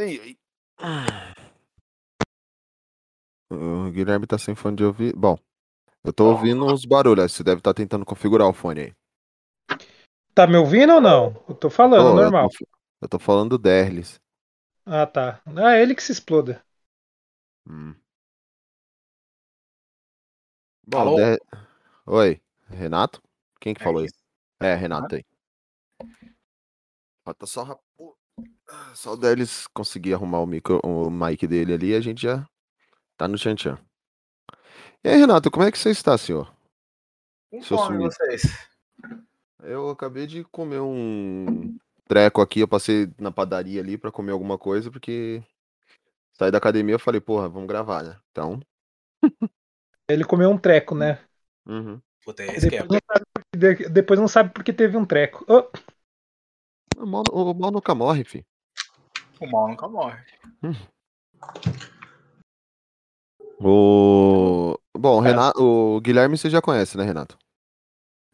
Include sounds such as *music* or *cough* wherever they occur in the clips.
Ei, ei. O Guilherme tá sem fone de ouvir. Bom, eu tô ouvindo os barulhos. Você deve estar tentando configurar o fone aí. Tá me ouvindo ou não? Eu tô falando, Ô, normal. Eu tô, eu tô falando do Derlis. Ah, tá. Ah, é ele que se exploda. Hum. Bom, Alô? Der- Oi, Renato? Quem que É falou isso. isso? É, Renato aí. Falta só, rap- só o Derlis conseguir arrumar o, micro... o mic dele ali e a gente já tá no tchan-tchan. E aí, Renato, como é que você está, senhor? Com Seu fome, sumido. vocês. Eu acabei de comer um treco aqui, eu passei na padaria ali pra comer alguma coisa, porque saí da academia eu falei, porra, vamos gravar, né? Então, *laughs* Ele comeu um treco, né? uhum. Puta, é. Depois não sabe, por que- de- depois não sabe porque teve um treco. Ô, O mal, o mal nunca morre, fi. O mal nunca morre. O... Bom, o, Renato, o Guilherme você já conhece, né, Renato?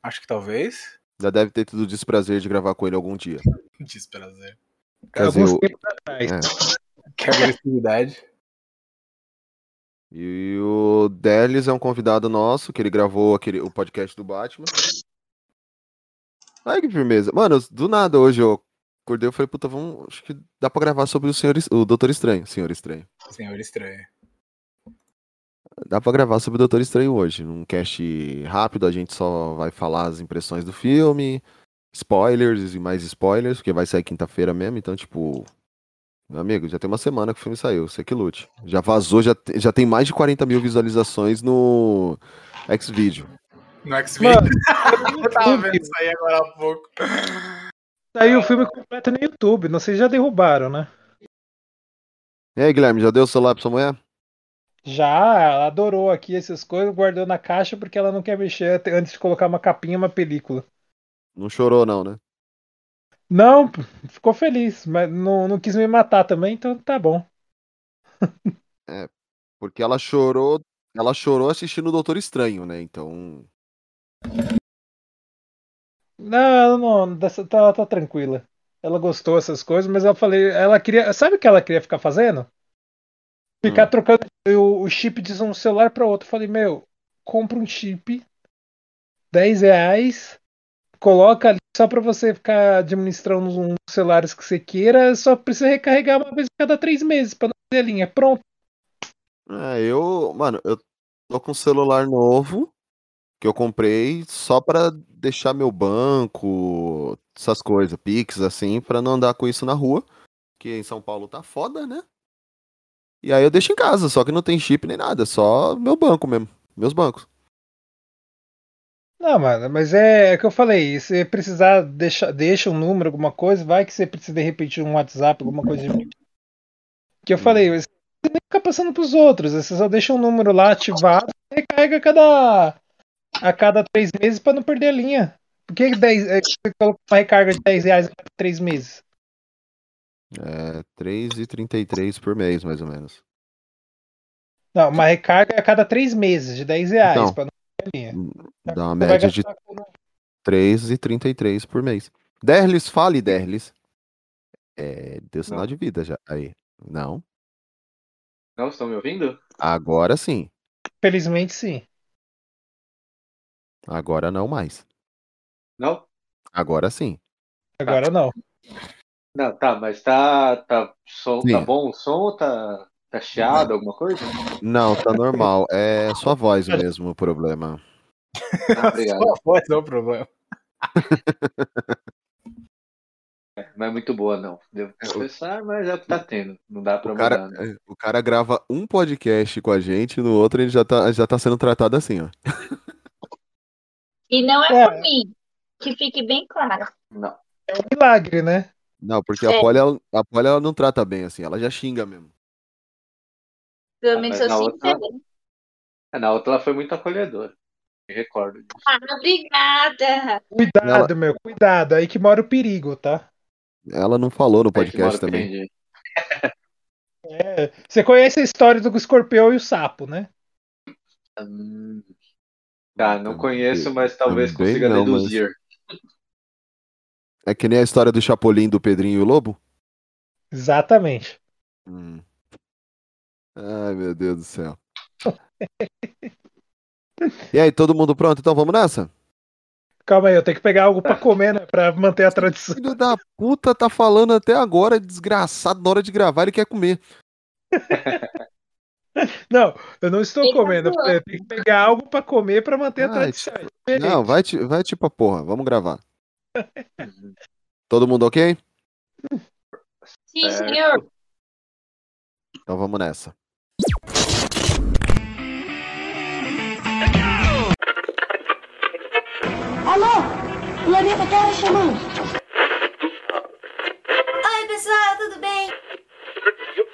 Acho que talvez. Já deve ter tido o desprazer de gravar com ele algum dia. *laughs* Desprazer. Quer dizer, alguns o- tempos atrás. é. *laughs* Que agressividade. E o Delis é um convidado nosso, que ele gravou aquele, o podcast do Batman. Ai, que firmeza. Mano, do nada hoje eu acordei e falei, puta, vamos. Acho que dá pra gravar sobre o senhor, o Doutor Estranho, Senhor Estranho. Senhor estranho. Dá pra gravar sobre o Doutor Estranho hoje. Num cast rápido, a gente só vai falar as impressões do filme, spoilers e mais spoilers, porque vai sair quinta-feira mesmo, então, tipo. Meu amigo, já tem uma semana que o filme saiu, você que lute. Já vazou, já, te- já tem mais de 40 mil visualizações no Xvideo. No X-Men. Mano, *laughs* Eu tava vendo *laughs* isso aí agora há pouco. Saiu o filme completo no YouTube. Não sei se já derrubaram, né? E aí, Guilherme, já deu o celular pra sua mulher? Já, ela adorou aqui essas coisas, guardou na caixa porque ela não quer mexer antes de colocar uma capinha, uma película. Não chorou, não, né? Não, ficou feliz, mas não, não quis me matar também, então tá bom. *laughs* Porque ela chorou. Ela chorou assistindo o Doutor Estranho, né? Então. Não, não, tá, tá tranquila. Ela gostou dessas coisas, mas eu falei, ela queria, sabe o que ela queria ficar fazendo? Ficar Hum. trocando o, o chip de um celular para outro. Eu falei, meu, compra um chip, 10 reais, coloca ali só para você ficar administrando uns celulares que você queira, só precisa recarregar uma vez a cada três meses para não a linha. Pronto. É, eu. Mano, eu tô com um celular novo que eu comprei só pra deixar meu banco, essas coisas, Pix, assim, pra não andar com isso na rua. Que em São Paulo tá foda, né? E aí eu deixo em casa, só que não tem chip nem nada, só meu banco mesmo. Meus bancos. Não, mano, mas é, é o que eu falei. Se precisar, deixa, deixa um número, alguma coisa, vai que você precisa de repente um WhatsApp, alguma coisa de. Que eu falei, você nem fica passando pros outros, você só deixa um número lá ativado e recarrega cada, a cada três meses pra não perder a linha. Por que 10, é, você coloca uma recarga de 10 reais a cada três meses? É 3,33 por mês, mais ou menos. Não, uma recarga a cada três meses de 10 reais Então. pra não perder a linha. Dá uma Você média de com- 3,33 por mês. Derlis, fale, Derlis. É, deu sinal de vida já. Aí. Não. Não estão me ouvindo? Agora sim. Felizmente sim. Agora não mais. Não? Agora sim. Agora não. Não, tá, mas tá, tá, som, Sim. tá bom o som? Tá, tá chiado, alguma coisa? Não, tá normal. É sua voz mesmo o problema. Ah, obrigado. *laughs* Só voz é o problema. *laughs* Não é muito boa, não. Devo confessar, mas é o que tá tendo. Não dá pra O cara, mudar. né? o cara grava um podcast com a gente, no outro ele já tá, já tá sendo tratado assim, ó. E não é, É. por mim, que fique bem claro. Não. É um milagre, né? Não, porque a É. Polly, ela, a Polly, ela não trata bem assim, ela já xinga mesmo. Pelo Ah, menos eu na sinto outra- bem. É, Na outra ela foi muito acolhedora. Me recordo disso. Ah, obrigada. Cuidado, meu, cuidado. Aí que mora o perigo, tá? Ela não falou no podcast também. É, você conhece a história do escorpião e o sapo, né? Hum, Tá, não Também- conheço, mas talvez também consiga não, mas- deduzir. É que nem a história do Chapolin do Pedrinho e o Lobo? Exatamente. Hum. Ai, meu Deus do céu. *laughs* E aí, todo mundo pronto? Então vamos nessa? Calma aí, eu tenho que pegar algo pra *laughs* comer, né? Pra manter a tradição. Filho da puta tá falando até agora, desgraçado, na hora de gravar ele quer comer. *laughs* *laughs* Não, eu não estou Ele comendo. Eu tenho que pegar algo pra comer pra manter a Ai, tradição. Não, vai, ti- vai tipo a porra, vamos gravar. *laughs* Todo mundo ok? Sim, senhor. Então vamos nessa. Alô? Planeta Terra chamando. Oi, pessoal, tudo bem?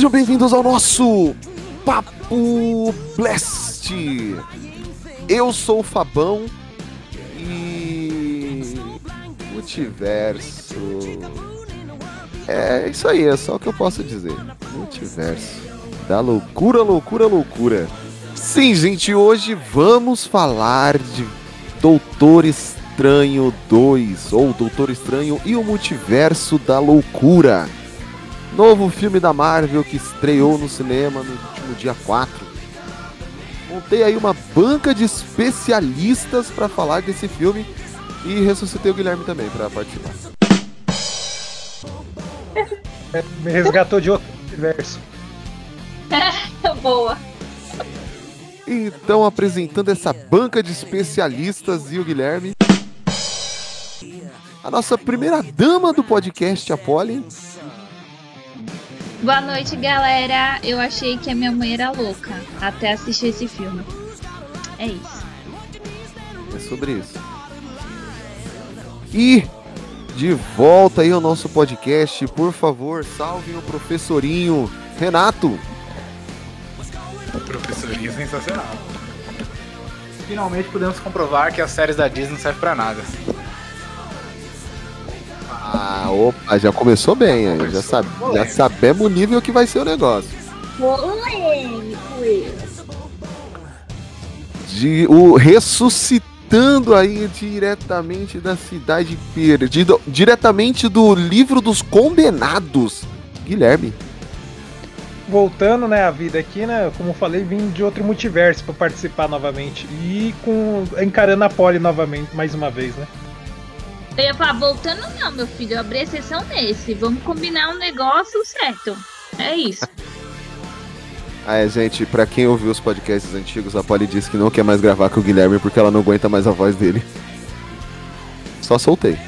Sejam bem-vindos ao nosso Papo Blast. Eu sou o Fabão e multiverso. É isso aí, é só o que eu posso dizer. Multiverso. Da loucura, loucura, loucura. Sim, gente, hoje vamos falar de Doutor Estranho 2 ou Doutor Estranho e o Multiverso da Loucura. Novo filme da Marvel que estreou no cinema no último dia 4. Montei aí uma banca de especialistas para falar desse filme e ressuscitei o Guilherme também para participar. *laughs* Me resgatou de outro universo. *laughs* Boa. Então, apresentando essa banca de especialistas e o Guilherme, a nossa primeira dama do podcast, a Polly. Boa noite, galera. Eu achei que a minha mãe era louca até assistir esse filme. É isso. É sobre isso. E de volta aí ao nosso podcast, por favor, salvem o professorinho Renato. Professorinho sensacional. Finalmente podemos comprovar que as séries da Disney não servem pra nada. Ah, opa, já começou bem aí. Já, sabe, já sabemos o nível que vai ser o negócio. Polêmico. De, o ressuscitando aí diretamente da cidade perdida, diretamente do livro dos condenados. Guilherme. Voltando, né, a vida aqui, né? Como eu falei, vim de outro multiverso pra participar novamente. E com encarando a Polly novamente, mais uma vez, né? Eu ia falar, voltando não, meu filho. Eu abri exceção nesse. Vamos combinar um negócio certo. É isso. *laughs* Ah, é, gente, pra quem ouviu os podcasts antigos, a Polly disse que não quer mais gravar com o Guilherme porque ela não aguenta mais a voz dele. Só soltei.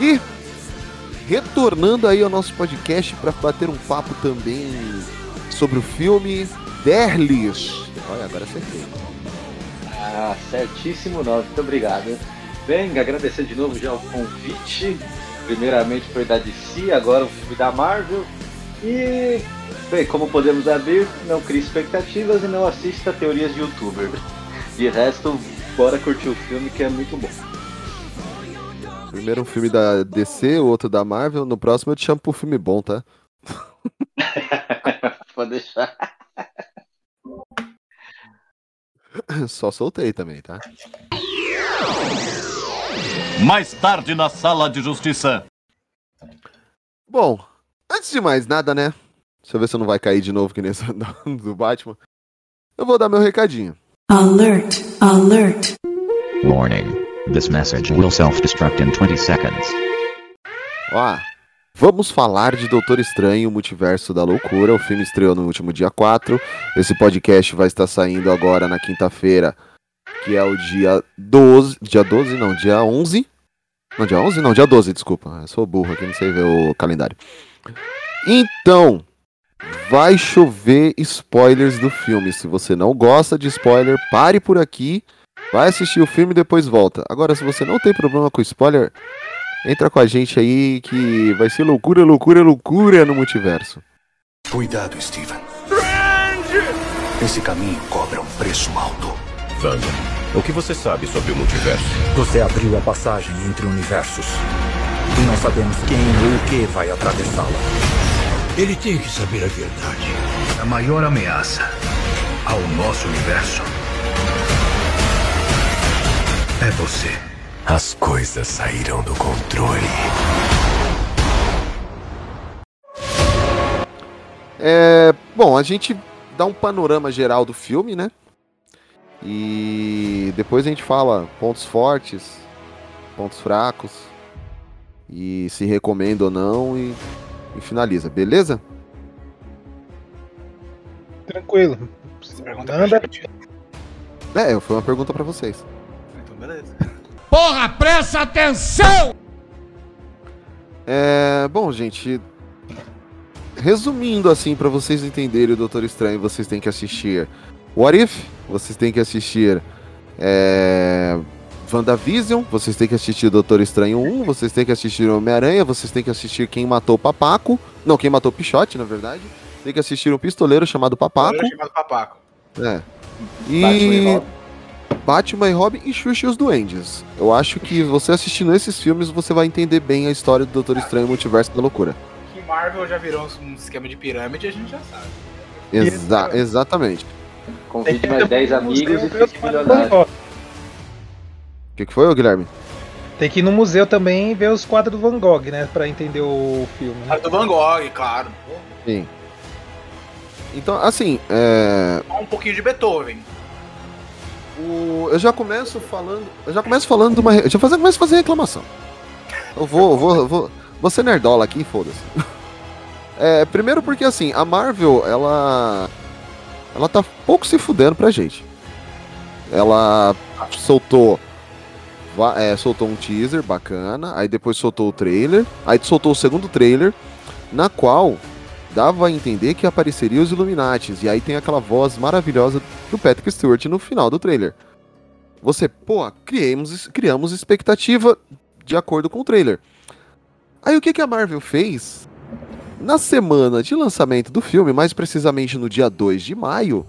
E retornando aí ao nosso podcast para bater um papo também sobre o filme Derlis. Olha, agora acertei. Ah, certíssimo nome, muito obrigado. Bem, agradecer de novo já o convite. Primeiramente foi da DC, agora o filme da Marvel. E, bem, como podemos abrir, não crie expectativas e não assista teorias de youtuber. De resto, bora curtir o filme que é muito bom. Primeiro um filme da DC, o outro da Marvel. No próximo eu te chamo pro filme bom, tá? *laughs* Pode deixar. Só soltei também, tá? Mais tarde na sala de justiça. Bom, antes de mais nada, né? Deixa eu ver se eu não vai cair de novo que nesse do Batman. Eu vou dar meu recadinho. Alert, alert. Warning. This message will self-destruct in 20 seconds. Ó, vamos falar de Doutor Estranho, Multiverso da Loucura. O filme estreou no último dia 4. Esse podcast vai estar saindo agora na quinta-feira, que é o dia 12. Dia 12? Não, dia 11. Não, dia 11? Não, dia 12, desculpa. Eu sou burro aqui, não sei ver o calendário. Então, vai chover spoilers do filme. Se você não gosta de spoiler, pare por aqui Vai assistir o filme e depois volta. Agora, se você não tem problema com spoiler, entra com a gente aí que vai ser loucura, loucura, loucura no multiverso. Cuidado, Steven. Esse caminho cobra um preço alto. Wanda, o que você sabe sobre o multiverso? Você abriu a passagem entre universos. E não sabemos quem ou o que vai atravessá-la. Ele tem que saber a verdade. A maior ameaça ao nosso universo é você. As coisas saíram do controle. É, bom, a gente dá um panorama geral do filme, né? E depois a gente fala pontos fortes, pontos fracos, e se recomenda ou não, e, e finaliza, beleza? Tranquilo. Manda. É, foi uma pergunta pra vocês. Então, beleza. Porra, presta atenção! É, bom, gente, resumindo assim pra vocês entenderem o Doutor Estranho, vocês têm que assistir What If, vocês têm que assistir é, WandaVision, vocês têm que assistir Doutor Estranho 1, vocês têm que assistir Homem-Aranha, vocês têm que assistir Quem Matou o Papaco, não, Quem Matou o Pichote, na verdade, tem que assistir um pistoleiro chamado Papaco, chamado Papaco. é, Batman e e Robin. Batman e Robin e Xuxa e os Duendes. Eu acho que você assistindo esses filmes, você vai entender bem a história do Doutor Estranho e o Multiverso da Loucura. Que Marvel já virou um esquema de pirâmide, a gente já sabe. Exa exatamente. Convide mais 10 amigos e fique milionário. O que, que foi, Guilherme? Tem que ir no museu também e ver os quadros do Van Gogh, né? Pra entender o filme. né? A do Van Gogh, claro. Sim. Então, assim, é, Um pouquinho de Beethoven. o- eu já começo falando. Eu já começo falando de uma. Eu já começo a fazer reclamação. Eu vou, vou, vou, vou ser nerdola aqui, foda-se. *laughs* É, primeiro porque assim, a Marvel, ela. Ela tá pouco se fudendo pra gente. Ela soltou. é, soltou um teaser bacana, aí depois soltou o trailer, aí soltou o segundo trailer, na qual dava a entender que apareceria os Illuminates, e aí tem aquela voz maravilhosa do Patrick Stewart no final do trailer. Você, pô, criamos, criamos expectativa de acordo com o trailer. Aí o que, que a Marvel fez? Na semana de lançamento do filme, mais precisamente no dia 2 de maio,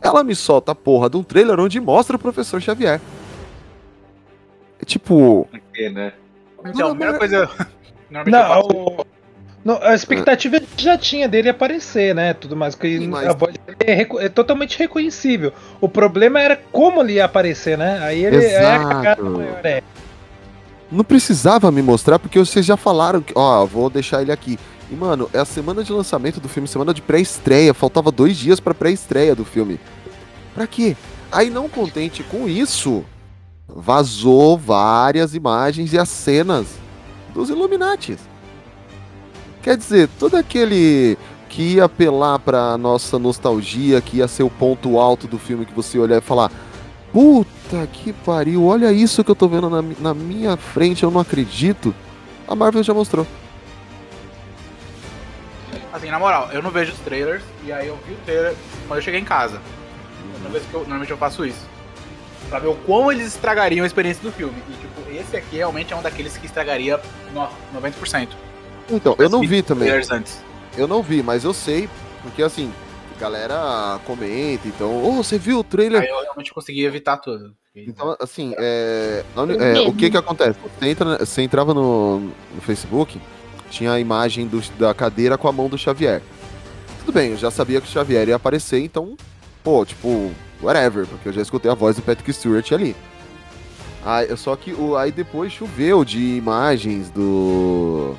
ela me solta a porra de um trailer onde mostra o professor Xavier. É tipo. Por quê, né? Então, a primeira coisa. *laughs* Não, o- não, a expectativa já tinha dele aparecer, né? Tudo mais. Que mas- a voz é, é totalmente reconhecível. O problema era como ele ia aparecer, né? Aí ele é a Exato. cagada maior. É. Não precisava me mostrar, porque vocês já falaram que. Ó, vou deixar ele aqui. E, mano, é a semana de lançamento do filme, semana de pré-estreia. Faltava dois dias pra pré-estreia do filme. Pra quê? Aí, não contente com isso, vazou várias imagens e as cenas dos Illuminatis. Quer dizer, todo aquele que ia apelar pra nossa nostalgia, que ia ser o ponto alto do filme que você olhar e falar: Puta que pariu, olha isso que eu tô vendo na, na minha frente, eu não acredito. A Marvel já mostrou. Assim, na moral, eu não vejo os trailers, e aí eu vi o trailer quando eu cheguei em casa. Vez que eu- normalmente eu faço isso. Pra ver o quão eles estragariam a experiência do filme. E, tipo, esse aqui realmente é um daqueles que estragaria no- 90%. Então, eu não vi também. Antes. Eu não vi, mas eu sei, porque assim, a galera comenta, então, ô, você viu o trailer? Aí eu realmente consegui evitar tudo. Então, assim, é, uni- é, o que que acontece? Você, entra, você entrava no, no Facebook, tinha a imagem do- da cadeira com a mão do Xavier. Tudo bem, eu já sabia que o Xavier ia aparecer, então, pô, tipo, whatever, porque eu já escutei a voz do Patrick Stewart ali. Aí, só que o, aí depois choveu de imagens do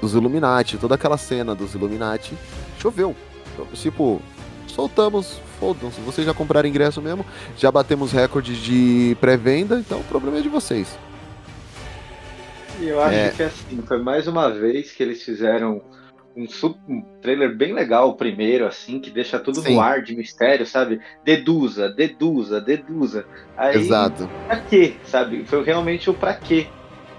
dos Illuminati, toda aquela cena dos Illuminati, choveu. Então, tipo, soltamos, foda-se, vocês já compraram ingresso mesmo, já batemos recorde de pré-venda, então o problema é de vocês. E eu acho É. que assim, foi mais uma vez que eles fizeram um, su- um trailer bem legal, o primeiro, assim, que deixa tudo Sim. no ar de mistério, sabe? Deduza, deduza, deduza. Aí, Exato. pra quê, sabe? Foi realmente o pra quê.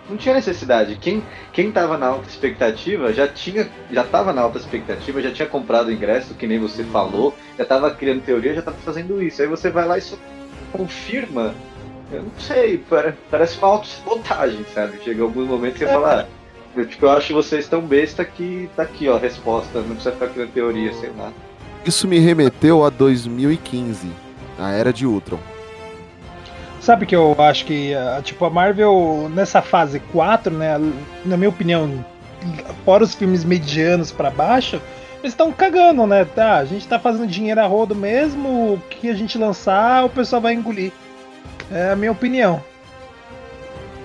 Não tinha necessidade. Quem, quem tava na alta expectativa já tinha, já tava na alta expectativa, já tinha comprado o ingresso, que nem você falou, já tava criando teoria, já tava fazendo isso. Aí você vai lá e só confirma Eu não sei, pare- parece uma autossabotagem, sabe? Chega algum momento que você fala, ah, eu, tipo, eu acho que vocês tão besta que tá aqui, ó, a resposta, não precisa ficar criando teoria, sei lá. Isso me remeteu a 2015, a era de Ultron. Sabe que eu acho que, tipo, a Marvel, nessa fase 4, né, na minha opinião, fora os filmes medianos pra baixo, eles estão cagando, né? Tá, a gente tá fazendo dinheiro a rodo mesmo, o que a gente lançar, o pessoal vai engolir. É a minha opinião.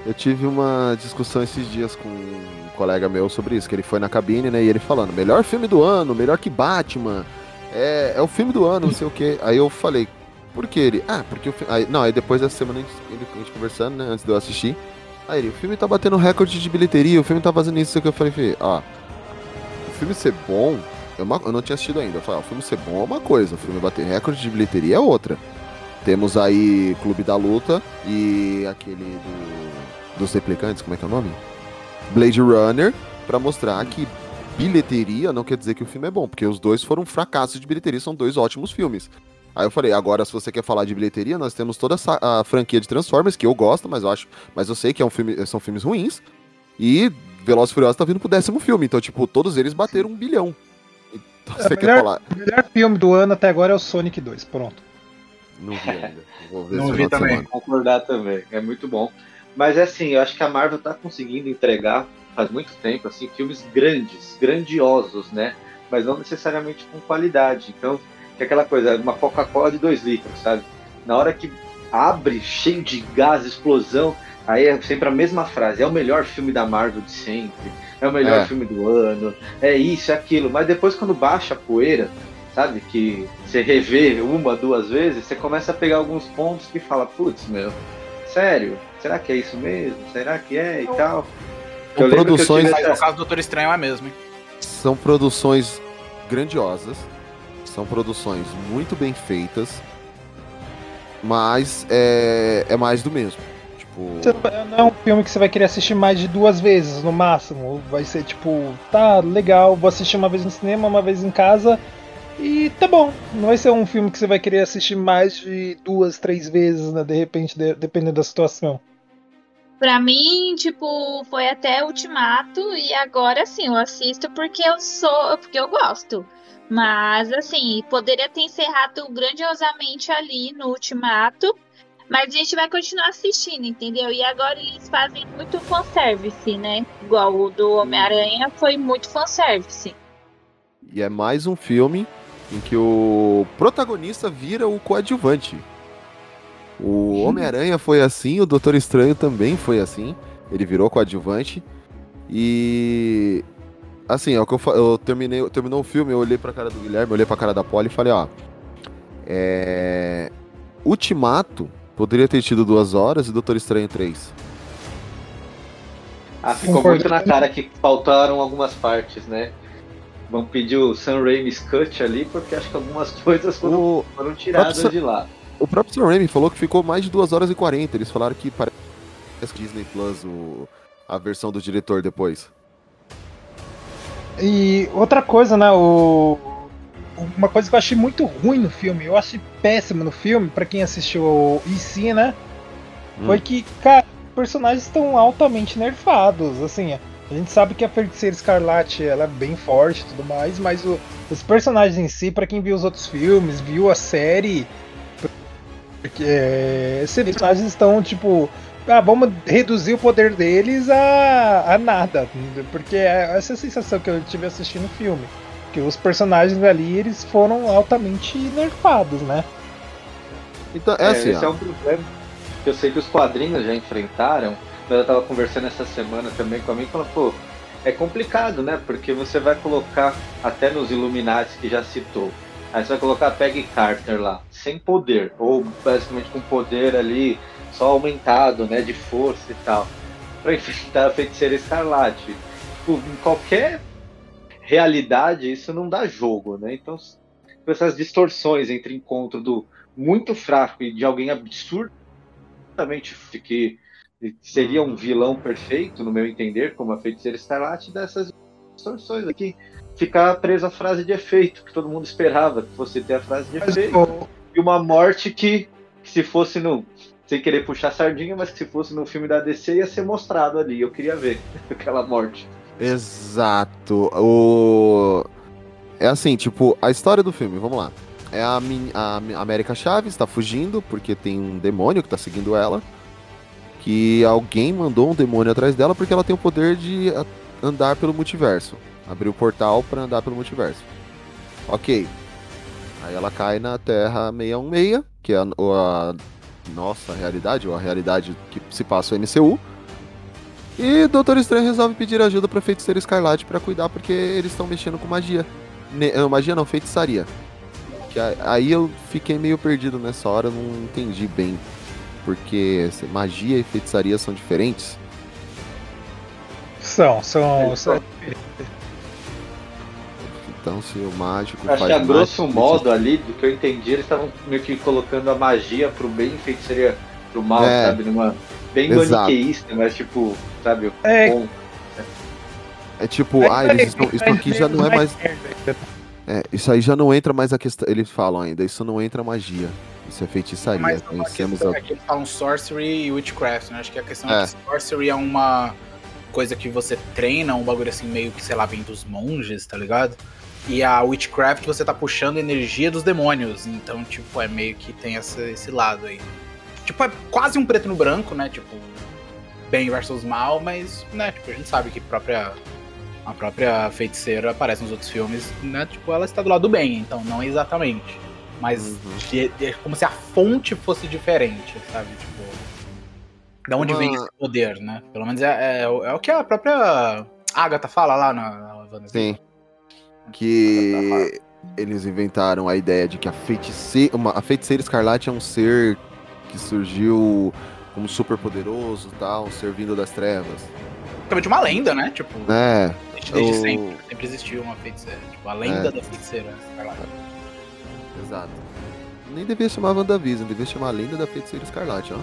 Eu tive uma discussão esses dias com um colega meu sobre isso, que ele foi na cabine, né, e ele falando, melhor filme do ano, melhor que Batman, é, é o filme do ano, não sei o que. Aí eu falei, por que ele? Ah, porque o filme. Aí, não, aí depois dessa semana a gente, ele- a gente conversando, né, antes de eu assistir. Aí ele, o filme tá batendo recorde de bilheteria, o filme tá fazendo isso, que eu falei, ó, o filme ser bom, é uma- eu não tinha assistido ainda. Eu falei, ó, o filme ser bom é uma coisa, o filme bater recorde de bilheteria é outra. Temos aí Clube da Luta e aquele do, dos replicantes, como é que é o nome? Blade Runner, pra mostrar que bilheteria não quer dizer que o filme é bom, porque os dois foram fracassos de bilheteria, são dois ótimos filmes. Aí eu falei, agora se você quer falar de bilheteria, nós temos toda essa, a franquia de Transformers, que eu gosto, mas eu acho, mas eu sei que é um filme, são filmes ruins. E Velozes e Furiosos tá vindo pro décimo filme, então tipo, todos eles bateram um bilhão. Então você o quer melhor, falar? o melhor filme do ano até agora é o Sonic 2, pronto. Não vi ainda. Vou ver Não vi também. semana. concordar também, é muito bom. Mas é assim, eu acho que a Marvel tá conseguindo entregar faz muito tempo assim filmes grandes, grandiosos, né? Mas não necessariamente com qualidade. Então, que é aquela coisa, uma Coca-Cola de 2 litros, sabe? Na hora que abre cheio de gás, explosão, aí é sempre a mesma frase, é o melhor filme da Marvel de sempre, é o melhor É. filme do ano, é isso, é aquilo. Mas depois quando baixa a poeira, sabe? Que você revê uma, duas vezes, você começa a pegar alguns pontos que fala, putz, meu, sério? Será que é isso mesmo? Será que é e tal? São Eu lembro que eu produções- tive no caso do Doutor Estranho é mesmo, hein? São produções grandiosas, são produções muito bem feitas, mas é, é mais do mesmo. Tipo, não é um filme que você vai querer assistir mais de duas vezes, no máximo. Vai ser tipo, tá legal, vou assistir uma vez no cinema, uma vez em casa. E tá bom. Não vai ser um filme que você vai querer assistir mais de duas, três vezes, né? De repente, de- dependendo da situação. Pra mim, tipo, foi até Ultimato e agora sim, eu assisto porque eu sou, porque eu gosto. Mas assim, poderia ter encerrado grandiosamente ali no Ultimato, mas a gente vai continuar assistindo, entendeu? E agora eles fazem muito fanservice, né? Igual o do Homem-Aranha foi muito fanservice. e é mais um filme em que o protagonista vira o coadjuvante. O Homem-Aranha foi assim, o Doutor Estranho também foi assim. Ele virou coadjuvante. E. Assim, é o que eu, eu terminei, terminou o filme, eu olhei pra cara do Guilherme, olhei pra cara da Polly e falei, ó. É. Ultimato poderia ter tido duas horas e Doutor Estranho três. Ah, ficou muito na cara que faltaram algumas partes, né? Vão pedir o Sam Raimi's cut ali, porque acho que algumas *laughs* coisas foram, O, foram tiradas Sam- de lá. o próprio Sam Raimi falou que ficou mais de 2 horas e 40. Eles falaram que parece Disney Plus o, a versão do diretor depois. E outra coisa, né? O... Uma coisa que eu achei muito ruim no filme, eu achei péssimo no filme, pra quem assistiu o EC, né? Foi que, cara, os personagens estão altamente nerfados. Assim, a gente sabe que a Feiticeira Escarlate ela é bem forte e tudo mais, mas o- os personagens em si, pra quem viu os outros filmes, viu a série, porque é, esses personagens estão tipo. Ah, vamos reduzir o poder deles a, a nada. Porque é essa sensação que eu tive assistindo o filme. Que os personagens ali eles foram altamente nerfados, né? Então, é, É, assim, esse é ó. um problema que eu sei que os quadrinhos já enfrentaram, eu tava conversando essa semana também com a mim, falando, pô, é complicado, né? Porque você vai colocar, até nos Illuminati que já citou, aí você vai colocar Peggy Carter lá, sem poder, ou basicamente com poder ali só aumentado, né, de força e tal, pra enfrentar a feiticeira escarlate. Tipo, em qualquer realidade isso não dá jogo, né? Então, essas distorções entre encontro do muito fraco e de alguém absurdamente que seria um vilão perfeito, no meu entender, como a feiticeira Escarlate, dessas distorções aqui. Ficar preso à frase de efeito, que todo mundo esperava que fosse ter a frase de efeito. E uma morte que, que se fosse no sem querer puxar sardinha, mas que se fosse no filme da DC ia ser mostrado ali. Eu queria ver *laughs* aquela morte. Exato. O... É assim, tipo, a história do filme, vamos lá. É a, a América Chaves tá fugindo porque tem um demônio que tá seguindo ela. Que alguém mandou um demônio atrás dela porque ela tem o poder de a- andar pelo multiverso. Abrir o portal pra andar pelo multiverso. Ok. Aí ela cai na Terra 616, que é a, a nossa realidade, ou a realidade que se passa o MCU. E Doutor Estranho resolve pedir ajuda pra Feiticeira Escarlate pra cuidar, porque eles estão mexendo com magia. Ne- eh, magia não, feitiçaria. Que aí eu fiquei meio perdido nessa hora, não entendi bem. Porque magia e feitiçaria são diferentes. São, são. são- Então se o mágico Acho que a grosso modo ali, do que eu entendi, eles estavam meio que colocando a magia pro bem e feitiçaria pro mal, É. sabe? Numa, bem maniqueísta, mas tipo, sabe? o É. bom. É tipo, ah, eles estão, isso aqui já não é mais. É, isso aí já não entra mais a questão. Eles falam ainda, isso não entra magia. Isso é feitiçaria. Mas a Conhecemos a... é que eles falam sorcery e witchcraft, né? Acho que a questão é, É. que sorcery é uma coisa que você treina, um bagulho assim meio que, sei lá, vem dos monges, tá ligado? E a witchcraft você tá puxando energia dos demônios, então, tipo, é meio que tem essa, esse lado aí. Tipo, é quase um preto no branco, né? Tipo, bem versus mal, mas, né, tipo, a gente sabe que a própria, a própria feiticeira aparece nos outros filmes, né? Tipo, ela está do lado do bem, então não exatamente. Mas de- é como se a fonte fosse diferente, sabe? Tipo, da onde Uma- vem esse poder, né? Pelo menos é, é, o- é o que a própria Agatha fala lá na, na Wanda. Sim. Que eles inventaram a ideia de que a feiticeira, uma, a feiticeira escarlate é um ser que surgiu como super poderoso, tal, um ser vindo das trevas. Também de uma lenda, né? Tipo, É. desde, desde o- sempre. Sempre existiu uma feiticeira. Tipo, a lenda É. da feiticeira. Escarlate. Exato. Nem devia chamar WandaVision, devia chamar a lenda da feiticeira escarlate, ó.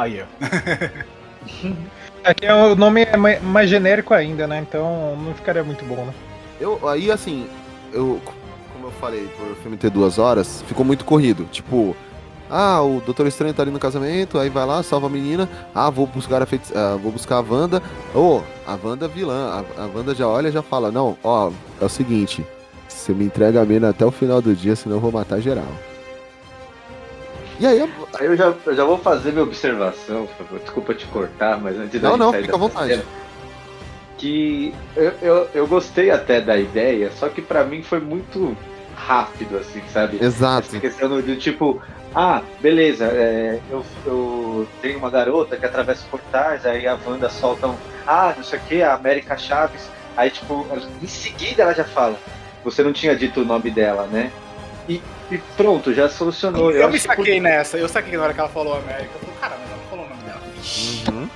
Aí, ó. *laughs* Aqui é o nome é mai- mais genérico ainda, né? Então não ficaria muito bom, né? Eu, aí, assim, eu, como eu falei, por o filme ter duas horas, ficou muito corrido. Tipo, ah, o Doutor Estranho tá ali no casamento, aí vai lá, salva a menina. Ah, vou buscar a, feiti- ah, vou buscar a Wanda. Ô, a Wanda vilã. A, a Wanda já olha e já fala, não, ó, é o seguinte, você me entrega a mina até o final do dia, senão eu vou matar geral. E aí, a- Aí eu já, eu já vou fazer minha observação. Desculpa te cortar, mas antes da não, não, fica à vontade. cena, Que eu, eu, eu gostei até da ideia, só que pra mim foi muito rápido, assim, sabe? Exato. Essa questão do, do tipo, ah, beleza, é, eu, eu tenho uma garota que atravessa portais, aí a Wanda solta um, ah, não sei o que, a América Chaves, aí tipo, em seguida ela já fala, você não tinha dito o nome dela, né? E, e pronto, já solucionou. Eu, me acho que saquei nessa. Eu saquei na hora que ela falou América. Eu falei, cara, mas ela não falou o nome dela.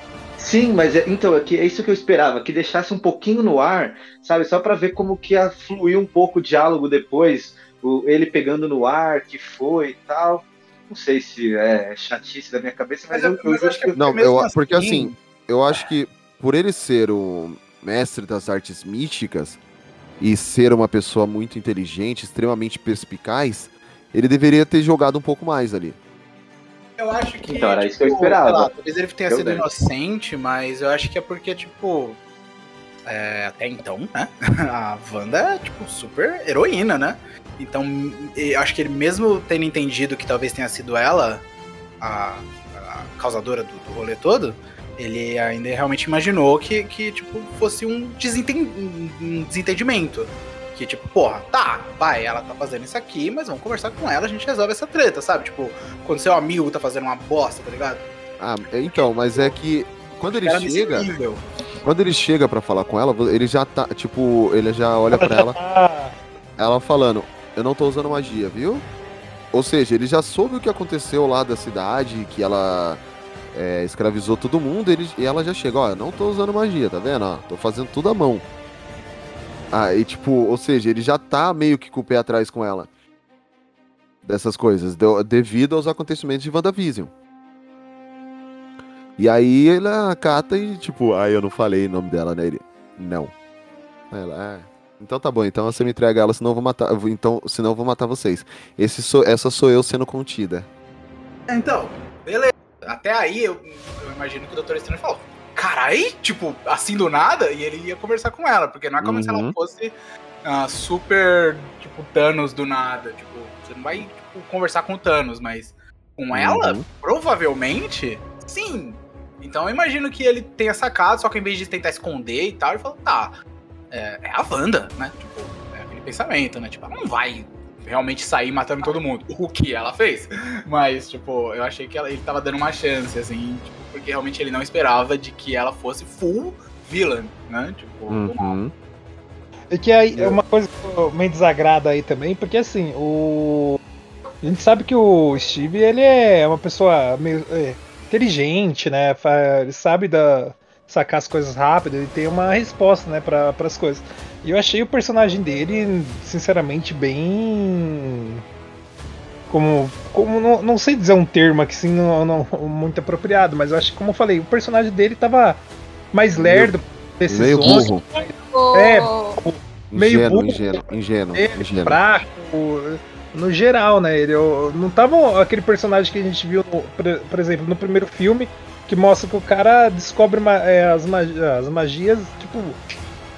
Sim, mas é, então, é, que, é isso que eu esperava, que deixasse um pouquinho no ar, sabe? Só pra ver como que ia fluir um pouco o diálogo depois, o, ele pegando no ar, que foi e tal. Não sei se é chatice da minha cabeça, mas, eu, eu acho que. Não, eu, porque assim, eu acho que por ele ser o mestre das artes místicas e ser uma pessoa muito inteligente, extremamente perspicaz, ele deveria ter jogado um pouco mais ali. Eu acho que. Então, era isso que eu tipo, esperava. lá, talvez ele tenha Eu sido dei. inocente, mas eu acho que é porque, tipo. é, até então, né? *laughs* A Wanda é, tipo, super heroína, né? Então, eu acho que ele, mesmo tendo entendido que talvez tenha sido ela a, a causadora do, do rolê todo, ele ainda realmente imaginou que, que tipo, fosse um, desenten- um- desentendimento. Que, tipo, porra, tá, vai, ela tá fazendo isso aqui, mas vamos conversar com ela, a gente resolve essa treta, sabe? Tipo, quando seu amigo tá fazendo uma bosta, tá ligado? Ah, então, mas é que quando ele chega, quando ele chega pra falar com ela, ele já tá, tipo, ele já olha pra ela, *laughs* ela falando, eu não tô usando magia, viu? Ou seja, ele já soube o que aconteceu lá da cidade, que ela é, escravizou todo mundo, ele, e ela já chega, ó, não tô usando magia, tá vendo? Ó, tô fazendo tudo à mão. Ah, e tipo, ou seja, ele já tá meio que com o pé atrás com ela. Dessas coisas, deu- devido aos acontecimentos de WandaVision. E aí ele acata e, tipo, ah, eu não falei o nome dela, né? Ele, não. Aí Ela, é. Então tá bom, então você me entrega ela, senão eu vou matar. Então, senão vou matar vocês. Esse sou, essa sou eu sendo contida. Então, beleza. Até aí eu, eu imagino que o Doutor Estranho falou: carai, tipo, assim do nada, e ele ia conversar com ela, porque não é como se ela Uhum. fosse ah, super, tipo, Thanos do nada. Tipo, você não vai tipo, conversar com o Thanos, mas com ela, Uhum. provavelmente, sim. Então eu imagino que ele tenha sacado, só que em vez de tentar esconder e tal, ele falou, tá, é, é a Wanda, né? Tipo, é aquele pensamento, né? Tipo, ela não vai realmente sair matando todo mundo. *laughs* O que ela fez. Mas, tipo, eu achei que ela- ele tava dando uma chance, assim, tipo, porque realmente ele não esperava de que ela fosse full villain, né? Tipo, Uhum. É que aí é uma coisa que me desagrada aí também, porque assim, o. A gente sabe que o Steve ele é uma pessoa meio é, inteligente, né? Ele sabe da, sacar as coisas rápido, ele tem uma resposta, né, para as coisas. E eu achei o personagem dele, sinceramente, bem. Como. como não, não sei dizer um termo aqui assim, não, não muito apropriado, mas eu acho que, como eu falei, o personagem dele tava mais lerdo, Meio decisões. burro. É, meio Ingênuo, burro. ingênuo, ingênuo, Ele, ingênuo. fraco, no geral, né? Ele eu- não tava aquele personagem que a gente viu, no- por, por exemplo, no primeiro filme, que mostra que o cara descobre ma- é, as, magi- as magias, tipo,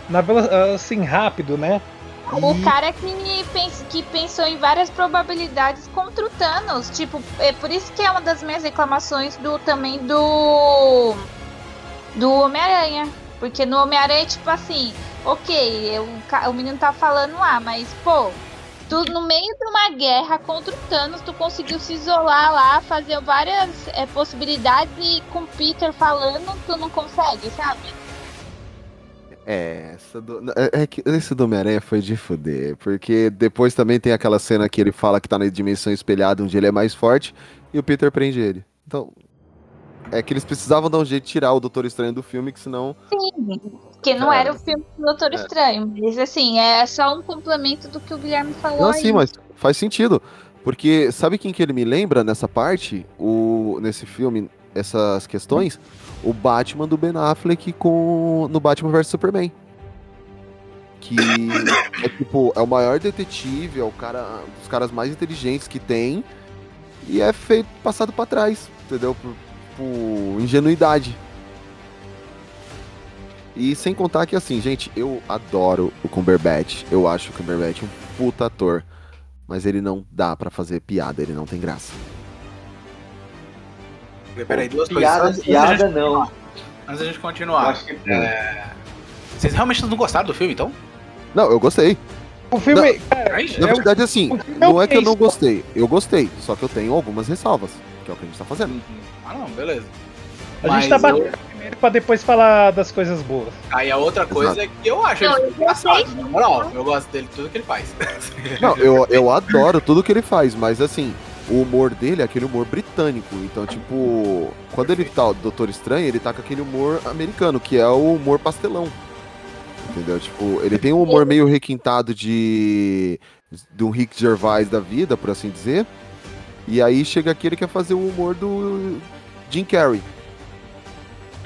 na assim, rápido, né? O cara que, pens- que pensou em várias probabilidades contra o Thanos. Tipo, é por isso que é uma das minhas reclamações do também do. Do Homem-Aranha. Porque no Homem-Aranha, tipo assim, ok, o, o menino tá falando lá, mas, pô, tu no meio de uma guerra contra o Thanos, tu conseguiu se isolar lá, fazer várias é, possibilidades e com o Peter falando, tu não consegue, sabe? É, essa do, é, é que esse do Homem-Aranha foi de fuder, porque depois também tem aquela cena que ele fala que tá na dimensão espelhada, onde ele é mais forte, e o Peter prende ele. Então, é que eles precisavam dar um jeito de tirar o Doutor Estranho do filme, que senão... Sim, porque não É. era o filme do Doutor Estranho. Mas assim, é só um complemento do que o Guilherme falou Não, aí. sim, mas faz sentido. Porque sabe quem que ele me lembra nessa parte? O, nesse filme, essas questões? O Batman do Ben Affleck com, no Batman vs Superman. Que *coughs* é tipo, é o maior detetive, é o cara, um dos caras mais inteligentes que tem. E é feito, passado pra trás, entendeu? Por, por ingenuidade. E sem contar que, assim, gente, eu adoro o Cumberbatch. Eu acho o Cumberbatch um puta ator. Mas ele não dá pra fazer piada, ele não tem graça. Peraí, duas Piada, coisas. Piada antes da gente não. continuar- Antes da gente continuar. Acho que- é, Vocês realmente não gostaram do filme, então? Não, eu gostei. O filme, Na- cara, Aí, Na é o- verdade, assim, o não é que eu não gostei. Eu gostei, só que eu tenho algumas ressalvas, que é o que a gente tá fazendo. Ah, não, beleza. A Mas gente tá eu- batendo primeiro pra depois falar das coisas boas. Aí a outra coisa é que eu acho Não, ele eu engraçado. Na moral, eu gosto dele, tudo que ele faz. Não, eu, eu adoro tudo que ele faz, mas assim, o humor dele é aquele humor britânico. Então, tipo, quando ele tá o Doutor Estranho, ele tá com aquele humor americano, que é o humor pastelão. Entendeu? Tipo, ele tem um humor meio requintado de. de um Rick Gervais da vida, por assim dizer. E aí chega aqui ele quer fazer o humor do Jim Carrey.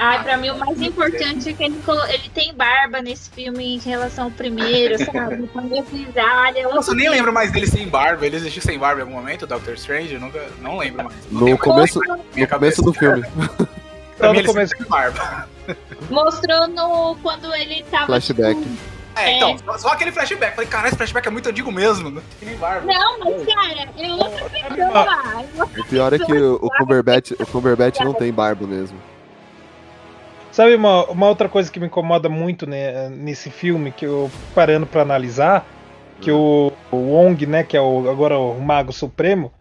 Ai, pra mim o mais importante é que ele, colo- ele tem barba nesse filme em relação ao primeiro, sabe? Quando eu eu Nossa, eu nem lembro mais dele sem barba. Ele existiu sem barba em algum momento, Doctor Strange? Eu nunca. Não lembro mais. Não No começo, mais no minha começo cabeça. do filme. Pra mim, no começo. teve barba. Mostrou no quando ele tava Flashback. tipo, É, então, só- só aquele flashback. Falei, caralho, esse flashback é muito antigo mesmo. Não tem nem barba. Não, mas cara, é outra pessoa é O pior é que o Cumberbatch, o Cumberbatch não tem barba mesmo. Sabe uma, uma outra coisa que me incomoda muito né, nesse filme, que eu parando pra analisar, que o, o Wong, né, que é o, agora o Mago Supremo,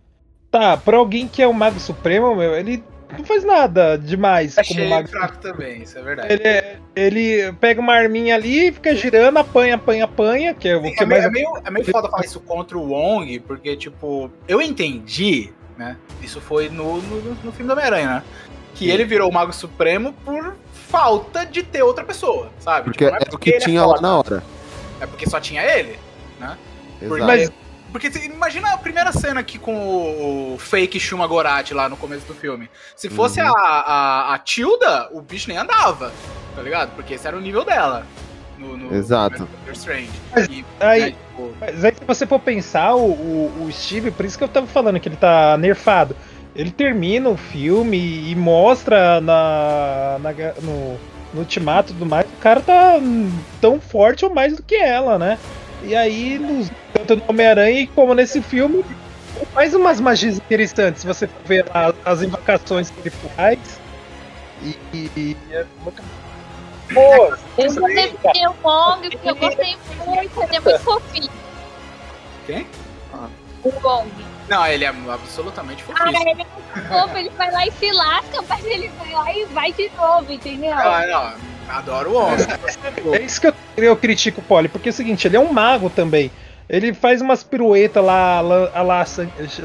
tá, pra alguém que é o Mago Supremo, meu, ele não faz nada demais como Achei Mago fraco também, isso é verdade. ele, é- ele pega uma arminha ali, fica girando, apanha, apanha, apanha, que é o que É meio, mais é, meio, é meio foda falar isso contra o Wong, porque, tipo, eu entendi, né? Isso foi no, no, no filme do Homem-Aranha, né? Que ele virou o Mago Supremo por falta de ter outra pessoa, sabe? Porque Tipo, não é o que ele tinha lá foda, na hora. É porque só tinha ele, né? Porque, Exato. porque você imagina a primeira cena aqui com o, fake Shuma Gorath lá no começo do filme. Se fosse Uhum. a, a, a Tilda, o bicho nem andava, tá ligado? Porque esse era o nível dela. No, no Exato. no Strange. Mas E, aí- né, tipo, Mas aí se você for pensar, o, o, o Steve, por isso que eu tava falando que ele tá nerfado. Ele termina o filme e mostra na, na no, no ultimato e tudo mais, o cara tá tão forte ou mais do que ela, né? E aí, nos, tanto no Homem-Aranha como nesse filme, faz umas magias interessantes. Se você ver as, as invocações que ele faz. E, e é muito boa. Eu de ter o Wong, porque eu gostei muito, ele é muito fofinho. Quem? O Wong. Não, ele é absolutamente Ah, fofinho. ele é muito fofo, ele vai lá e se lasca, mas ele vai lá e vai de novo, entendeu? Ah, não, adoro o Wong. É isso que eu, eu critico o Polly, porque é o seguinte, ele é um mago também. Ele faz umas piruetas lá, lá, a lá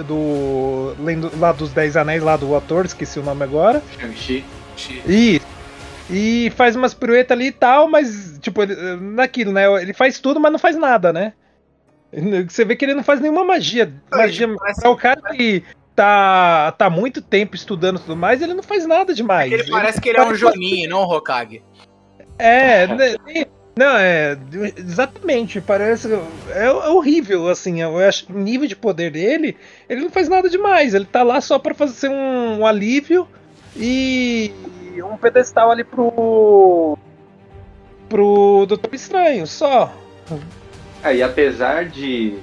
do. lendo- lá dos Dez Anéis, lá do ator, esqueci o nome agora. Shang-Chi. E, e faz umas piruetas ali e tal, mas, tipo, ele- naquilo, né? Ele faz tudo, mas não faz nada, né? Você vê que ele não faz nenhuma magia. Magia pra o cara que tá, tá muito tempo estudando e tudo mais, ele não faz nada demais. Ele parece que ele é um Joninho, não um Hokage. É, né, não, é. Exatamente, parece. É, é horrível, assim. Eu acho o nível de poder dele, ele não faz nada demais. Ele tá lá só pra fazer um, um alívio e um pedestal ali pro. pro Doutor Estranho, só. É, e apesar de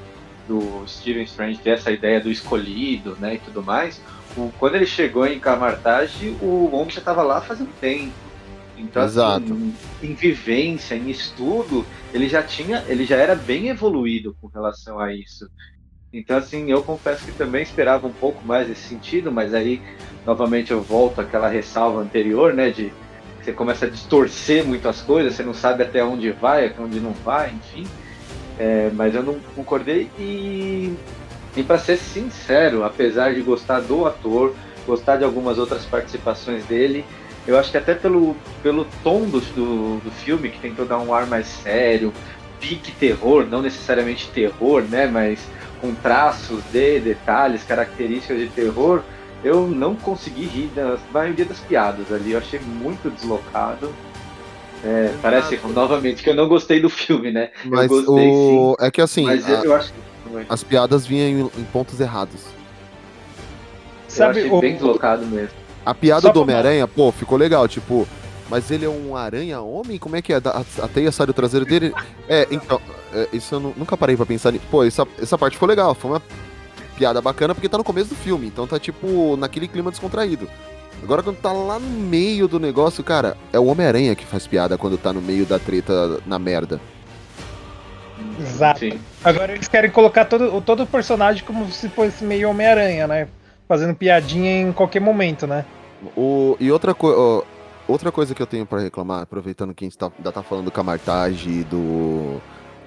do Stephen Strange ter essa ideia do escolhido, né, e tudo mais, o- quando ele chegou em Camartage, o Wong já estava lá fazendo tempo. Então, Exato. assim, em vivência, em estudo, ele já tinha, ele já era bem evoluído com relação a isso. Então, assim, eu confesso que também esperava um pouco mais nesse sentido, mas aí, novamente, eu volto àquela ressalva anterior, né, de você começa a distorcer muito as coisas, você não sabe até onde vai, até onde não vai, enfim. É, mas eu não concordei e, e para ser sincero, apesar de gostar do ator, gostar de algumas outras participações dele, eu acho que até pelo, pelo tom do, do, do filme, que tentou dar um ar mais sério, pique terror, não necessariamente terror, né, mas com traços de detalhes, características de terror, eu não consegui rir da maioria das piadas ali, eu achei muito deslocado. É, parece novamente que eu não gostei do filme, né? Mas eu gostei o. sim. É que assim. Mas a- eu, acho que. As piadas vinham em, pontos errados. eu achei bem deslocado mesmo. A piada Só do Homem-Aranha, pô, ficou legal, tipo. Mas ele é um aranha-homem? Como é que é? A, teia sai do traseiro dele? É, então. é, isso eu nu- nunca parei pra pensar nisso. Pô, essa, essa parte ficou legal. Foi uma piada bacana porque tá no começo do filme. Então tá, tipo, naquele clima descontraído. Agora, quando tá lá no meio do negócio, cara, é o Homem-Aranha que faz piada quando tá no meio da treta na merda. Exato. Agora eles querem colocar todo, o- todo o personagem como se fosse meio Homem-Aranha, né? Fazendo piadinha em qualquer momento, né? O, e outra, co ó, outra coisa que eu tenho pra reclamar, aproveitando que a gente tá, ainda tá falando do Camartage, do,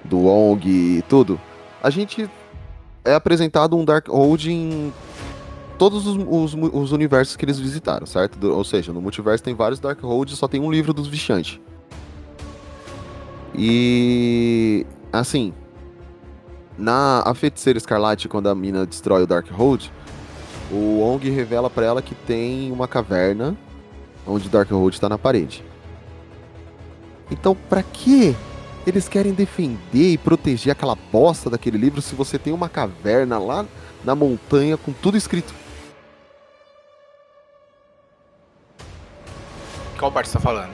do Wong e tudo, a gente é apresentado um Darkhold em todos os, os, os universos que eles visitaram, certo? Ou seja, no multiverso tem vários Darkhold e só tem um livro dos Vichantes. E assim, na a feiticeira escarlate, quando a mina destrói o Darkhold, o Wong revela pra ela que tem uma caverna onde o Darkhold tá na parede. Então, pra que eles querem defender e proteger aquela bosta daquele livro se você tem uma caverna lá na montanha com tudo escrito? Qual parte você tá falando?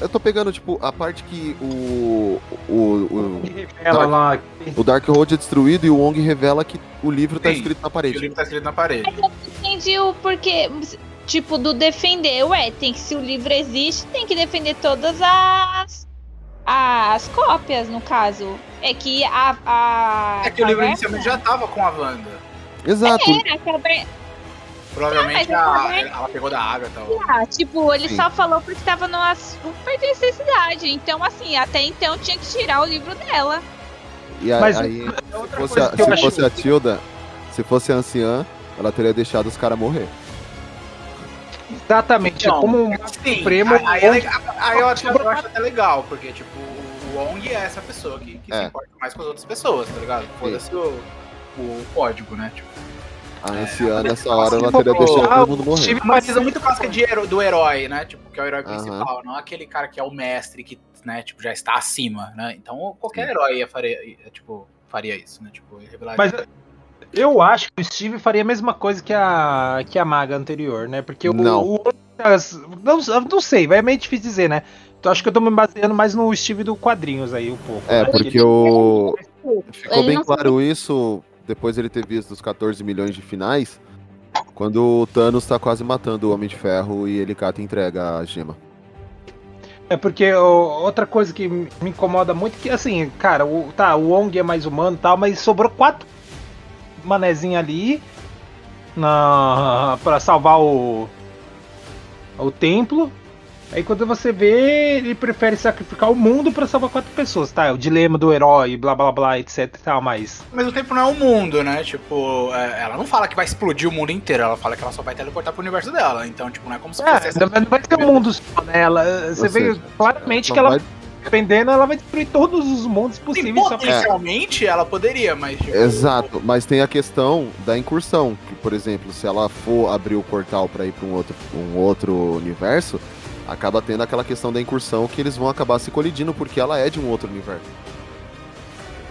Eu tô pegando, tipo, a parte que o. O, o, Ela Dark- lá. o Darkhold é destruído e o Wong revela que o livro tá Sim, escrito na O parede. livro tá escrito na parede. Mas eu não entendi o porquê, tipo, do defender. Ué, tem que, se o livro existe, tem que defender todas as. As cópias, no caso. É que a. a É que o livro inicialmente já tava com a Wanda. Exato. Era, a caverna. Provavelmente Ah, a caverna- ela pegou da água e tal. Ah, tipo, ele Sim. só falou porque tava numa super necessidade. Então, assim, até então tinha que tirar o livro dela. E a- Mas aí, se fosse, coisa a, se fosse a Tilda, se fosse a anciã, ela teria deixado os caras morrer. Exatamente. Então, como um Sim, Supremo. aí, aí é legal- aí eu, acho, eu acho até legal, porque, tipo, o Wong é essa pessoa que, que se É. importa mais com as outras pessoas, tá ligado? Foda-se o, o código, né? Tipo, A anciã, nessa hora, ela assim, teria pô, deixado todo mundo morrer. tive uma visão muito clássica de hero- do herói, né? Tipo, que é o herói principal, não aquele cara que é o mestre, que, né, tipo, já está acima, né? Então qualquer herói ia faria, ia, tipo, faria isso, né? Tipo, revelaria. Mas Eu acho que o Steve faria a mesma coisa que a, que a maga anterior, né? Porque o. Não. o- as- não, não sei, vai meio difícil dizer, né? Então acho que eu tô me baseando mais no Steve do quadrinhos aí um pouco. É, né? porque o. Ficou bem claro isso depois ele ter visto os 14 milhões de finais. Quando o Thanos tá quase matando o Homem de Ferro e ele cata e entrega a gema. É porque ó, outra coisa que me incomoda muito é que, assim, cara, o, tá, o Wong é mais humano e tal, mas sobrou quatro manezinhos ali na, pra salvar o, o templo. Aí quando você vê, ele prefere sacrificar o mundo pra salvar quatro pessoas, tá? O dilema do herói, blá blá blá, etc e tal, mas. Mas o tempo não é o mundo, né? Tipo, é, ela não fala que vai explodir o mundo inteiro, ela fala que ela só vai teleportar pro universo dela. Então, tipo, não é como se É, fosse. não vai- não vai ser um mundo só, né? Ela, você Ou vê seja, claramente que ela, vai- dependendo, ela vai destruir todos os mundos possíveis. pra- potencialmente ela poderia, mas. Tipo, Exato, mas tem a questão da incursão, que por exemplo, se ela for abrir o portal pra ir pra um outro, um outro universo, acaba tendo aquela questão da incursão que eles vão acabar se colidindo porque ela é de um outro universo.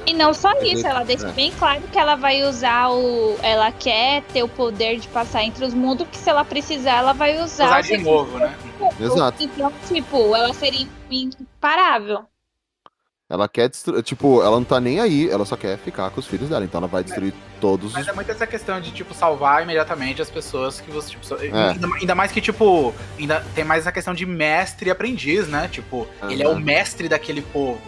E não só isso, ela deixa é. bem claro que ela vai usar o. Ela quer ter o poder de passar entre os mundos, que se ela precisar, ela vai usar. usar o de novo, né? Exato. Então, tipo, ela seria imparável. Ela quer destruir, tipo, ela não tá nem aí, ela só quer ficar com os filhos dela, então ela vai destruir todos Mas os. é muito essa questão de, tipo, salvar imediatamente as pessoas que você, tipo, É. ainda, ainda mais que, tipo, ainda tem mais essa questão de mestre e aprendiz, né? Tipo, ele é o mestre daquele povo,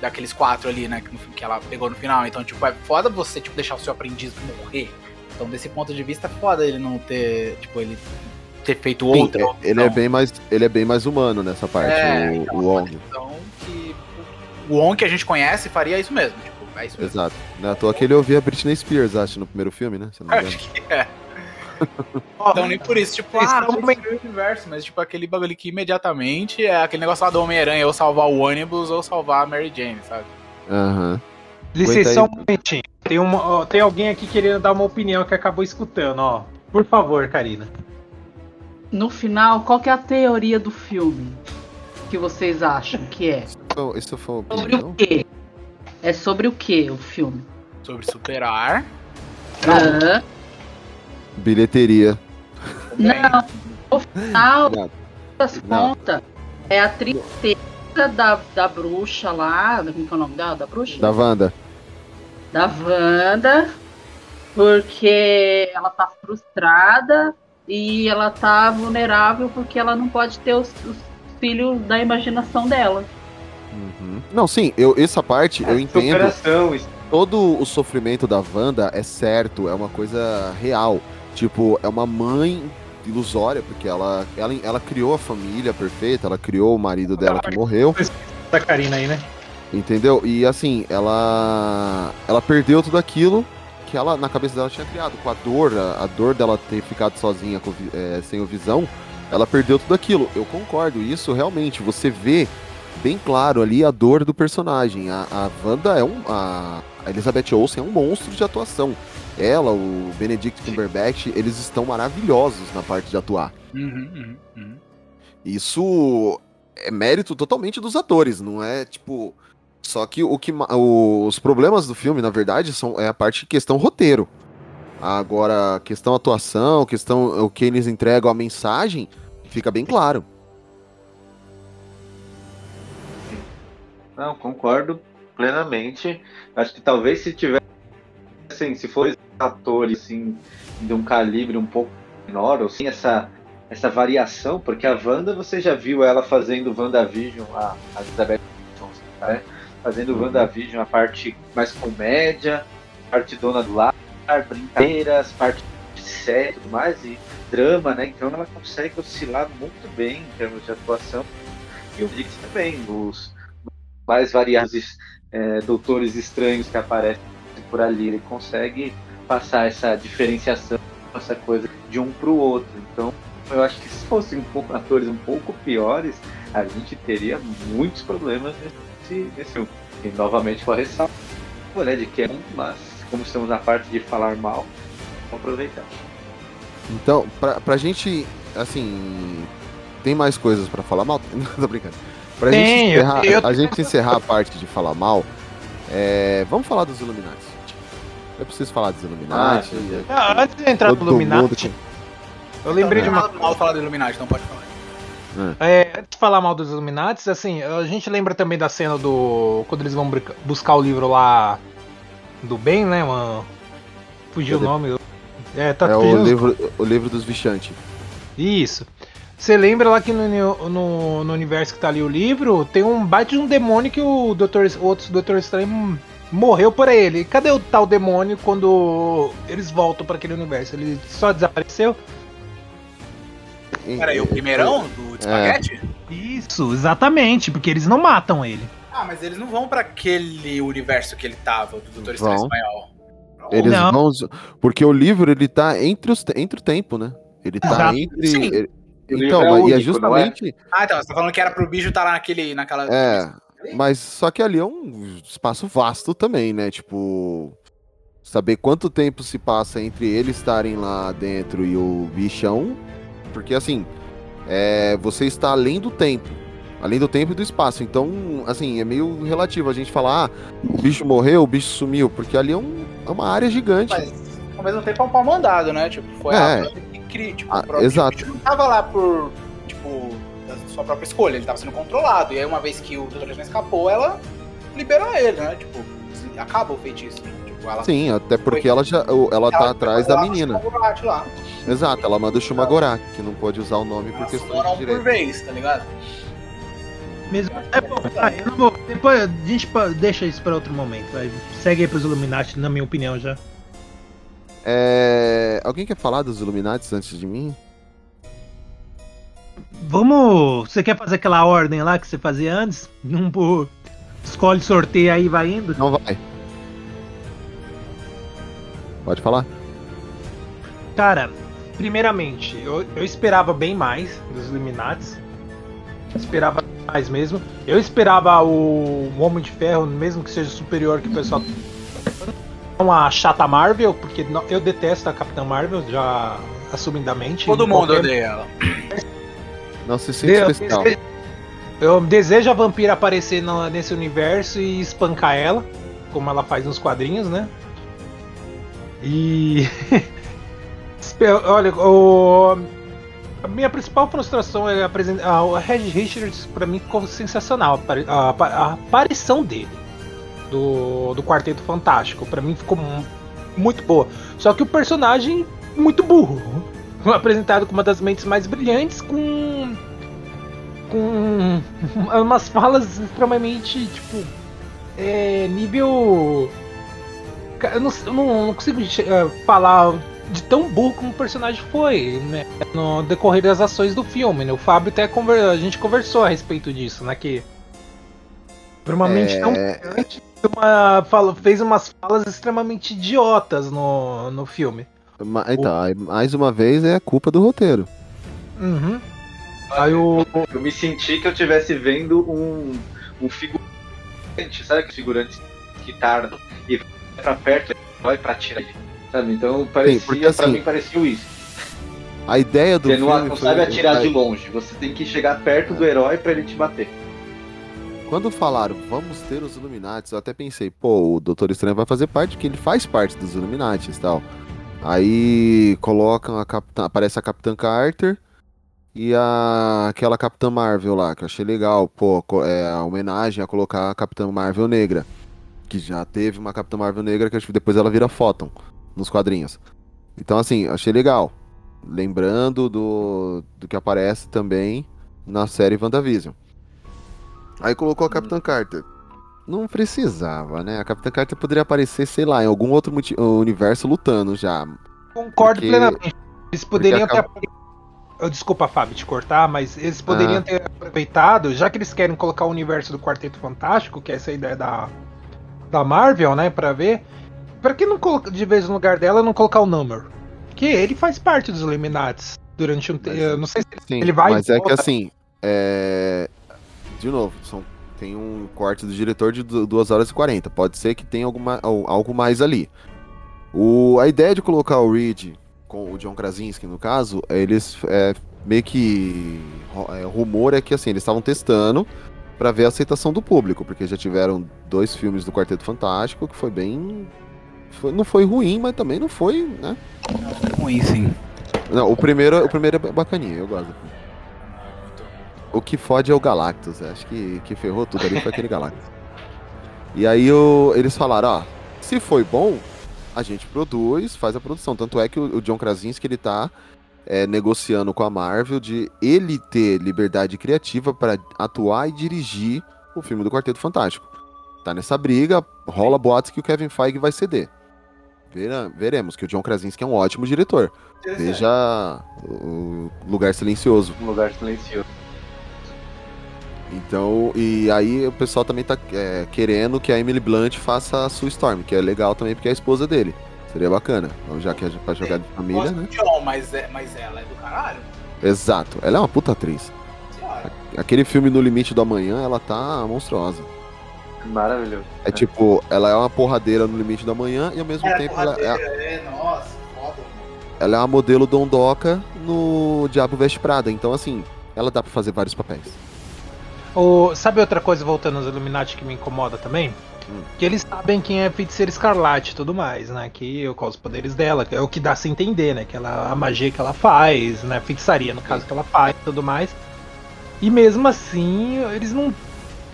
daqueles quatro ali, né, que, ela pegou no final. Então, tipo, é foda você, tipo, deixar o seu aprendiz morrer. Então, desse ponto de vista, é foda ele não ter, tipo, ele ter feito outra. é- ele é bem mais, ele é bem mais humano nessa parte, É, o, então, o Wong. Então, o On que a gente conhece faria isso mesmo. Tipo, é isso mesmo. Exato. Não é à toa que ele ouvia Britney Spears, acho, no primeiro filme, né? Se não me *laughs* Acho engano. que é. *laughs* Então nem por isso, tipo, ah, é o universo, mas tipo, aquele bagulho que imediatamente é aquele negócio lá do Homem-Aranha, ou salvar o ônibus ou salvar a Mary Jane, sabe? Aham. Licença só um momentinho. Tem, uma, ó, tem alguém aqui querendo dar uma opinião que acabou escutando, ó. Por favor, Karina. No final, qual que é a teoria do filme? Que vocês acham que é? Então, Isso foi Sobre o quê? É sobre o que o filme? Sobre superar. Hã? Bilheteria. Não, no final Não. das contas, é a tristeza da, da bruxa lá. Como é o nome dela? Da bruxa? Da Wanda. da Wanda, porque ela tá frustrada e ela tá vulnerável porque ela não pode ter os, os filhos da imaginação dela. Uhum. Não, sim, eu, essa parte eu entendo. Superação. Todo o sofrimento da Wanda é certo, é uma coisa real. Tipo, é uma mãe ilusória, porque ela, ela, ela criou a família perfeita, ela criou o marido dela que morreu. Da Karina aí, né? Entendeu? E assim, ela ela perdeu tudo aquilo que ela na cabeça dela tinha criado, com a dor, a, a dor dela ter ficado sozinha com, é, sem o visão, ela perdeu tudo aquilo. Eu concordo, isso realmente você vê bem claro ali a dor do personagem. A, a Wanda é um a, a Elizabeth Olsen é um monstro de atuação. Ela, o Benedict Cumberbatch, eles estão maravilhosos na parte de atuar. Uhum, uhum, uhum. Isso é mérito totalmente dos atores, não é tipo. Só que o que os problemas do filme, na verdade, são é a parte de questão roteiro. Agora, questão atuação, questão o que eles entregam a mensagem, fica bem claro. Não, concordo plenamente. Acho que talvez se tivesse, assim, se fosse atores assim, de um calibre um pouco menor, ou sim essa, essa variação, porque a Wanda, você já viu ela fazendo WandaVision, a, a Elizabeth Olsen, né? Fazendo Uhum. WandaVision a parte mais comédia, parte dona do lar, brincadeiras, parte séria e tudo mais, e drama, né? Então ela consegue oscilar muito bem em termos de atuação. E o Dix também, os mais variados é, doutores estranhos que aparecem por ali, ele consegue passar essa diferenciação, essa coisa de um pro outro. Então, eu acho que se fossem um pouco, atores um pouco piores, a gente teria muitos problemas nesse, nesse filme. E novamente com a ressalva, né, de que é um, mas como estamos na parte de falar mal, vamos aproveitar. Então, pra, pra gente, assim, tem mais coisas pra falar mal? *laughs* Não, tô brincando. Pra gente Tem, eu- encerrar, eu- a gente encerrar a parte de falar mal, é, vamos falar dos Illuminati. É preciso falar dos Illuminati. Ah, Ah, antes de entrar no Illuminati, mundo eu lembrei de uma Mal, mal falar do Illuminati, então pode falar. É, antes de falar mal dos Illuminati, assim, a gente lembra também da cena do. Quando eles vão buscar o livro lá do bem, né, mano? Fugiu o nome. É, tá É o livro, o livro dos Vichanti. Isso. Você lembra lá que no, no, no universo que tá ali o livro, tem um baita de um demônio que o Doutor, o outro Doutor Estranho morreu por ele. Cadê o tal demônio quando eles voltam pra aquele universo? Ele só desapareceu? Peraí, o primeirão do espaguete? Isso, exatamente, porque eles não matam ele. Ah, mas eles não vão pra aquele universo que ele tava, do Doutor Estranho. Espanhol. Eles Não. vão. Porque o livro ele tá entre, os, entre o tempo, né? Ele tá Exato. entre. Sim. ele- então, é mas- e é único, justamente. Ah, então, você tá falando que era pro bicho estar lá naquele, naquela. É, mas só que ali é um espaço vasto também, né? Tipo, saber quanto tempo se passa entre eles estarem lá dentro e o bichão, porque assim, é, você está além do tempo, além do tempo e do espaço. Então, assim, é meio relativo a gente falar, ah, o bicho morreu, o bicho sumiu, porque ali é, um- é uma área gigante. Mas ao mesmo tempo é um pau mandado, né? Tipo, foi É. a banda que cria. Tipo, Ah, o próprio exato. bicho não tava lá por, tipo, da sua própria escolha, ele tava sendo controlado. E aí, uma vez que o Doutor escapou, ela liberou ele, né? Tipo, acaba o feitiço. né? Tipo, ela Sim, até porque ela já o- ela tá atrás da ela menina. o. Exato, ela manda o Shumagorak, que não pode usar o nome por questão de um por direito. vez, tá ligado? Mesmo. É, bom, tá, eu não vou. Depois a gente deixa isso pra outro momento. Vai. Segue aí pros Illuminati, na minha opinião já. É, Alguém quer falar dos Illuminati antes de mim? Vamos. Você quer fazer aquela ordem lá que você fazia antes? Não por. Escolhe sorteio aí e vai indo? Não vai. Pode falar. Cara, primeiramente, eu, eu esperava bem mais dos Illuminati. Esperava mais mesmo. Eu esperava o Homem de Ferro, mesmo que seja superior que o pessoal. Uma chata Marvel, porque eu detesto a Capitã Marvel, já assumidamente. Todo mundo qualquer- odeia ela. Não se sente Eu especial. desejo- Eu desejo a vampira aparecer no- nesse universo e espancar ela, como ela faz nos quadrinhos, né? E. *laughs* Olha, o... a minha principal frustração é apresentar. O Red Richards, pra mim, ficou sensacional. a A, a aparição dele, do, do Quarteto Fantástico, pra mim ficou mu- muito boa. Só que o personagem, muito burro. *laughs* Apresentado como uma das mentes mais brilhantes, com com *laughs* umas falas extremamente, tipo, é, nível. Eu não, eu não- consigo eh, falar de tão burro como o personagem foi, né? No decorrer das ações do filme, né? O Fábio até conver... a gente conversou a respeito disso, né? Que. Por uma mente tão É. brilhante, uma, fala- fez umas falas extremamente idiotas no, no filme. Ma- Então, aí, mais uma vez é culpa do roteiro. Uhum. Aí o. Eu me senti que eu estivesse vendo um, um figurante, sabe aquele figurante que tarda e vai pra perto e vai pra tirar ele, sabe? Então parecia, porque, pra assim, mim parecia isso. A ideia do Você não, filme não foi- sabe atirar de longe, você tem que chegar perto do herói pra ele te bater. Quando falaram, vamos ter os Illuminati, eu até pensei, pô, o Doutor Estranho vai fazer parte, que ele faz parte dos Illuminati e tal. Aí colocam a Capitã, aparece a Capitã Carter e a, aquela Capitã Marvel lá, que eu achei legal, pô, é, a homenagem a colocar a Capitã Marvel negra, que já teve uma Capitã Marvel negra que acho que depois ela vira Photon nos quadrinhos. Então assim, achei legal. Lembrando do, do que aparece também na série WandaVision. Aí colocou a Capitã Carter. Não precisava, né? A Capitã Carter poderia aparecer, sei lá, em algum outro universo lutando já. Concordo Porque- plenamente. Eles poderiam ter. Eu, desculpa, Fábio, te cortar, mas eles poderiam Ah. ter aproveitado, já que eles querem colocar o universo do Quarteto Fantástico, que é essa ideia da, da Marvel, né, pra ver. Pra que não colocar, de vez no lugar dela, não colocar o Number? Que ele faz parte dos Illuminati durante um tempo. Eu não sei se Sim, ele vai. mas é que assim, é... de novo, são... tem um corte do diretor de 2 horas e 40. Pode ser que tenha alguma... al- algo mais ali. O... A ideia de colocar o Reed com o John Krasinski, no caso, eles é, meio que. é, rumor é que assim, eles estavam testando pra ver a aceitação do público, porque já tiveram dois filmes do Quarteto Fantástico que foi bem foi- não foi ruim, mas também não foi, né? Ruim, sim. Não, o primeiro, o primeiro é bacaninha, eu gosto. O que fode é o Galactus, acho que, que ferrou tudo ali foi aquele *laughs* Galactus. E aí o- eles falaram, ó, se foi bom, a gente produz, faz a produção. Tanto é que o, o John Krasinski, ele tá é, negociando com a Marvel de ele ter liberdade criativa para atuar e dirigir o filme do Quarteto Fantástico. Tá nessa briga, rola boatos que o Kevin Feige vai ceder. Veremos que o John Krasinski é um ótimo diretor. Veja o Lugar Silencioso. Um lugar silencioso. Então, e aí o pessoal também tá é, querendo que a Emily Blunt faça a Sue Storm, que é legal também porque é a esposa dele. Seria bacana. Então, já que é pra jogar de família, Gosto né? do John, mas, é, mas ela é do caralho. Exato. Ela é uma puta atriz. Aquele filme No Limite do Amanhã, ela tá monstruosa. Maravilhoso. É tipo, ela é uma porradeira no limite do amanhã e ao mesmo É, tempo ela é, é, nossa, foda. ela é uma modelo dondoca no Diabo Veste Prada. Então, assim, ela dá pra fazer vários papéis. O, sabe outra coisa voltando aos Illuminati que me incomoda também? Hum. Que eles sabem quem é a feiticeira escarlate e tudo mais, né? Que quais os poderes dela, que é o que dá a se entender, né? Que ela, a magia que ela faz, né? Feitiçaria, no caso, que ela faz e tudo mais. E mesmo assim, eles não,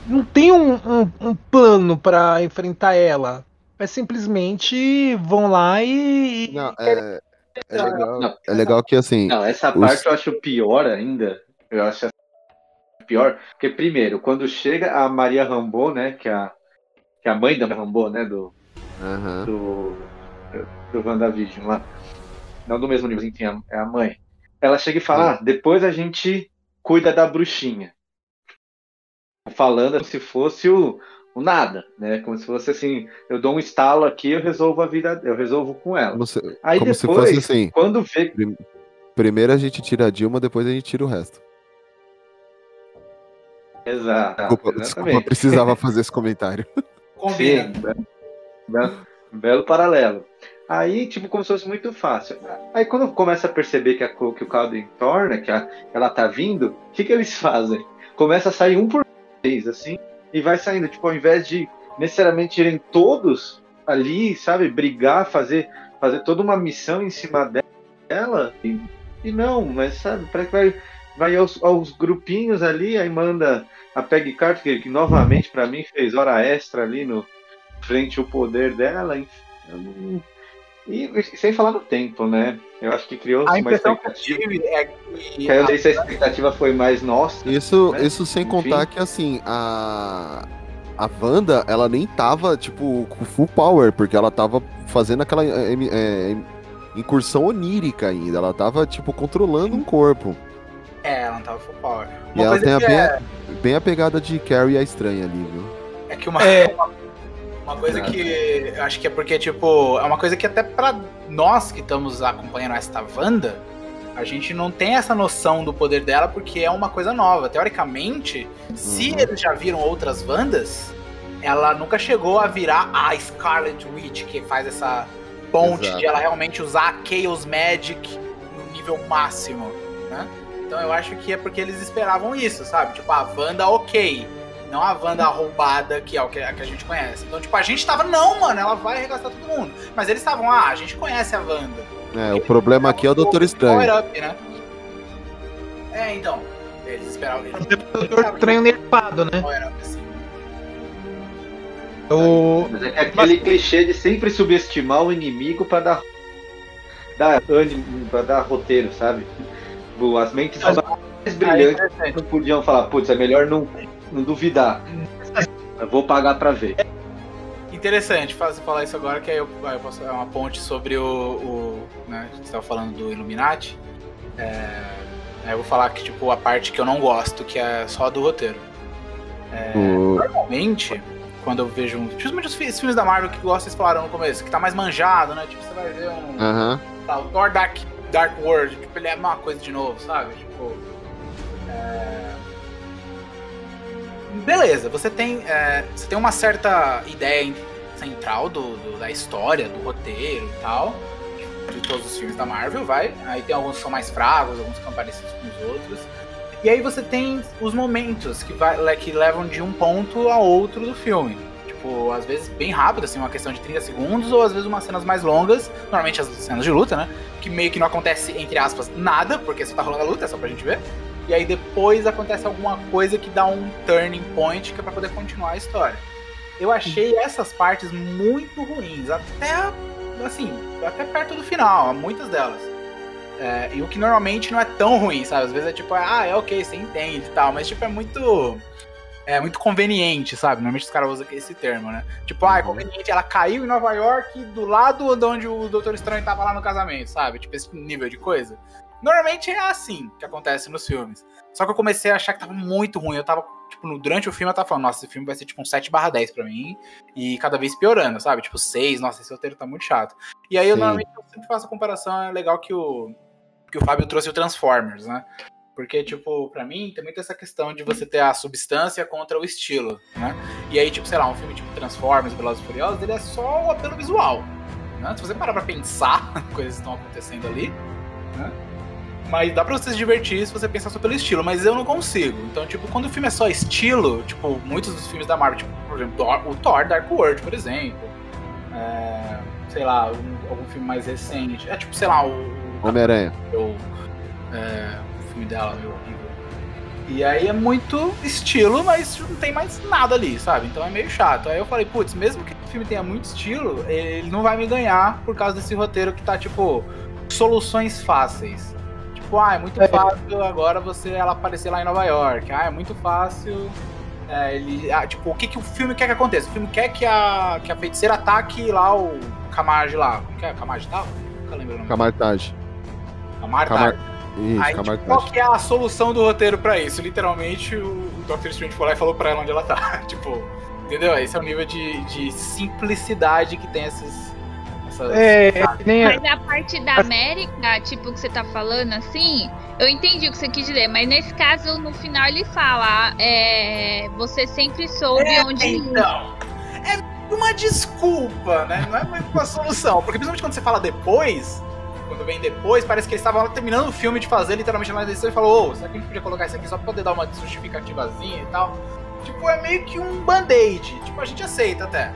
não têm um, um, um plano pra enfrentar ela. É simplesmente vão lá e. Não, é, é legal, Não. é legal que assim. Não, essa os- parte eu acho pior ainda. Eu acho essa pior. Porque, primeiro, quando chega a Maria Rambo, né? Que é a, que é a mãe da Maria Rambo, né? Do, Aham. do, do WandaVision lá. Não do mesmo nível, enfim, é a mãe. Ela chega e fala: ah, depois a gente cuida da bruxinha. Falando como se fosse o, o nada, né? Como se fosse assim, eu dou um estalo aqui, eu resolvo a vida, eu resolvo com ela. Como se, Aí como depois, se fosse assim. quando vê prim- Primeiro a gente tira a Dilma, depois a gente tira o resto. Exato. Desculpa, desculpa, precisava *laughs* fazer esse comentário. Sim, be- be- belo paralelo. Aí, tipo, como se fosse muito fácil. Aí quando começa a perceber que, a, que o caldo entorna, que a- ela tá vindo, o que, que eles fazem? Começa a sair um por vez, assim, e vai saindo. Tipo, ao invés de necessariamente irem todos ali, sabe, brigar, fazer, fazer toda uma missão em cima dela, e, e não, mas sabe, parece que vai, vai aos, aos grupinhos ali, aí manda a Peggy Carter, que, novamente pra mim fez hora extra ali no frente ao poder dela. enfim, eu não- E, e sem falar no tempo, né? Eu acho que criou A uma impressão que eu expectativa. tive é que. que eu não sei se a expectativa foi mais nossa. Isso, né? isso sem Enfim. contar que assim, a. A Wanda, ela nem tava, tipo, com full power, porque ela tava fazendo aquela é, é, incursão onírica ainda. Ela tava, tipo, controlando um corpo. É, ela não tava full power. E Uma ela coisa tem a que bem, é, bem a pegada de Carrie a estranha ali, viu? é que uma, É. *laughs* uma, uma coisa que eu acho que é porque, tipo, é uma coisa que até pra nós que estamos acompanhando esta Wanda, a gente não tem essa noção do poder dela porque é uma coisa nova. Teoricamente, se Uhum. eles já viram outras Wandas, ela nunca chegou a virar a Scarlet Witch, que faz essa ponte Exato. de ela realmente usar a Chaos Magic no nível máximo, né? Então eu acho que é porque eles esperavam isso, sabe? Tipo, a Wanda ok, não a Wanda roubada, que é o que a, que a gente conhece. Então, tipo, a gente tava, não, mano, ela vai arregaçar todo mundo. Mas eles estavam, ah, a gente conhece a Wanda. É, o problema aqui é o Doutor Estranho. Power up, né? É, então. Eles esperavam. Eles Doutor Estranho nerfado, né? Power up, assim. O... Mas é que aquele clichê de sempre subestimar o inimigo pra dar, dar ânimo, pra dar roteiro, sabe? As mentes Mas- mais brilhantes não podiam falar, putz, é melhor não, não duvidar. Eu vou pagar pra ver. Interessante faz- falar isso agora, que aí eu, eu posso dar uma ponte sobre o. o né, você estava falando do Illuminati. É, aí eu vou falar que, tipo, a parte que eu não gosto, que é só do roteiro. É, O- Normalmente, quando eu vejo. um- Principalmente os filmes da Marvel que vocês falaram no começo, que tá mais manjado, né? Tipo, você vai ver um. Aham. tá, o Thor Dark, Dark World, tipo, ele é uma coisa de novo, sabe? Tipo. é, Beleza, você tem, é, você tem uma certa ideia central do, do- da história, do roteiro e tal, de todos os filmes da Marvel, vai. Aí tem alguns que são mais fracos, alguns que são parecidos com os outros. E aí você tem os momentos que, vai, que levam de um ponto a outro do filme. Tipo, às vezes bem rápido, assim, uma questão de 30 segundos, ou às vezes umas cenas mais longas, normalmente as cenas de luta, né? Que meio que não acontece, entre aspas, nada, porque só tá rolando a luta, é só pra gente ver. E aí depois acontece alguma coisa que dá um turning point que é pra poder continuar a história. Eu achei essas partes muito ruins, até assim, até perto do final, muitas delas. É, e o que normalmente não é tão ruim, sabe? Às vezes é tipo, ah, é ok, você entende e tal, mas tipo, é muito. É muito conveniente, sabe? Normalmente os caras usam esse termo, né? Tipo, ah, é conveniente, ela caiu em Nova York do lado de onde o Doutor Estranho tava lá no casamento, sabe? Tipo, esse nível de coisa. Normalmente é assim que acontece nos filmes. Só que eu comecei a achar que tava muito ruim. Eu tava, tipo, no- durante o filme eu tava falando, nossa, esse filme vai ser tipo um 7 barra 10 pra mim. E cada vez piorando, sabe? Tipo, 6, nossa, esse roteiro tá muito chato. E aí eu Sim. normalmente eu sempre faço a comparação, é legal que o, que o Fábio trouxe o Transformers, né? Porque, tipo, pra mim tem muito essa questão de você ter a substância contra o estilo, né? E aí, tipo, sei lá, um filme tipo Transformers, Velozes e Furiosos, ele é só o apelo visual, né? Se você parar pra pensar *laughs* coisas que estão acontecendo ali, né? Mas dá pra você se divertir se você pensar só pelo estilo, mas eu não consigo. Então, tipo, quando o filme é só estilo, tipo, muitos dos filmes da Marvel, tipo, por exemplo, o Thor Dark World, por exemplo. É, sei lá, um- algum filme mais recente. É tipo, sei lá, o. o Homem-Aranha. o, é, o filme dela, meu horrível. E aí é muito estilo, mas não tem mais nada ali, sabe? Então é meio chato. Aí eu falei, putz, mesmo que o filme tenha muito estilo, ele não vai me ganhar por causa desse roteiro que tá, tipo, soluções fáceis. Tipo, ah, é muito fácil agora você ela aparecer lá em Nova York. Ah, é muito fácil. é, ele, ah, tipo, o que, que o filme quer que aconteça? O filme quer que a, que a feiticeira ataque lá o Camarge lá. Como que é? Camarge tal? Nunca lembro o nome. Camartage. Camarge. Camar... Isso, Aí, tipo, Camartage. qual que é a solução do roteiro pra isso? Literalmente, o o Dr. Strange foi lá e falou pra ela onde ela tá. *laughs* tipo, entendeu? Esse é o nível de, de simplicidade que tem esses. Essas... É, que nem a- Mas a parte da América, tipo, que você tá falando assim, eu entendi o que você quis dizer, mas nesse caso, no final ele fala, é, você sempre soube É, onde. então. É uma desculpa, né? Não é muito uma solução. Porque principalmente quando você fala depois, quando vem depois, parece que eles estavam lá terminando o filme de fazer, literalmente na edição e falou, ô, será que a gente podia colocar isso aqui só pra poder dar uma justificativazinha e tal? Tipo, é meio que um band-aid. Tipo, a gente aceita até.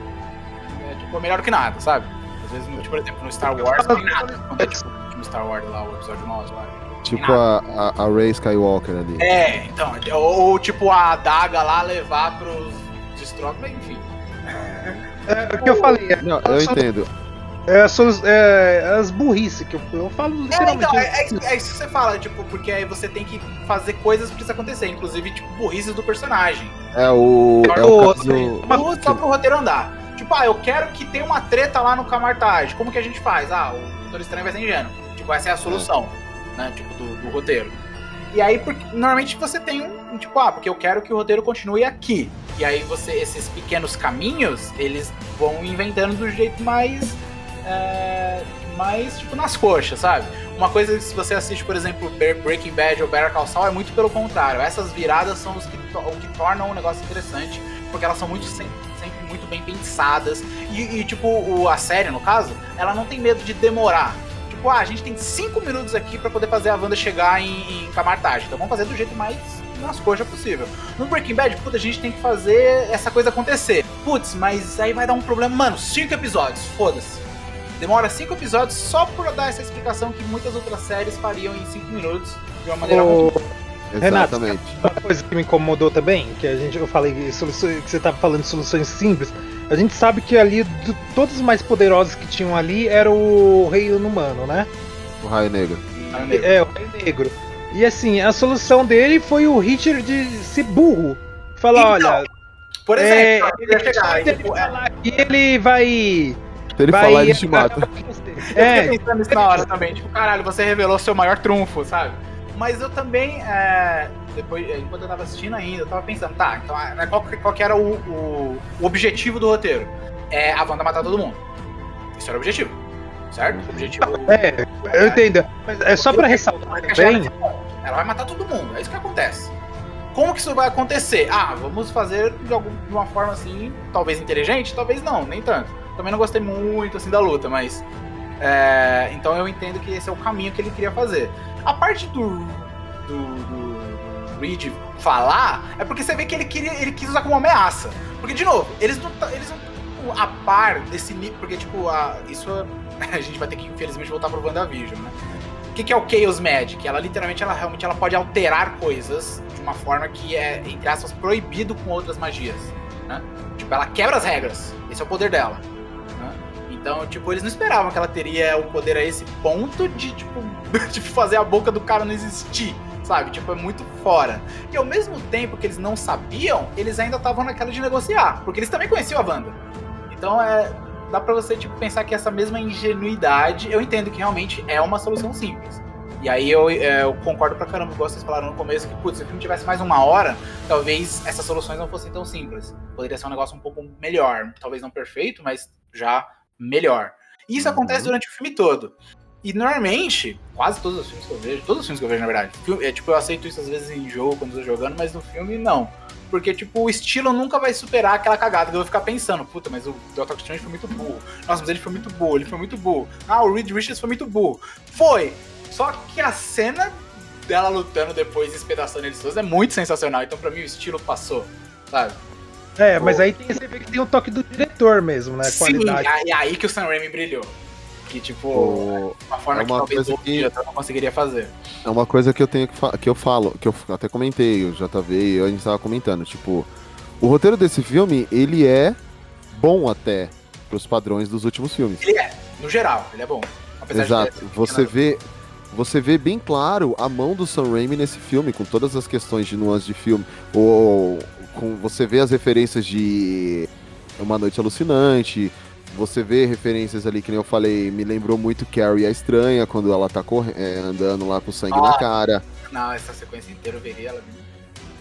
É, tipo, é melhor que nada, sabe? Às vezes, no- tipo, por exemplo, no Star Wars não tem nada. Quando é, tipo, no Star Wars lá, o episódio 9 lá. Tipo a, a, a Ray Skywalker ali. É, então, ou, ou, tipo a adaga lá levar pros destroços, mas enfim. é o que eu falei. É, Não, eu entendo. é, a solu- é, as burrices que eu, eu falo É, literalmente. então, é, é isso- é que você fala, tipo, porque aí você tem que fazer coisas pra isso acontecer, inclusive, tipo, burrices do personagem. É o. É Ô, o caso. Só pro roteiro andar. Tipo, ah, eu quero que tenha uma treta lá no Camartage. Como que a gente faz? Ah, o Doutor Estranho vai ser ingênuo. Tipo, essa é a solução, né? Tipo, do, do roteiro. E aí, porque, normalmente você tem um, tipo, ah, porque eu quero que o roteiro continue aqui. E aí você, esses pequenos caminhos, eles vão inventando do jeito mais. é, mais, tipo, nas coxas, sabe? Uma coisa que se você assiste, por exemplo, Breaking Bad ou Better Call Saul, é muito pelo contrário. Essas viradas são os que, o que tornam o negócio interessante, porque elas são muito muito bem pensadas. E, e, tipo, o- a série, no caso, ela não tem medo de demorar. Tipo, ah, a gente tem cinco minutos aqui pra poder fazer a Wanda chegar em, em Camartage. Então vamos fazer do jeito mais nas coxas possível. No Breaking Bad, puta, a gente tem que fazer essa coisa acontecer. Putz, mas aí vai dar um problema. Mano, cinco episódios, foda-se. Demora cinco episódios só por dar essa explicação que muitas outras séries fariam em cinco minutos de uma maneira Ô, muito. Renato, Exatamente. uma coisa que me incomodou também, que a gente, eu falei soluções, que você tava falando de soluções simples. A gente sabe que ali, do- todos os mais poderosos que tinham ali era o rei humano, né? O Raio Negro. É, o rei negro. E assim, a solução dele foi o Richard ser burro. Falar, Então, olha. Por é, exemplo, eu ia chegar, ele, tipo, é- que ele vai. Se ele vai falar, ele te mata. Eu É, fiquei pensando nisso na hora também. Tipo, caralho, você revelou seu maior trunfo, sabe? Mas eu também, é, depois, enquanto eu tava assistindo ainda, eu tava pensando, tá, então é, qual, que- qual que era o, o, o objetivo do roteiro? É a Wanda matar todo mundo. Isso era o objetivo, certo? O objetivo. É, eu entendo. Mas é só pra ressaltar também. Ela vai matar todo mundo, é isso que acontece. Como que isso vai acontecer? Ah, vamos fazer de, algum, de uma forma assim, talvez inteligente, talvez não, nem tanto. Também não gostei muito assim da luta, mas. é, então eu entendo que esse é o caminho que ele queria fazer. A parte do. do, do- Reed falar, é porque você vê que ele queria, ele quis usar como ameaça. Porque, de novo, eles não, tá- eles não a par desse nível, porque, tipo, a, isso *laughs* a gente vai ter que, infelizmente, voltar pro WandaVision, né? O que, que é o Chaos Magic? Ela literalmente, ela realmente ela pode alterar coisas de uma forma que é, entre aspas, proibido com outras magias. Né? Tipo, ela quebra as regras. Esse é o poder dela. Então, tipo, eles não esperavam que ela teria o poder a esse ponto de, tipo, *laughs* tipo, fazer a boca do cara não existir. Sabe? Tipo, é muito fora. E ao mesmo tempo que eles não sabiam, eles ainda estavam naquela de negociar. Porque eles também conheciam a Wanda. Então é. Dá pra você, tipo, pensar que essa mesma ingenuidade, eu entendo que realmente é uma solução simples. E aí eu, é, eu concordo pra caramba, igual vocês falaram no começo, que, putz, se o filme tivesse mais uma hora, talvez essas soluções não fossem tão simples. Poderia ser um negócio um pouco melhor. Talvez não perfeito, mas já melhor. E isso acontece durante o filme todo. E normalmente, quase todos os filmes que eu vejo, todos os filmes que eu vejo, na verdade, filme- é, tipo, eu aceito isso às vezes em jogo, quando eu tô jogando, mas no filme não. Porque, tipo, o estilo nunca vai superar aquela cagada que eu vou ficar pensando, puta, mas o Doctor Strange foi muito burro. Nossa, mas ele foi muito burro, ele foi muito burro. Ah, o Reed Richards foi muito burro. Foi! Só que a cena dela lutando depois, espedaçando eles todos, é muito sensacional. Então, pra mim, o estilo passou, sabe? É, mas aí tem, você vê que tem o toque do diretor mesmo, né? Sim, Qualidade. é aí que o Sam Raimi brilhou. Que, tipo, O- uma forma é que uma talvez coisa outro que- diretor não conseguiria fazer. É uma coisa que eu tenho que, fa- que eu falo, que eu até comentei, o JV e eu, a gente tava comentando, tipo, o roteiro desse filme, ele é bom até pros padrões dos últimos filmes. Ele é, no geral, ele é bom. Apesar Exato. de Você vê, você vê bem claro a mão do Sam Raimi nesse filme, com todas as questões de nuances de filme. Ou com, você vê as referências de Uma Noite Alucinante. Você vê referências ali, que nem eu falei, me lembrou muito Carrie a Estranha, quando ela tá corre- é, andando lá com sangue na Ah. cara. Não, essa sequência inteira eu veria ela.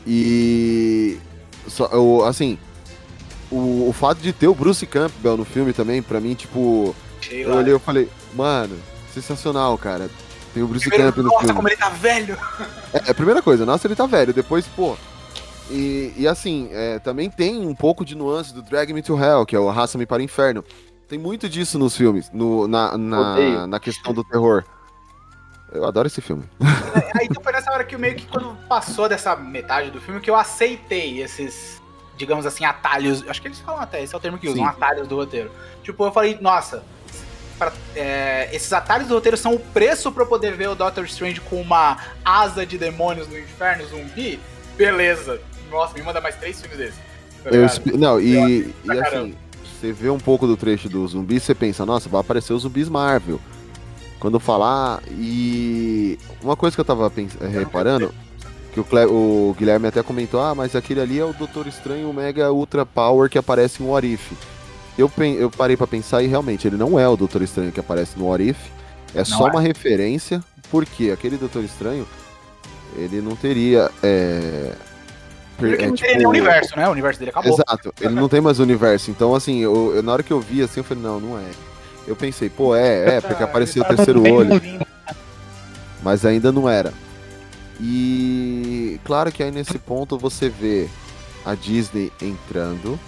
E. Só, eu, assim. O, o fato de ter o Bruce Campbell no filme também, pra mim, tipo. Achei Eu olhei e falei, mano, sensacional, cara. Tem o Bruce Primeiro, Campbell no nossa, filme. como ele tá velho! É, é a primeira coisa, nossa, ele tá velho. Depois, pô. E, e assim, é, também tem um pouco de nuance do Drag Me to Hell, que é o Arrasta-me para o Inferno. Tem muito disso nos filmes, no, na, na, na questão do terror. Eu adoro esse filme. Aí então foi nessa hora que eu meio que quando passou dessa metade do filme que eu aceitei esses, digamos assim, atalhos. Acho que eles falam até, esse é o termo que usam, Sim. atalhos do roteiro. Tipo, eu falei, nossa, pra- é, esses atalhos do roteiro são o preço pra eu poder ver o Doctor Strange com uma asa de demônios no inferno zumbi? Beleza. Nossa, me manda mais três filmes desses. tá Eu não, e, e assim, caramba. você vê um pouco do trecho do zumbi, você pensa, nossa, vai aparecer os zumbis Marvel. Quando falar, e uma coisa que eu tava pens- eh, reparando, que o, Cle- o Guilherme até comentou, ah, mas aquele ali é o Doutor Estranho Mega Ultra Power que aparece em What If. Eu, pen- eu parei pra pensar e realmente ele não é o Doutor Estranho que aparece no What If, é só é. uma referência, porque aquele Doutor Estranho, ele não teria. É, Porque é, não tipo, nenhum universo, né? O universo dele acabou. Exato, ele não tem mais universo. Então, assim, eu, eu- na hora que eu vi, assim, eu falei, não, não é. Eu pensei, pô, é, é, porque apareceu o terceiro olho. Mas ainda não era. E claro que aí nesse ponto você vê a Disney entrando,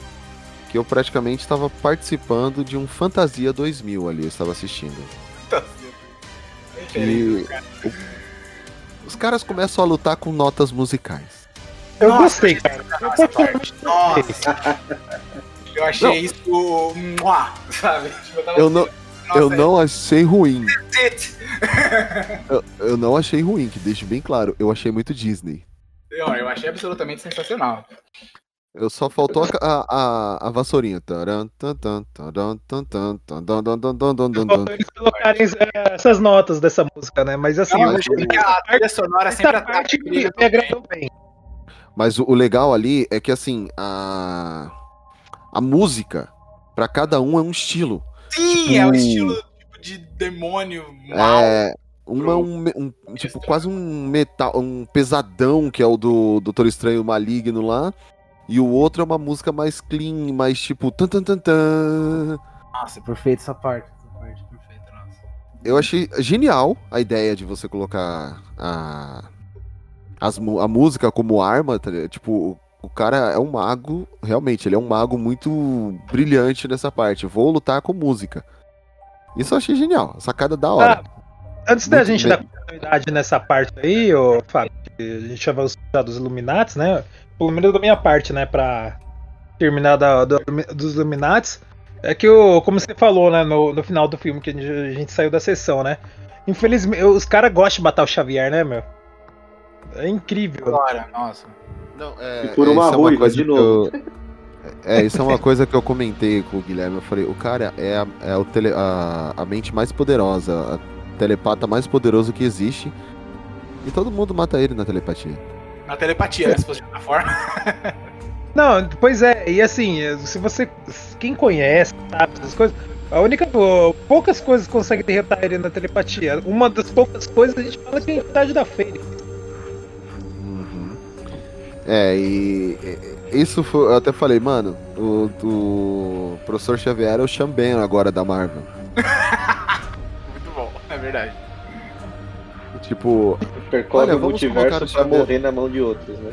que eu praticamente estava participando de um Fantasia 2000 ali, eu estava assistindo. E o- os caras começam a lutar com notas musicais. Eu Nossa, gostei, cara. Nossa, parte. Nossa. Eu achei Não. isso. Mua, sabe? Tipo, eu tava Eu não, Nossa, eu não achei ruim. Eu, eu não achei ruim, que deixe bem claro. Eu achei muito Disney. Eu, eu achei absolutamente sensacional. Eu só faltou a, a, a, a vassourinha. Eles colocarem essas notas dessa música, né? Mas assim, Não, eu achei que a trilha sonora sempre parte me agradou bem. Mas o, o legal ali é que assim, a, a música, pra cada um é um estilo. Sim, Tipo, é o estilo tipo, de demônio mal. É, uma é um, um- tipo, quase um metal, um pesadão, que é o do Doutor Estranho Maligno lá. E o outro é uma música mais clean, mais tipo. Tan, tan, tan, tan. Nossa, perfeito essa parte. Essa parte perfeita, nossa. Eu achei genial a ideia de você colocar a, as a música como arma. tá? Tipo, o, cara é um mago, realmente, ele é um mago muito brilhante nessa parte. Vou lutar com música. Isso eu achei genial, sacada da hora. Antes da Muito gente bem. dar continuidade nessa parte aí, ô Fábio, a gente usado os Illuminati, né? Pelo menos da minha parte, né? Pra terminar da, da- dos Illuminati. É que, o, como você falou, né? No, no final do filme que a gente, a gente saiu da sessão, né? Infelizmente, os caras gostam de matar o Xavier, né, meu? É incrível. Agora, nossa. Não, é, E por é, uma isso é ruiva, coisa de novo. eu- *laughs* é, isso é uma coisa que eu comentei com o Guilherme. Eu falei, o cara é, a, é o tele- a, a mente mais poderosa, a telepata mais poderoso que existe. E todo mundo mata ele na telepatia. Na telepatia, né? Se fosse de outra forma. *laughs* Não, pois é, e assim, se você. Quem conhece, sabe essas coisas. A única. Poucas coisas conseguem derrotar ele na telepatia. Uma das poucas coisas a gente fala que é a entidade da Fênix. É, e, isso foi, eu até falei, mano, o, o professor Xavier é o Xamben agora da Marvel. *laughs* Muito bom, é verdade. Tipo, Percorre olha, o vamos multiverso pra Xavier. morrer na mão de outros, né?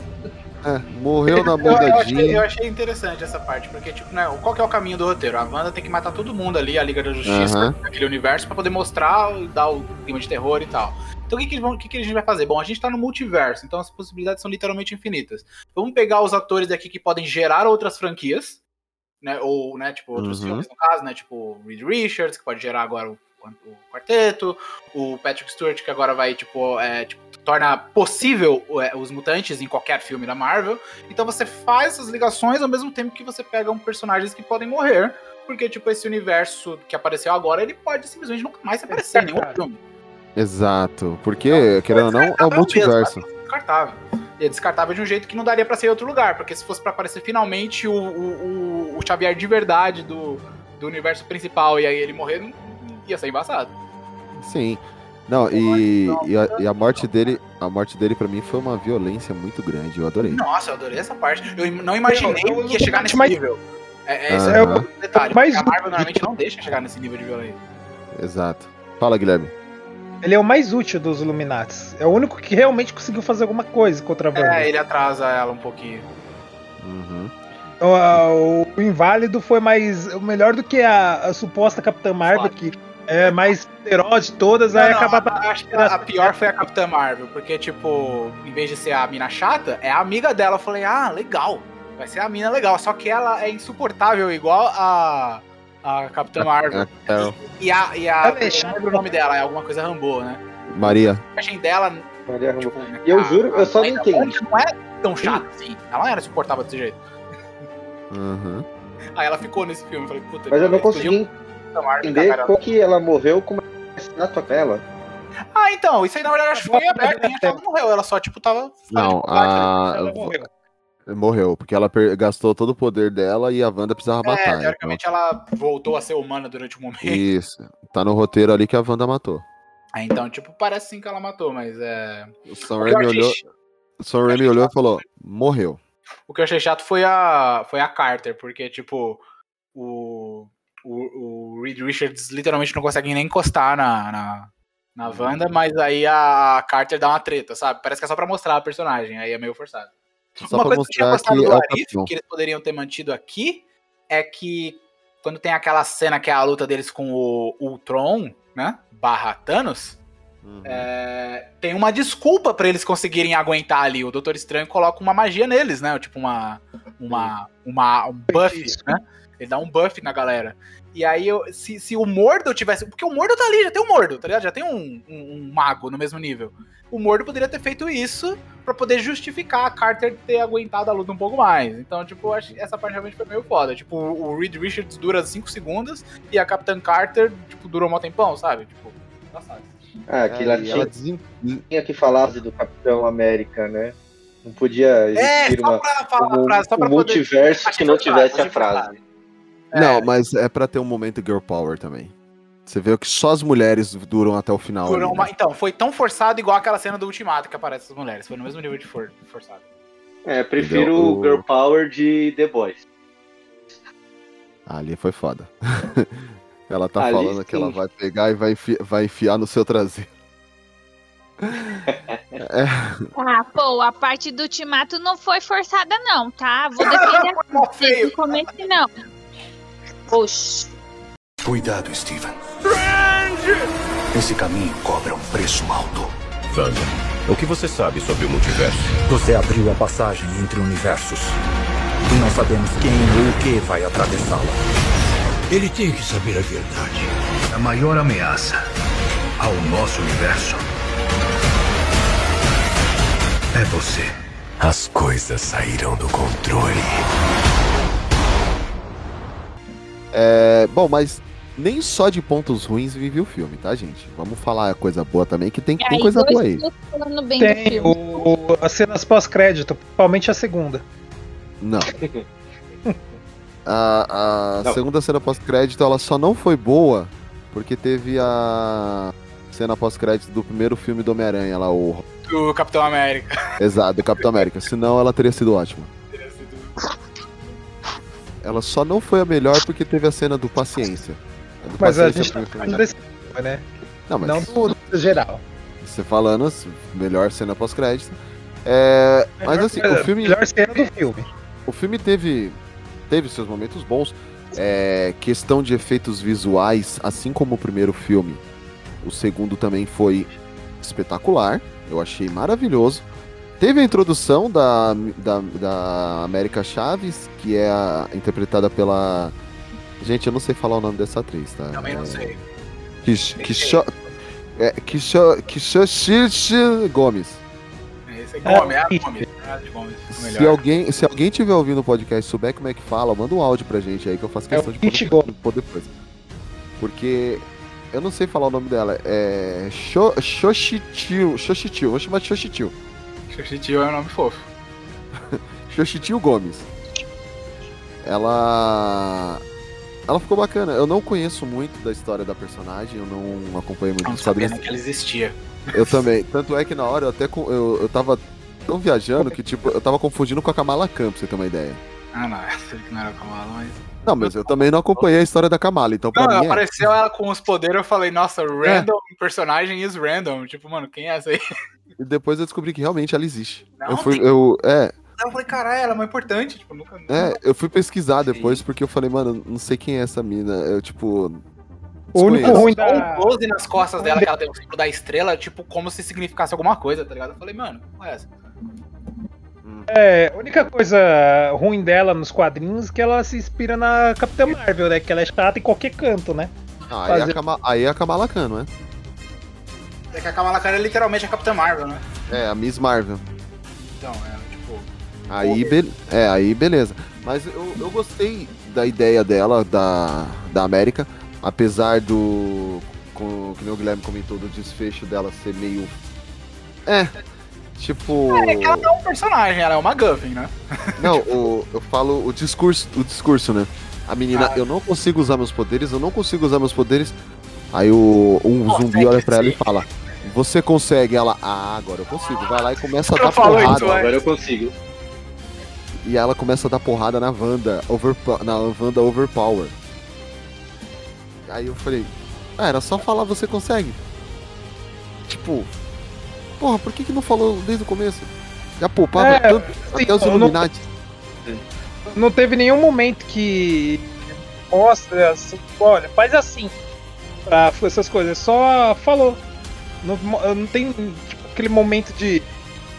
É, morreu na mão Eu, *laughs* eu da achei, Jean. eu achei interessante essa parte, porque, tipo, né, qual que é o caminho do roteiro? A Wanda tem que matar todo mundo ali, a Liga da Justiça, Aham. naquele universo, pra poder mostrar e dar o clima de terror e tal. Então o que, que, eles vão- o que, que a gente vai fazer? Bom, a gente tá no multiverso, então as possibilidades são literalmente infinitas. Vamos pegar os atores daqui que podem gerar outras franquias, né? Ou, né, tipo, outros Uhum. filmes no caso, né? Tipo, o Reed Richards, que pode gerar agora o, o quarteto, o Patrick Stewart, que agora vai, tipo, é, tipo, torna possível é, os mutantes em qualquer filme da Marvel. Então você faz essas ligações ao mesmo tempo que você pega um personagens que podem morrer. Porque, tipo, esse universo que apareceu agora, ele pode simplesmente nunca mais aparecer em nenhum filme. Exato, porque, querendo ou não, é o multiverso. Descartável. E é descartável de um jeito que não daria pra ser em outro lugar. Porque se fosse pra aparecer finalmente o, o, o, o Xavier de verdade do, do universo principal e aí ele morrer, não, ia ser embaçado. Sim. Não, e, e, a, e a morte dele, a morte dele para mim foi uma violência muito grande, eu adorei. Nossa, eu adorei essa parte. Eu não imaginei Eu- eu- que ia chegar nesse mas- nível. É, é, esse é o detalhe. Mas- a Marvel normalmente não deixa chegar nesse nível de violência. Exato. Fala, Guilherme. Ele é o mais útil dos Illuminates. É o único que realmente conseguiu fazer alguma coisa contra a Wanda. É, ele atrasa ela um pouquinho. Uhum. O, a- o- Inválido foi mais. melhor do que a, a suposta Capitã Marvel, que é mais poderosa de todas, aí Não, não, acaba. Acho que a, a pior foi a Capitã Marvel, porque, tipo, em vez de ser a mina chata, é a amiga dela. Eu falei, ah, legal. Vai ser a mina legal. Só que ela é insuportável, igual a, a Capitã Marvel. Carol. E a. E a é não lembro o nome dela, é alguma coisa Rambo, né? Maria. A personagem dela. Maria Rambo. Tipo, E eu a- juro, eu só não entendi. Não é tão chata assim. Ela não era suportável desse jeito. Uhum. Aí ela ficou nesse filme. Eu falei, puta Mas eu não consegui entender como que ela morreu com uma estátua dela. Ah, então, isso aí na verdade acho que foi aberto, ela morreu, ela só, tipo, tava. Não, a. Ela morreu. Morreu, porque ela gastou todo o poder dela e a Wanda precisava É, matar. então- teoricamente ela voltou a ser humana durante um momento. Isso. Tá no roteiro ali que a Wanda matou. Aí, então, tipo, parece sim que ela matou, mas é. O Sam O Raimi olhou, o Sam Raimi olhou e falou: morreu. O que eu achei chato foi a, foi a Carter, porque, tipo, o, o, o Reed Richards literalmente não consegue nem encostar na, na, na Wanda, mas aí a Carter dá uma treta, sabe? Parece que é só pra mostrar a personagem, aí é meio forçado. Só Uma coisa que eu tinha gostado do é Arif, que eles poderiam ter mantido aqui, é que quando tem aquela cena que é a luta deles com o Ultron, né? Barra Thanos, Uhum. é, tem uma desculpa pra eles conseguirem aguentar ali. O Doutor Estranho coloca uma magia neles, né? Tipo uma. uma, uma um buff, né? Ele dá um buff na galera. E aí, eu, se, se o Mordo tivesse. Porque o Mordo tá ali, já tem um Mordo, tá ligado? Já tem um, um- um mago no mesmo nível. O Mordo poderia ter feito isso pra poder justificar a Carter ter aguentado a luta um pouco mais. Então, tipo, acho que essa parte realmente foi meio foda. Tipo, o o Reed Richards dura 5 segundos e a Capitã Carter, tipo, durou um tempão, sabe? Tipo, engraçado. Ah, É, e ela tinha, tinha que falar do Capitão América, né? Não podia É, existir só uma, pra falar a um, frase, só pra um poder. multiverso que não tivesse a frase. Não, mas é pra ter um momento girl power também. Você vê que só as mulheres duram até o final. Ali, uma- né? Então, foi tão forçado igual aquela cena do Ultimato que aparece as mulheres. Foi no mesmo nível de for- forçado. É, prefiro o Girl Power de The Boys. Ali foi foda. *laughs* ela tá Ali falando que ela sim. vai pegar e vai, enfi- vai enfiar no seu traseiro. *laughs* É, Ah, pô, a parte do ultimato não foi forçada, não, tá? Vou defender *laughs* feio. No começo, não. Oxi. Cuidado, Steven. Esse caminho cobra um preço alto. Wanda, O que você sabe sobre o multiverso? Você abriu a passagem entre universos. E não sabemos quem ou o que vai atravessá-la. Ele tem que saber a verdade. A maior ameaça ao nosso universo é você. As coisas saíram do controle. É, bom, mas nem só de pontos ruins vive o filme, tá, gente? Vamos falar a coisa boa também, que tem, tem Aí, coisa boa aí. do Tem o, as cenas pós-crédito, principalmente a segunda. Não. *laughs* A, a Não. segunda cena pós-crédito, ela só não foi boa porque teve a cena pós-crédito do primeiro filme do Homem-Aranha, lá, o. O Capitão América. Exato, do Capitão América. Senão ela teria sido ótima. Ela só não foi a melhor porque teve a cena do Paciência. do Mas a Paciência gente tá falando desse né? Não, mas Não do, do geral. você falando, assim, melhor cena pós-crédito. É, mas assim, o filme. Melhor cena do filme. O filme teve, teve seus momentos bons. É, questão de efeitos visuais, assim como o primeiro filme, o segundo também foi espetacular. Eu achei maravilhoso. Teve a introdução da, da, da América Chaves, que é a- interpretada pela. Gente, eu não sei falar o nome dessa atriz, tá? Também não sei. É, Kisho, Kishoshi Gomes. Esse é Gomes, é a Gomes. É a de Gomes. Se alguém, se alguém tiver ouvindo o podcast e souber como é que fala, manda um áudio pra gente aí que eu faço questão É de pôr, depois. Porque eu não sei falar o nome dela. É. Sho- Shoshitiu. Shoshitiu. Vou chamar de Shoshitiu. Xoxitio é um nome fofo. *laughs* Shoshitiu Gomes. Ela. Ela ficou bacana. Eu não conheço muito da história da personagem, eu não acompanhei muito Não sabia que ela existia. Eu também. Tanto é que na hora eu até eu, eu tava tão viajando que, tipo, eu tava confundindo com a Kamala Khan, pra você ter uma ideia. Ah, não. Eu sei que não era Kamala, mas. Não, mas eu também não acompanhei a história da Kamala, então pra Não, mim é. apareceu ela com os poderes, eu falei, nossa, random personagem is random. Tipo, mano, quem é essa aí? E depois eu descobri que realmente ela existe. Não, eu fui, tem- eu, é, eu falei, caralho, ela é muito importante. Tipo, nunca. é, eu fui pesquisar depois porque eu falei, mano, não sei quem é essa mina. Eu, tipo. O único ruim Só um da. close nas costas dela, que ela tem o símbolo da estrela, tipo, como se significasse alguma coisa, tá ligado? Eu falei, mano, qual é essa? É, a única coisa ruim dela nos quadrinhos é que ela se inspira na Capitã Marvel, né? Que ela é chata em qualquer canto, né? Ah, aí, é a Kama, aí é a Kamala Khan, não é? É que a Kamala Khan é literalmente a Capitã Marvel, né? É, a Miss Marvel. Então, é, tipo. Aí, be- é, aí beleza. Mas eu, eu gostei da ideia dela, da, da América, apesar do. Com, que o Guilherme comentou, do desfecho dela ser meio. É. Tipo. É que ela não é um personagem, ela é uma Guffin, né? *laughs* Não, o, eu falo o discurso, o discurso, né? A menina, Ah. eu não consigo usar meus poderes, eu não consigo usar meus poderes. Aí o um zumbi olha pra ela e fala: Você consegue? Ela, ah, agora eu consigo. Vai lá e começa a Eu dar porrada. isso. Agora eu consigo. E ela começa a dar porrada na Wanda, overpo- na Wanda Overpower. Aí eu falei, ah, era só falar você consegue. Tipo, porra, por que, que não falou desde o começo? Já poupava É, tanto, sim, até os eu não- Illuminati. Não teve nenhum momento que mostra assim, olha, faz assim. Pra essas coisas. Só falou. Não, não tem tipo, aquele momento de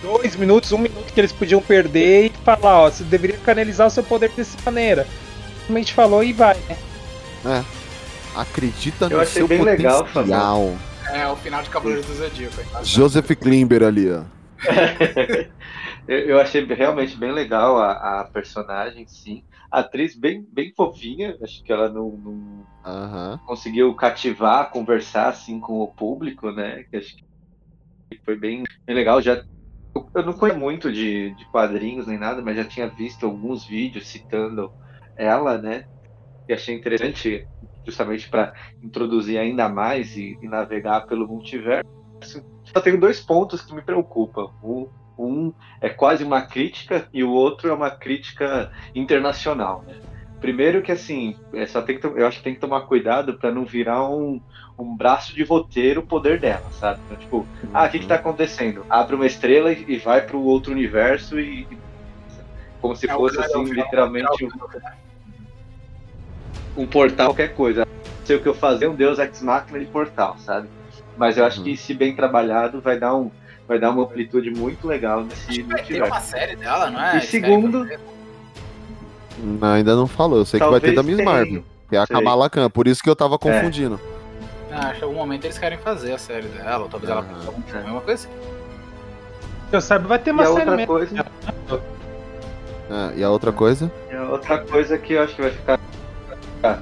dois minutos, um minuto que eles podiam perder e falar, ó, você deveria canalizar o seu poder dessa maneira. Simplesmente falou e vai, né? É. Acredita Eu no achei seu bem legal, potencial. É o final de Cavaleiro do Zodíaco. é. Joseph Klimber ali, ó. *laughs* eu, eu achei realmente bem legal a, a personagem, sim. A atriz bem, bem fofinha, acho que ela não, não Aham. conseguiu cativar, conversar assim com o público, né? Que acho que foi bem, bem legal. Já eu, não conheço muito de, de quadrinhos nem nada, mas já tinha visto alguns vídeos citando ela, né? E achei interessante, justamente para introduzir ainda mais e, e navegar pelo multiverso. Só tenho dois pontos que me preocupam. Um, um é quase uma crítica e o outro é uma crítica internacional. Né? Primeiro que assim, é, só tem que, eu acho que tem que tomar cuidado para não virar um, um braço de roteiro o poder dela, sabe? Então, tipo, ah, o que, que tá acontecendo? Abre uma estrela e, vai para o outro universo e, como se É fosse cara, assim, é literalmente é um, um portal, qualquer coisa. Não sei o que eu fazer, um Deus Ex Machina de portal, sabe? Mas eu acho que se bem trabalhado vai dar um vai dar uma amplitude muito legal nesse Vai ter uma série dela, não é? E segundo, Não, ainda não falou. Eu sei que vai ter Talvez da Miss. Marvel. Que é a Sei. Kamala Khan. Por isso que eu tava confundindo. Ah, acho que em algum momento eles querem fazer a série dela, ou talvez ela faça algum filme, uma coisa assim. Que eu saiba, vai ter e uma a série outra mesmo. coisa, Ah, e a outra coisa? e a outra coisa que eu acho que vai ficar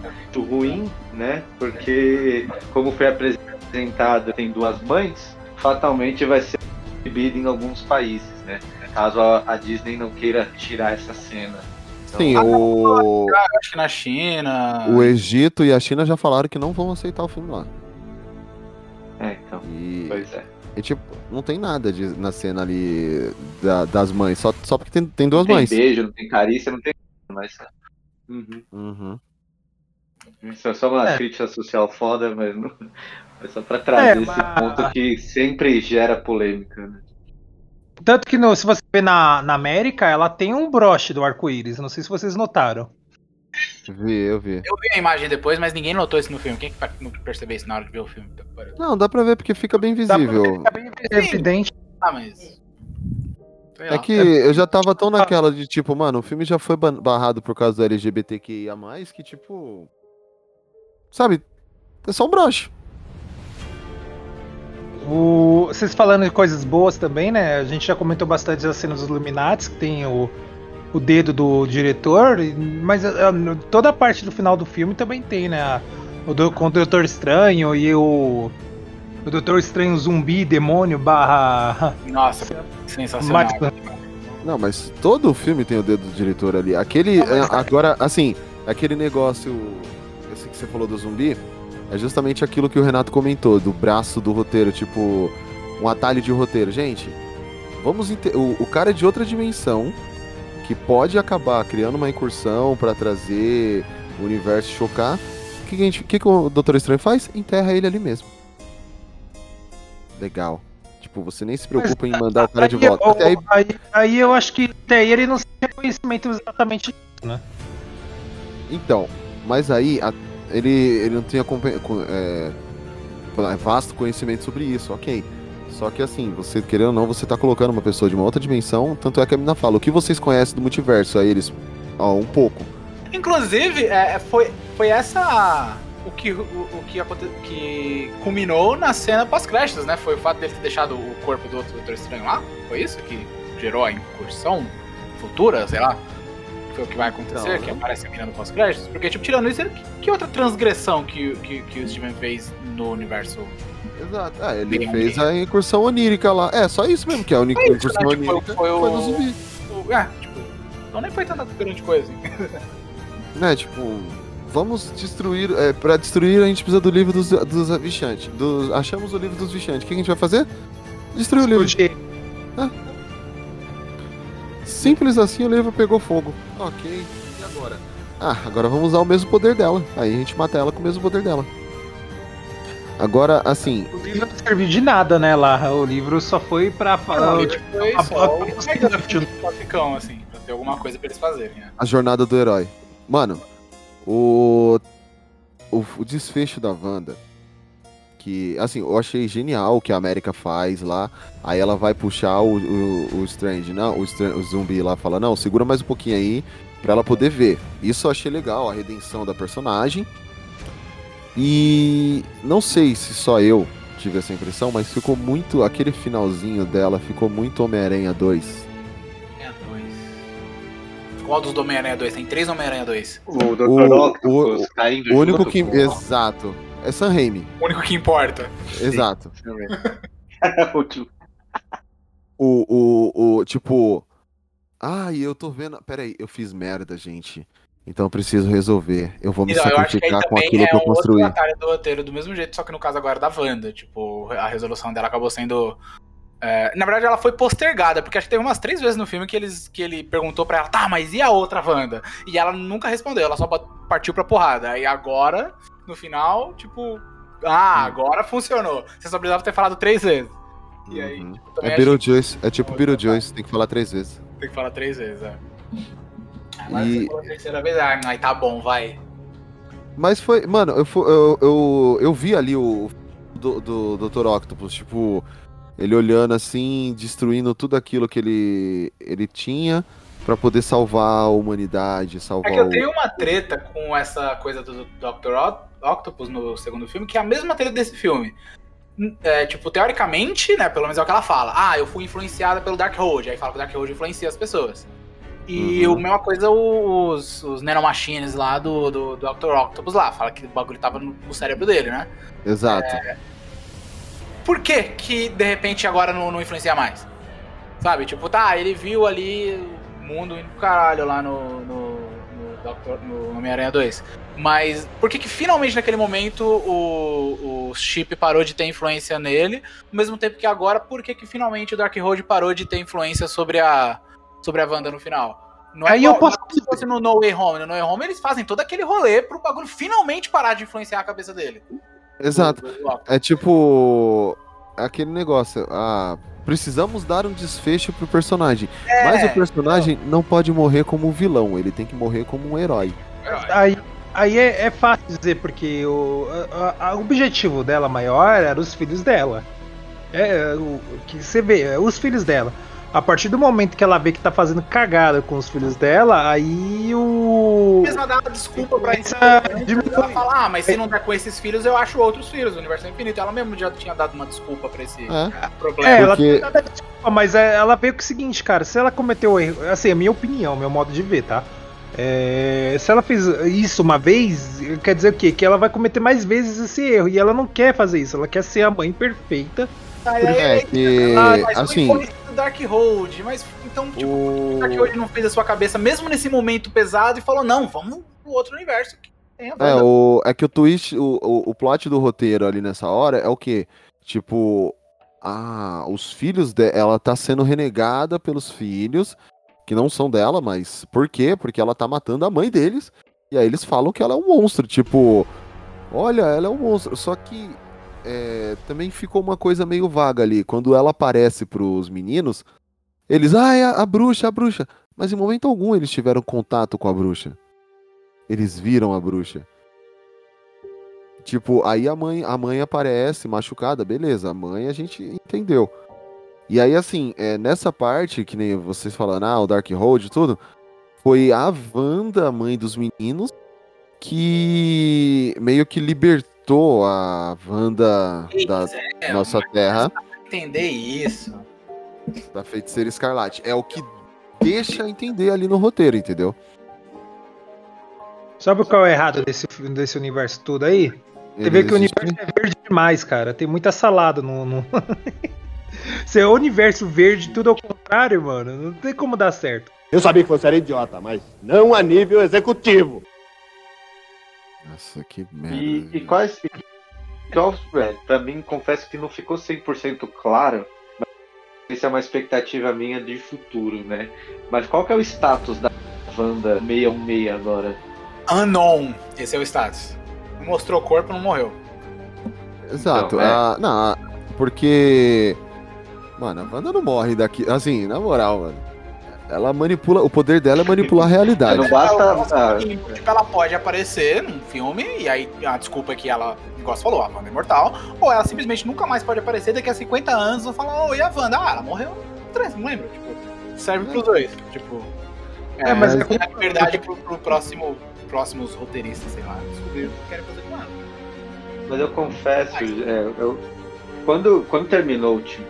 muito ruim, né? Porque como foi apresentado tem duas mães, fatalmente vai ser proibido em alguns países, né? Caso a Disney não queira tirar essa cena. Então, Sim, o, Ah, eu acho que na China. o Egito e a China já falaram que não vão aceitar o filme lá. É, então. E, Pois é. e, tipo, não tem nada de, na cena ali da- das mães. Só, só porque tem, tem duas Não tem mães. beijo, não tem carícia, não tem. Mas. Uhum. Uhum. Isso é só uma É. crítica social foda, mas não. *laughs* É só pra trazer É, esse mas- ponto que sempre gera polêmica, né? Tanto que no- se você ver na, na América, ela tem um broche do arco-íris. Não sei se vocês notaram. Vi, eu vi. Eu vi a imagem depois, mas ninguém notou isso no filme. Quem que pa- não percebeu isso na hora de ver o filme? Que pariu. Não, dá pra ver porque fica bem Dá pra ver, visível. fica bem evidente. Ah, mas. É que eu já tava tão naquela de tipo, mano, o filme já foi barrado por causa do LGBTQIA, que tipo. Sabe? É só um broche. O- vocês falando de coisas boas também, né? A gente já comentou bastante das cenas dos Illuminati, que tem o, o dedo do diretor, mas ah, toda a parte do final do filme também tem, né? A- O do, com o Doutor Estranho e o. O Doutor Estranho zumbi, demônio, barra. *laughs* Nossa, sensacional. Max- Não, mas todo o filme tem o dedo do diretor ali. Aquele. é, agora, assim, aquele negócio. Esse que você falou do zumbi. É justamente aquilo que o Renato comentou, do braço do roteiro, tipo. Um atalho de roteiro. Gente, vamos. O, o cara é de outra dimensão. Que pode acabar criando uma incursão pra trazer o universo chocar. O que, gente- que que o Doutor Estranho faz? Enterra ele ali mesmo. Legal. Tipo, você nem se preocupa em mandar o cara de Aí, volta. eu- aí, aí, aí eu acho que até aí ele não tem conhecimento exatamente disso, né? Então, mas aí ele, ele não tinha co- é, vasto conhecimento sobre isso, ok. Só que assim, você querendo ou não, você tá colocando uma pessoa de uma outra dimensão, tanto é que a mina fala, o que vocês conhecem do multiverso? Aí eles, ó, um pouco. Inclusive, é, foi, foi essa. O que, o, o que, aconte, que culminou na cena pós-créditos, né? Foi o fato dele ter deixado o corpo do outro Doutor Estranho lá? Foi isso que gerou a incursão futura, sei lá? O que vai acontecer, Então, que né? aparece a mina no pós-créditos? Porque, tipo, tirando isso, que, que outra transgressão que, que, que o Steven fez no universo? Exato. Ah, ele Bem, fez a incursão onírica lá. É, só isso mesmo, que é a única isso, incursão né? Tipo, onírica foi o- foi no zumbi. o- é, tipo, então nem foi tanta grande coisa. assim. *laughs* Né, tipo, vamos destruir. É, pra destruir a gente precisa do livro dos, dos Vichantes. Dos, achamos o livro dos Vichantes. O que a gente vai fazer? Destruir o livro. Ah. Simples assim, o livro pegou fogo. Ok, e agora? Ah, agora vamos usar o mesmo poder dela. Aí a gente mata ela com o mesmo poder dela. Agora, assim. O livro não serviu de nada, né, lá. O livro só foi pra falar. Não, ele foi a- só o assim, pra ter alguma coisa pra eles fazerem, né? A jornada do herói. Mano, o. O, o desfecho da Wanda. Que, assim, eu achei genial o que a América faz lá. Aí ela vai puxar o, o, o Strange, não, o, o zumbi lá fala: Não, segura mais um pouquinho aí pra ela poder ver. Isso eu achei legal, a redenção da personagem. E não sei se só eu tive essa impressão, mas ficou muito. Aquele finalzinho dela ficou muito Homem-Aranha 2. É dois. Qual dos do Homem-Aranha 2? Tem três Homem-Aranha 2. O Dr. O, Octopus o- caindo o único junto que. com- Exato. É San Raimi. O único que importa. Exato. *laughs* Último. O, o, o, tipo. Ai, eu tô vendo. Peraí, eu fiz merda, gente. Então eu preciso resolver. Eu vou me aí sacrificar com aquilo é que eu outro construí. detalhe do roteiro do mesmo jeito, só que no caso agora da Wanda. Tipo, a resolução dela acabou sendo. é, na verdade, ela foi postergada, porque acho que teve umas três vezes no filme que, eles, que ele perguntou pra ela, tá, mas e a outra Wanda? E ela nunca respondeu, ela só partiu pra porrada. Aí agora, no final, tipo, ah, agora funcionou. Você só precisava ter falado três vezes. E aí, tipo, também É Beetlejuice, é tipo Beetlejuice, tem que falar três vezes. tem que falar três vezes, é. *laughs* Agora E- você falou a terceira vez, ah, aí tá bom, vai. Mas foi. Mano, eu, eu, eu, eu vi ali o. Do, do Dr. Octopus, tipo. Ele olhando assim, destruindo tudo aquilo que ele, ele tinha pra poder salvar a humanidade, É salvar que eu tenho uma treta com essa coisa do Dr. Oct- Octopus no segundo filme, que é a mesma treta desse filme. É, tipo, teoricamente, né, pelo menos é o que ela fala. Ah, eu fui influenciada pelo Darkhold. Aí fala que o Darkhold influencia as pessoas. E Uhum. a mesma coisa os, os nanomachines lá do, do, do Dr. Octopus lá. Fala que o bagulho tava no, no cérebro dele, né? Exato. Por que que, de repente, agora não, não influencia mais? Sabe? Tipo, tá, ele viu ali o mundo indo pro caralho lá no, no, no, Doctor- no Homem-Aranha 2. Mas por que que finalmente naquele momento o, o Chip parou de ter influência nele? Ao mesmo tempo que agora, por que que finalmente o Darkhold parou de ter influência sobre a, sobre a Wanda no final? Não é Aí eu igual- posso- não é se fosse no No Way Home. No No Way Home eles fazem todo aquele rolê pro bagulho finalmente parar de influenciar a cabeça dele. Exato. É tipo aquele negócio, ah, precisamos dar um desfecho pro personagem. É, mas o personagem não pode morrer como um vilão, ele tem que morrer como um herói. Aí, aí é, é fácil dizer, porque o a- a- o objetivo dela maior era os filhos dela. É, o o que você vê, é os filhos dela. A partir do momento que ela vê que tá fazendo cagada com os filhos dela, aí o. mesma dá uma desculpa pra isso. Ela fala, ah, mas se não der com esses filhos, eu acho outros filhos, o universo é infinito. Ela mesmo já tinha dado uma desculpa pra esse É. problema. É, ela Porque- tem que desculpa, mas é- ela veio com o seguinte, cara, se ela cometeu erro, assim, a minha opinião, meu modo de ver, tá? É, se ela fez isso uma vez, quer dizer o quê? Que ela vai cometer mais vezes esse erro. E ela não quer fazer isso, ela quer ser a mãe perfeita. Aí, É aí, que, ah, mas assim, do Darkhold, mas então, tipo, o Darkhold não fez a sua cabeça, mesmo nesse momento pesado, e falou, não, vamos pro outro universo. Que tem a É, o, é que o twist, o, o, o plot do roteiro ali nessa hora é o quê? Tipo, ah, os filhos dela, ela tá sendo renegada pelos filhos, que não são dela, mas por quê? Porque ela tá matando a mãe deles, e aí eles falam que ela é um monstro, tipo, olha, ela é um monstro, só que é, também ficou uma coisa meio vaga ali, quando ela aparece pros meninos, eles, ah, é a, a bruxa, a bruxa, mas em momento algum eles tiveram contato com a bruxa. Eles viram a bruxa. Tipo, aí a mãe, a mãe aparece machucada, beleza, a mãe a gente entendeu. E aí, assim, é, nessa parte, que nem vocês falando, ah, o Darkhold e tudo, foi a Wanda, mãe dos meninos, que meio que libertou a Wanda da é, nossa terra, Entender isso. da feiticeira escarlate. É o que deixa entender ali no roteiro, entendeu? Sabe qual é o errado desse, desse universo todo aí? Você Ele vê que o universo é verde demais, cara. Tem muita salada no. no... *laughs* Se é o universo verde, tudo ao contrário, mano. Não tem como dar certo. Eu sabia que você era idiota, mas não a nível executivo. Nossa, que merda. E, e quais. É, pra mim, confesso que não ficou 100% claro. Mas isso é uma expectativa minha de futuro, né? Mas qual que é o status da Wanda 616 agora? Unknown, esse é o status. Mostrou o corpo, não morreu. Exato. Então, é. a- não, a- porque. Mano, a Wanda não morre daqui. Assim, na moral, mano. Ela manipula. O poder dela é manipular a realidade. Não basta. Ela, ah, tipo, ela pode aparecer num filme, e aí a desculpa é que ela, igual você falou, a Wanda é imortal, ou ela simplesmente nunca mais pode aparecer, daqui a 50 anos vão falar, oh, e a Wanda? Ah, ela morreu três, não lembro. Tipo, serve pros dois. Tipo. É, mas é na verdade pro, pro próximo, próximos roteiristas, sei lá, descobrir o que querem fazer com ela. Mas eu confesso, é, eu, quando, quando terminou o time,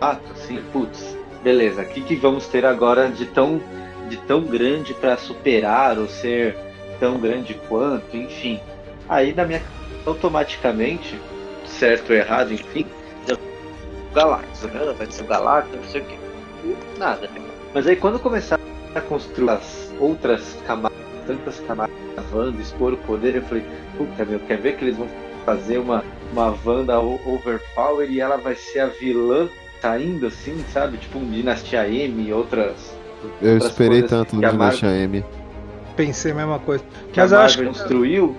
ato, assim, putz, beleza, o que, que vamos ter agora de tão, de tão grande pra superar ou ser tão grande quanto, enfim. Aí na minha automaticamente, certo ou errado, enfim, já- Galactus, né? vai ser o Galactus, não sei o que. Nada. Mas aí quando começar a construir as outras camadas, tantas camadas da expor o poder, eu falei, puta meu, quer ver que eles vão fazer uma, uma Wanda overpower e ela vai ser a vilã saindo assim, sabe? Tipo um Dinastia M e outras. Eu outras esperei tanto no Dinastia Marvel- M. Pensei a mesma coisa. Que Mas a eu acho Marvel que. destruiu.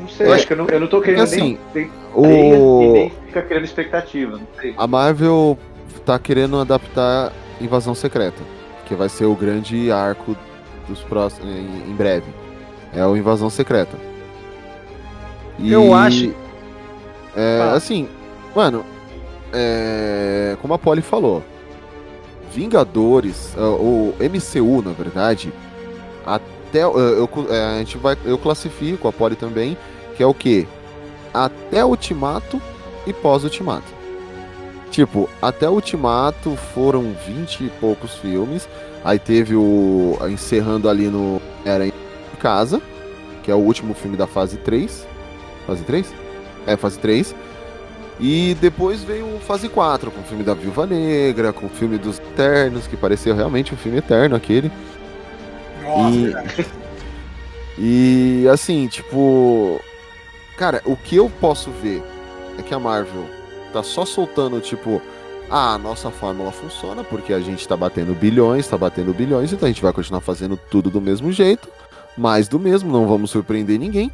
Não sei, É, acho que eu não, eu não tô querendo assim, nem, nem o- nem fica criando expectativa, não sei. A Marvel tá querendo adaptar Invasão Secreta, que vai ser o grande arco dos próximos em, em breve. É o Invasão Secreta. E, Eu acho- É, assim, Mano, é, como a Polly falou, Vingadores, ah, o MCU, na verdade, até eu, eu- é, a gente vai, eu classifico a Polly também, que é o quê? Até Ultimato e pós-Ultimato. Tipo, até Ultimato foram 20 e poucos filmes. Aí teve o. encerrando ali no. Era em Casa, que é o último filme da fase 3. Fase 3? É, fase 3. E depois veio o fase 4, com o filme da Viúva Negra, com o filme dos Eternos, que pareceu realmente um filme eterno aquele. Nossa, E, *laughs* e assim, tipo. Cara, o que eu posso ver é que a Marvel tá só soltando, tipo, ah, a nossa fórmula funciona porque a gente tá batendo bilhões, tá batendo bilhões, então a gente vai continuar fazendo tudo do mesmo jeito, mais do mesmo, não vamos surpreender ninguém.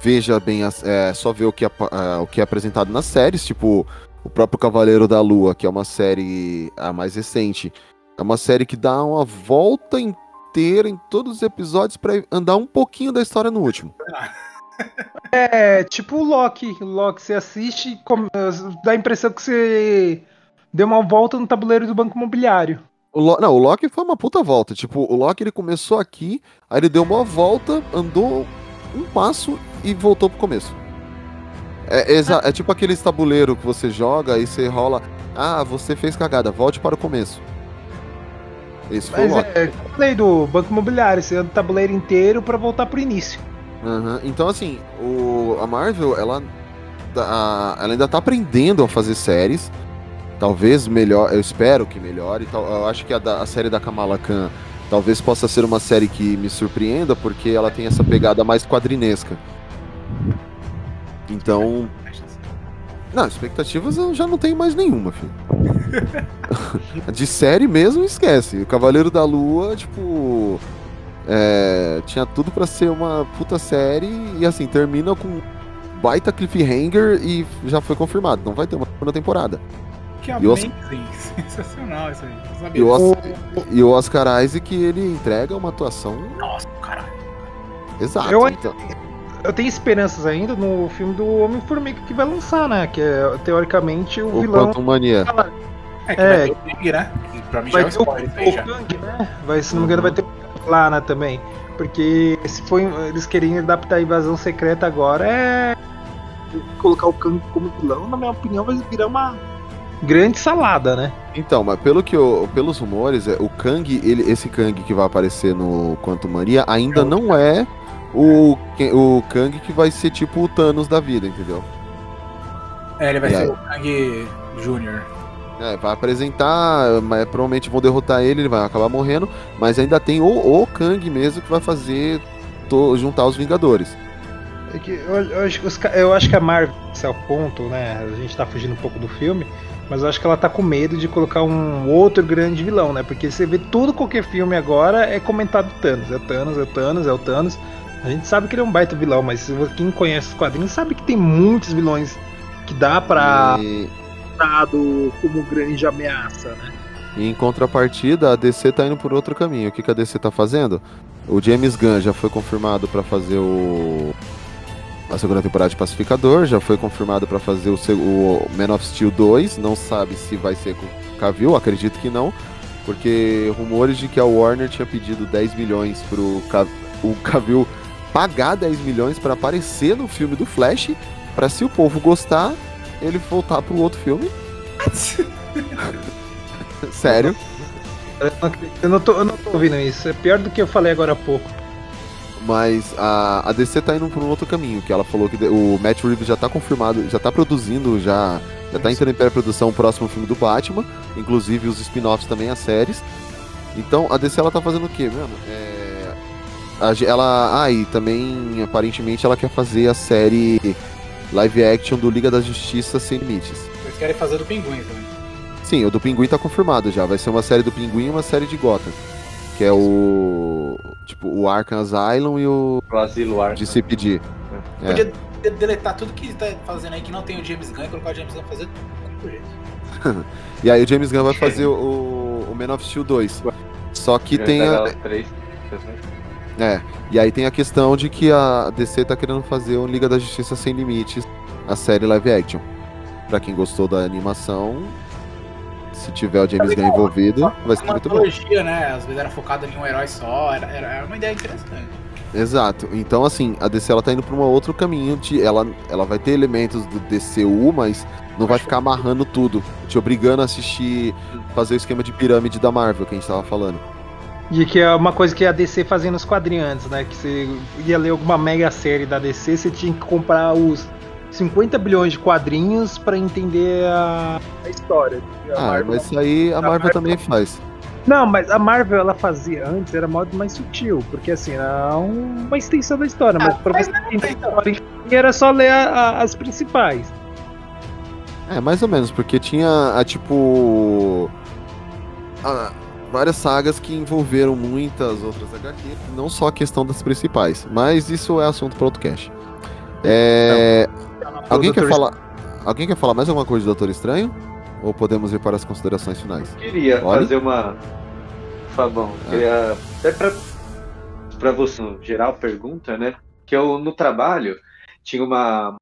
Veja bem, as- é, só ver o que, é, ah, o que é apresentado nas séries, tipo, o próprio Cavaleiro da Lua, que é uma série a mais recente, é uma série que dá uma volta inteira em todos os episódios pra andar um pouquinho da história no último. *laughs* É tipo o Loki. O Loki, você assiste, com- dá a impressão que você deu uma volta no tabuleiro do Banco Imobiliário. O Lo- Não, o Loki foi uma puta volta. Tipo, o Loki ele começou aqui, aí ele deu uma volta, andou um passo e voltou pro começo. É, exa- é tipo aquele tabuleiro que você joga e você rola. Ah, você fez cagada, volte para o começo. Esse foi Mas é, eu falei do Banco Imobiliário, você anda o tabuleiro inteiro pra voltar pro início. Aham, Então, assim, o, a Marvel, ela, tá- ela ainda tá aprendendo a fazer séries. Talvez melhor, eu espero que melhore. tal- Eu acho que a, da- a série da Kamala Khan talvez possa ser uma série que me surpreenda, porque ela tem essa pegada mais quadrinesca. Então. Não, expectativas eu já não tenho mais nenhuma, filho. *laughs* De série mesmo, esquece. O Cavaleiro da Lua, tipo. é, tinha tudo pra ser uma puta série e assim, termina com baita cliffhanger e já foi confirmado. Não vai ter uma segunda temporada. Que E o Os- amazing. *laughs* Sensacional isso aí. E o, disso. Os- e o Oscar Isaac, ele entrega uma atuação. Nossa, caralho. Exato. Eu- então. Eu tenho esperanças ainda no filme do Homem-Formiga que vai lançar, né? Que é teoricamente o, O vilão. Quantum Mania. É, que É. vai ter o Kang, né? Pra mim já Vai é um o, spoiler já. o Kang, né? Vai, se não me engano, vai ter o lá, né, também. Porque se foi, eles querem adaptar a invasão secreta agora, é. Colocar o Kang como vilão, na minha opinião, vai virar uma grande salada, né? Então, mas pelo que eu, pelos rumores, é, o Kang, ele, esse Kang que vai aparecer no Quantum Mania ainda não é o, o Kang que vai ser tipo o Thanos da vida, entendeu? É, ele vai E ser aí? o Kang Jr. É, vai apresentar, mas provavelmente vão derrotar ele, ele vai acabar morrendo, mas ainda tem o, o Kang mesmo que vai fazer to- juntar os Vingadores. É que eu, eu eu acho que a Marvel, esse é o ponto, né? A gente tá fugindo um pouco do filme, mas eu acho que ela tá com medo de colocar um outro grande vilão, né? Porque você vê tudo, qualquer filme agora é comentado Thanos. É o Thanos, é o Thanos, é o Thanos. A gente sabe que ele é um baita vilão, mas quem conhece os quadrinhos sabe que tem muitos vilões que dá pra E, dado como grande ameaça, né? e em contrapartida, a DC tá indo por outro caminho. O que, que a DC tá fazendo? O James Gunn já foi confirmado pra fazer o a segunda temporada de Pacificador, já foi confirmado pra fazer o, o Man of Steel 2, não sabe se vai ser com Cavill, acredito que não, porque rumores de que a Warner tinha pedido 10 milhões pro Ca- o Cavill pagar 10 milhões pra aparecer no filme do Flash, pra se o povo gostar, ele voltar pro outro filme. *laughs* Sério? Eu não, eu não tô, eu não tô ouvindo isso. É pior do que eu falei agora há pouco. Mas a, a DC tá indo por um outro caminho, que ela falou que o Matt Reeves já tá confirmado, já tá produzindo, já, já tá entrando em pré-produção o próximo filme do Batman, inclusive os spin-offs também, as séries. Então a DC ela tá fazendo o quê, mano? É, a ela, ah, e também aparentemente ela quer fazer a série live action do Liga da Justiça Sem Limites. Eles querem fazer do Pinguim também. Sim, o do Pinguim tá confirmado já. Vai ser uma série do Pinguim e uma série de Gotham. Que é o. Tipo, o Arkham Asylum e o. O Asilo Arkham. De CPD. É. Podia de- deletar tudo que tá fazendo aí que não tem o James Gunn e colocar o James Gunn fazer tudo. jeito. *laughs* E aí o James Gunn vai fazer o, o Man of Steel 2. Só que tem a. os três. É. E aí tem a questão de que a DC tá querendo fazer o Liga da Justiça Sem Limites, a série live action. pra quem gostou da animação, se tiver o James Gunn envolvido, vai ser Uma muito bom. né? Às vezes era focado em um herói só, era, era, uma ideia interessante. Exato. Então, assim, a DC ela tá indo pra um outro caminho. De, ela, ela vai ter elementos do DCU, mas não vai ficar amarrando tudo, te obrigando a assistir, fazer o esquema de pirâmide da Marvel que a gente tava falando. E que é uma coisa que a DC fazia nos quadrinhos antes, né? Que você ia ler alguma mega série da DC, você tinha que comprar os 50 bilhões de quadrinhos pra entender a, a história. A Ah, Marvel- mas isso aí a Marvel também faz. Não, mas a Marvel ela fazia antes, era modo mais sutil, porque assim, era um- uma extensão da história, mas pra você entender a história era só ler a- a- as principais. É, mais ou menos, porque tinha a tipo. a- várias sagas que envolveram muitas outras HQ, não só a questão das principais. Mas isso é assunto para outro cast. É. Alguém quer falar. Alguém quer falar mais alguma coisa do Doutor Estranho? Ou podemos ir para as considerações finais? Queria Olha. fazer uma. Fabão, Ah. queria. Até pra, pra você, no geral, pergunta, né? Que eu, no trabalho, tinha uma,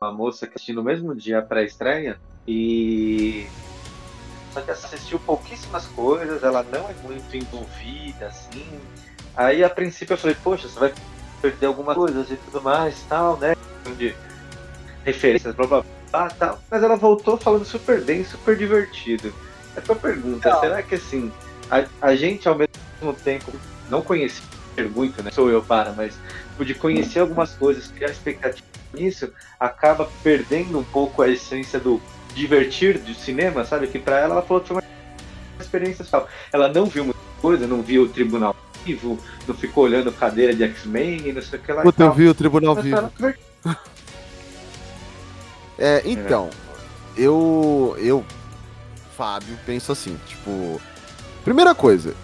uma moça que assistiu no mesmo dia pra estreia e. Só que assistiu pouquíssimas coisas, ela não é muito envolvida, assim. Aí, a princípio, eu falei, poxa, você vai perder algumas coisas e tudo mais, tal, né? De referências, blá blá blá, tal. Mas ela voltou falando super bem, super divertido. É tua pergunta, será que assim, a, a gente ao mesmo tempo não conhecer muito, né? Sou eu para, mas tipo, de conhecer algumas coisas, criar expectativa nisso, acaba perdendo um pouco a essência do divertir do cinema, sabe? Que pra ela ela falou que foi uma experiência só. Ela não viu muita coisa, não viu o tribunal vivo, não ficou olhando cadeira de X-Men e não sei o que lá. Puta, eu vi o Tribunal Mas Vivo. ela. *laughs* É, então, eu, eu, Fábio, penso assim, tipo, primeira coisa,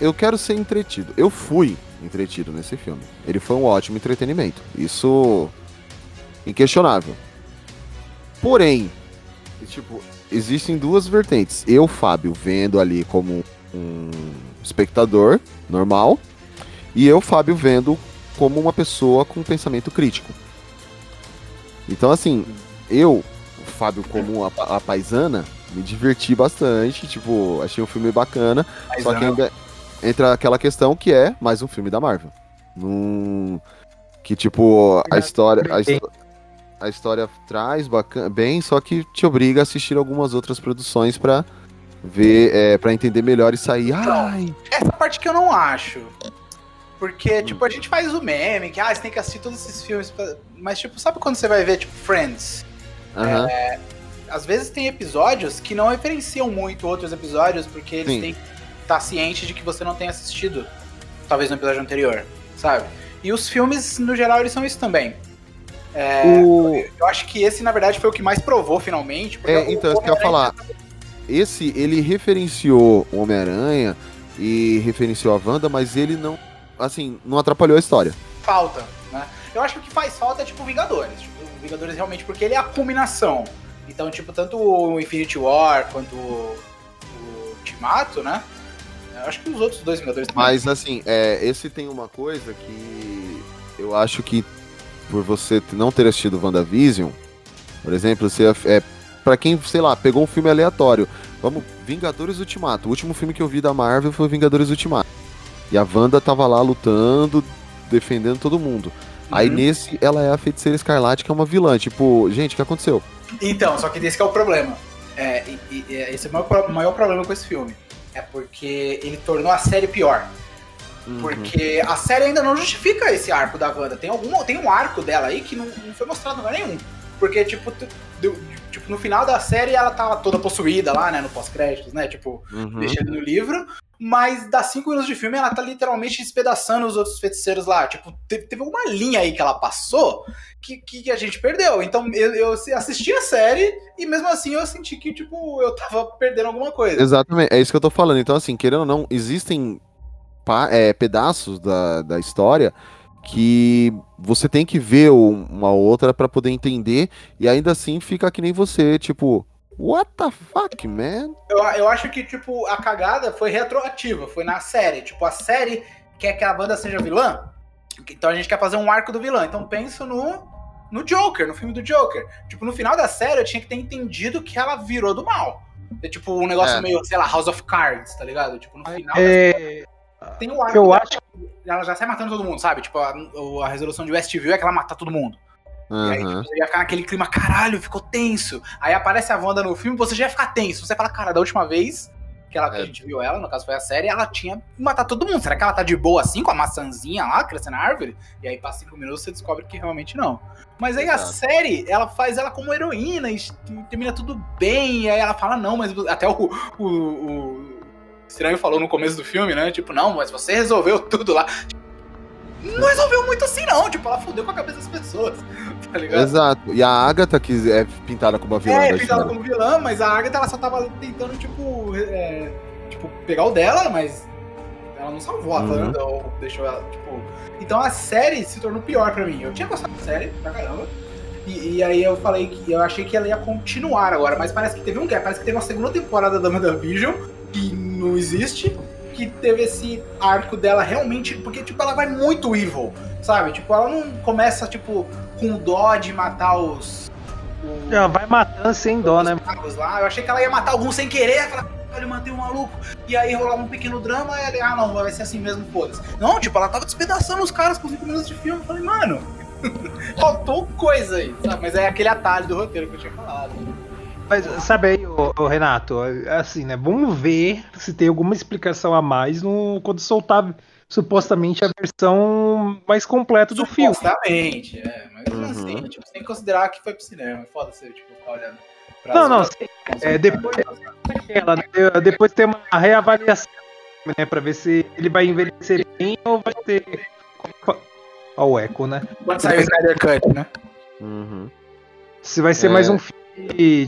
eu quero ser entretido. Eu fui entretido nesse filme. Ele foi um ótimo entretenimento. Isso inquestionável. Porém, tipo, existem duas vertentes. Eu, Fábio, vendo ali como um espectador normal, e eu, Fábio, vendo como uma pessoa com pensamento crítico. Então, assim, eu, o Fábio, como a, a paisana, me diverti bastante. Tipo, achei um filme bacana. Só que ainda entra aquela questão que é mais um filme da Marvel. Num... Que, tipo, a história. A, histó- a história traz bacana, bem, só que te obriga a assistir algumas outras produções pra ver, é, para entender melhor e sair. Ai, Essa parte que eu não acho. Porque, tipo, a gente faz o meme, que ah, você tem que assistir todos esses filmes. pra- Mas, tipo, sabe quando você vai ver, tipo, Friends? aham. É, às vezes tem episódios que não referenciam muito outros episódios, porque eles Sim. têm que estar cientes de que você não tem assistido, talvez no episódio anterior, sabe? E os filmes, no geral, eles são isso também. É, O- Eu acho que esse, na verdade, foi o que mais provou, finalmente. É, então, isso que eu ia falar. Esse, ele referenciou o Homem-Aranha e referenciou a Wanda, mas ele não, assim, não atrapalhou a história. falta? Eu acho que o que faz falta é tipo Vingadores. Tipo, Vingadores realmente, porque ele é a culminação. Então, tipo, tanto o Infinity War quanto o, o Ultimato, né? Eu acho que os outros dois Vingadores também. Mas, assim, é, esse tem uma coisa que eu acho que por você não ter assistido WandaVision, por exemplo, você é para quem, sei lá, pegou um filme aleatório. Vamos, Vingadores Ultimato. O último filme que eu vi da Marvel foi Vingadores Ultimato. E a Wanda tava lá lutando, defendendo todo mundo. Aí Uhum. nesse, ela é a feiticeira escarlate, que é uma vilã. Tipo, gente, o que aconteceu? Então, só que esse que é o problema. É, e- e- esse é o maior, maior problema com esse filme. É porque ele tornou a série pior. Porque a série ainda não justifica esse arco da Wanda. Tem, algum, tem um arco dela aí que não, não foi mostrado lugar nenhum. Porque, tipo, tu- do- tipo, no final da série ela tava toda possuída lá, né? No pós-créditos, né? Tipo, Uhum. deixando no livro. Mas das cinco minutos de filme, ela tá literalmente despedaçando os outros feiticeiros lá. Tipo, teve, teve uma linha aí que ela passou que, que a gente perdeu. Então eu, eu assisti a série e mesmo assim eu senti que, tipo, eu tava perdendo alguma coisa. Exatamente, é isso que eu tô falando. Então, assim, querendo ou não, existem pa- é, pedaços da, da história que você tem que ver um- uma outra pra poder entender, e ainda assim fica que nem você, tipo, what the fuck, man? Eu, eu acho que, tipo, a cagada foi retroativa, foi na série. Tipo, a série quer que a banda seja vilã, então a gente quer fazer um arco do vilão. Então penso no no Joker, no filme do Joker. Tipo, no final da série eu tinha que ter entendido que ela virou do mal. É tipo um negócio É. meio, sei lá, House of Cards, tá ligado? Tipo, no final É, tem o arco eu dela, acho ela já sai matando todo mundo, sabe? Tipo, a, a resolução de Westview é que ela mata todo mundo. E aí, tipo, você ia ficar naquele clima, caralho, ficou tenso. Aí aparece a Wanda no filme, você já ia ficar tenso. Você fala, cara, da última vez que, ela, que a gente viu ela, no caso foi a série, ela tinha matado todo mundo. Será que ela tá de boa assim, com a maçãzinha lá, crescendo na árvore? E aí, passa cinco minutos, você descobre que realmente não. Mas aí a Exato. série, ela faz ela como heroína, e termina tudo bem, e aí ela fala, não, mas até o, o, o Estranho falou no começo do filme, né? Tipo, não, mas você resolveu tudo lá. Não resolveu muito assim, não. Tipo, ela fudeu com a cabeça das pessoas. *laughs* Tá ligado? Exato. E a Agatha, que é pintada como a vilã É, da pintada como vilã, mas a Agatha ela só tava tentando, tipo, é, tipo, pegar o dela, mas ela não salvou a Uhum. Wanda ou deixou ela, tipo. Então a série se tornou pior pra mim. Eu tinha gostado da série, pra caramba. E, e aí eu falei que eu achei que ela ia continuar agora, mas parece que teve um gap, parece que teve uma segunda temporada da WandaVision, que não existe, que teve esse arco dela realmente, porque tipo, ela vai muito evil, sabe? Tipo, ela não começa, tipo, com dó de matar os. os- Ela vai matando sem dó, né? lá. Eu achei que ela ia matar algum sem querer, falar, caralho, matei um maluco. E aí rolava um pequeno drama, e ela, ah, não, vai ser assim mesmo, foda-se. Não, tipo, ela tava despedaçando os caras com 5 minutos de filme. Eu falei, mano, *laughs* faltou coisa aí, sabe? Mas é aquele atalho do roteiro que eu tinha falado. Mas sabe aí, ô, ô, Renato, assim, né? Vamos ver se tem alguma explicação a mais no, quando soltar supostamente a versão mais completa do filme. Supostamente, é. Mas assim, tipo, você tem que considerar que foi pro cinema. É foda você, tipo, ficar olhando. Não, não, é, depois, ela, né, depois tem uma reavaliação, né? Pra ver se ele vai envelhecer bem ou vai ter. Ó, o eco, né? Quando sair o Snyder Cut, né? Uhum. Se vai ser É. mais um filme,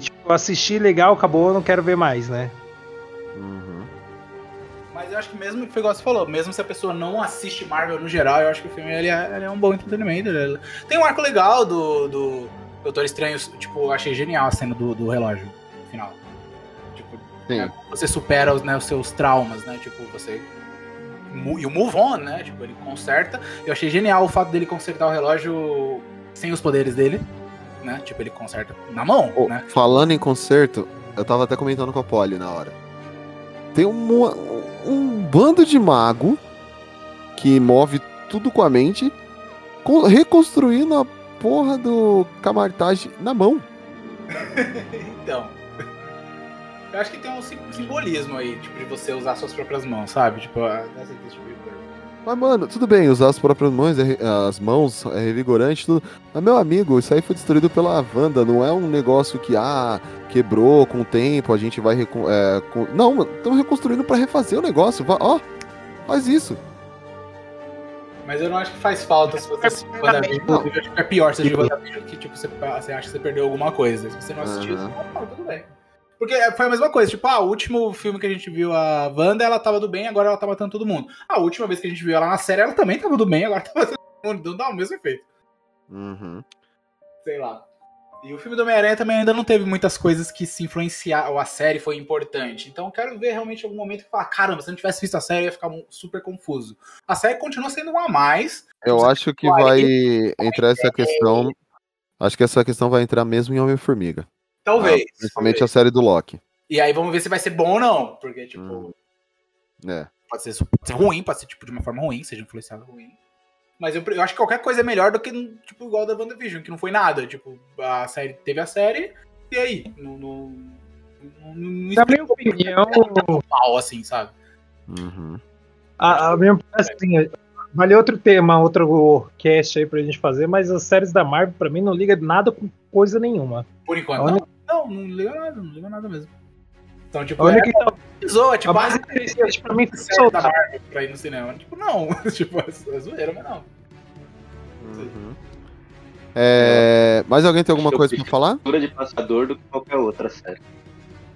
tipo, assistir legal, acabou, eu não quero ver mais, né? Uhum. Mas eu acho que mesmo, foi igual você falou, mesmo se a pessoa não assiste Marvel no geral, eu acho que o filme ele é, ele é um bom entretenimento. ele é- Tem um arco legal do, do Doutor Estranho, tipo, eu achei genial a cena do, do relógio no final. Tipo, Sim. você supera os, né, os seus traumas, né? Tipo, você. E o move on, né? Tipo, ele conserta. Eu achei genial o fato dele consertar o relógio sem os poderes dele, né? Tipo, ele conserta na mão, Ô, né? Falando em concerto, eu tava até comentando com a Polly na hora. Tem um, um bando de mago que move tudo com a mente, co- reconstruindo a porra do Camartage na mão. *laughs* então. Eu acho que tem um sim- simbolismo aí, tipo, de você usar suas próprias mãos, sabe? Tipo, tipo. Mas, mano, tudo bem, usar as próprias mãos, é as mãos é revigorante, tudo. Mas, meu amigo, isso aí foi destruído pela Wanda, não é um negócio que, ah, quebrou com o tempo, a gente vai. é, com- Não, estamos reconstruindo pra refazer o negócio. Ó, faz isso. Mas eu não acho que faz falta se você assistir WandaVision. Inclusive, eu acho que é pior se assistir WandaVision que, tipo, você, você acha que você perdeu alguma coisa. Se você não assistiu, você fala, tudo bem. Porque foi a mesma coisa, tipo, ah, o último filme que a gente viu a Wanda, ela tava do bem, agora ela tá matando todo mundo. A última vez que a gente viu ela na série, ela também tava do bem, agora tá *laughs* matando todo mundo. Não dá o mesmo efeito. Uhum. sei lá. E o filme do Homem-Aranha também ainda não teve muitas coisas que se influenciaram, a série foi importante. Então eu quero ver realmente algum momento que falar, caramba, se eu não tivesse visto a série, eu ia ficar super confuso. A série continua sendo um a mais. Eu acho que vai entrar essa questão. Acho que essa questão vai entrar mesmo em Homem-Formiga. Talvez. Ah, principalmente a série do Loki. E aí vamos ver se vai ser bom ou não. Porque, tipo, É. pode, ser, pode ser ruim, pode ser tipo de uma forma ruim, seja influenciado ruim. Mas eu, eu acho que qualquer coisa é melhor do que, tipo, igual da WandaVision, que não foi nada. Tipo, a série teve a série, e aí? Não. não, não, não Na minha opinião, mal, assim, sabe? Uhum. a, a minha, assim, vale outro tema, outro cast aí pra gente fazer, mas as séries da Marvel, pra mim, não liga nada com coisa nenhuma. Por enquanto, A única- não. Não, liga nada, não liga nada mesmo. Então, tipo, A única é, que tá- zoa, tipo, a ah, interessante pra mim foi série da soltar. Marvel pra ir no cinema. Tipo, não. *laughs* tipo, é zoeira, mas não. Uhum. É, mais alguém tem alguma coisa pra falar? De passador do que qualquer outra série.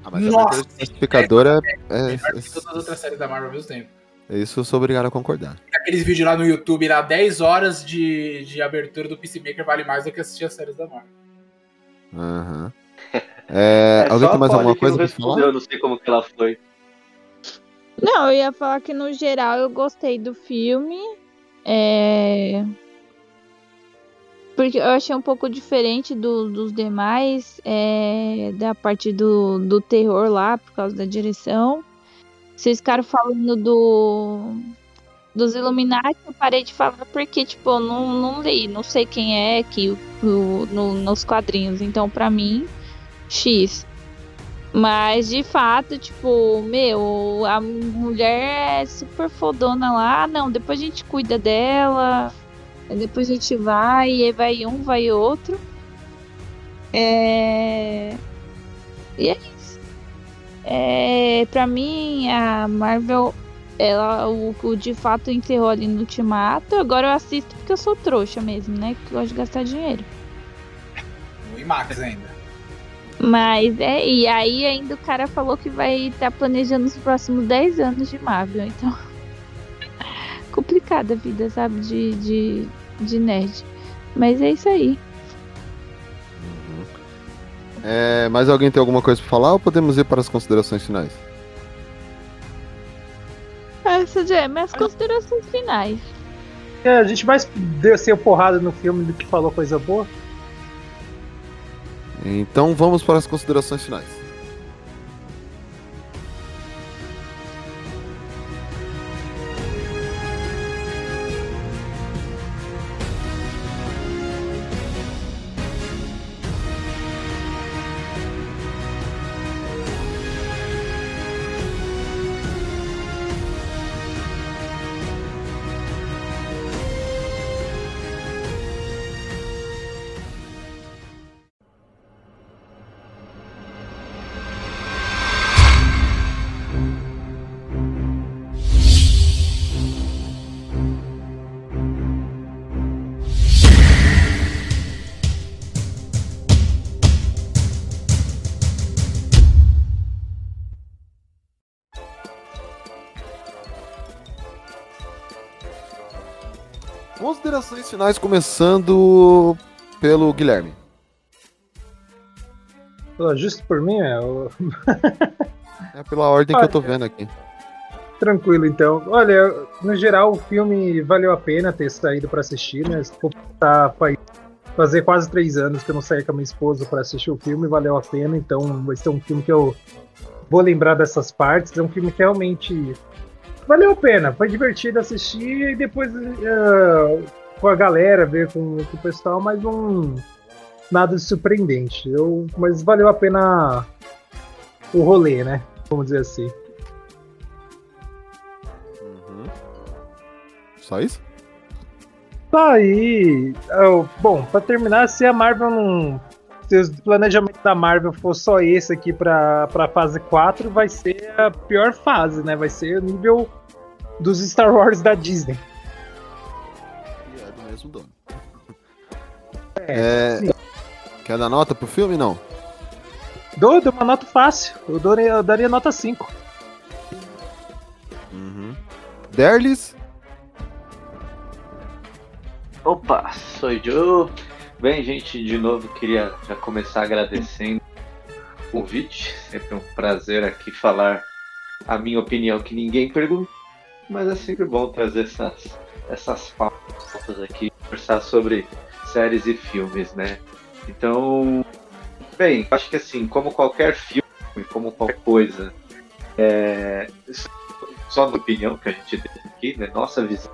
Ah, mas Nossa, a classificadora é, Melhor que é, todas as outras séries da Marvel ao mesmo tempo. Isso eu sou obrigado a concordar. Aqueles vídeos lá no YouTube, lá 10 horas de, de abertura do Peacemaker vale mais do que assistir as séries da Marvel. Aham. É, É, alguém tem mais alguma coisa não pra falar? Eu não sei como que ela foi. Não, eu ia falar que no geral eu gostei do filme. É... Porque eu achei um pouco diferente do- dos demais, é, da parte do, do terror lá, por causa da direção. Vocês ficaram falando do dos Illuminati, eu parei de falar porque, tipo, eu não, não li, não sei quem é que o, no- nos quadrinhos. Então, pra mim, X. Mas, de fato, tipo, meu, a mulher é super fodona lá. Ah, Não, depois a gente cuida dela. Depois a gente vai, e vai um, vai outro. É... E é isso. É, pra mim, a Marvel, ela o, o de fato enterrou ali no Ultimato. Agora eu assisto porque eu sou trouxa mesmo, né? Que gosto de gastar dinheiro. No IMAX ainda. Mas é, e aí ainda o cara falou que vai estar planejando os próximos 10 anos de Marvel, então. *laughs* Complicada a vida, sabe? De, de, de nerd. Mas é isso aí. É, mais alguém tem alguma coisa pra falar ou podemos ir para as considerações finais? Essas é minhas considerações finais. É, a gente mais desceu porrada no filme do que falou coisa boa. Então vamos para as considerações finais. Finais começando pelo Guilherme. Justo por mim, é. o- *laughs* É pela ordem que eu tô vendo aqui. Tranquilo, então. Olha, no geral, o filme valeu a pena ter saído pra assistir, né? Pensar, faz- fazer quase três anos que eu não saí com a minha esposa pra assistir o filme, valeu a pena. Então, vai ser um filme que eu vou lembrar dessas partes. É um filme que realmente valeu a pena. Foi divertido assistir e depois eh, com a galera, ver com, com o pessoal, mas não. Nada de surpreendente. Eu, mas valeu a pena o rolê, né? Vamos dizer assim. Só isso? Tá aí. eu- bom, pra terminar, se a Marvel não. Se o planejamento da Marvel for só esse aqui pra, pra fase 4, vai ser a pior fase, né? Vai ser o nível dos Star Wars da Disney. Do mesmo dono. É, É, Quer dar nota pro filme? Não. Dou, dou uma nota fácil. Eu, dou- eu daria nota 5. Uhum. Derlis? Opa, sou eu. Bem, gente, de novo queria já começar agradecendo o convite. Sempre um prazer aqui falar a minha opinião que ninguém pergunta, mas é sempre bom trazer essas, essas pautas aqui, conversar sobre séries e filmes, né? Então, bem, acho que assim, como qualquer filme, como qualquer coisa, é, só na opinião que a gente tem aqui, né? Nossa visão,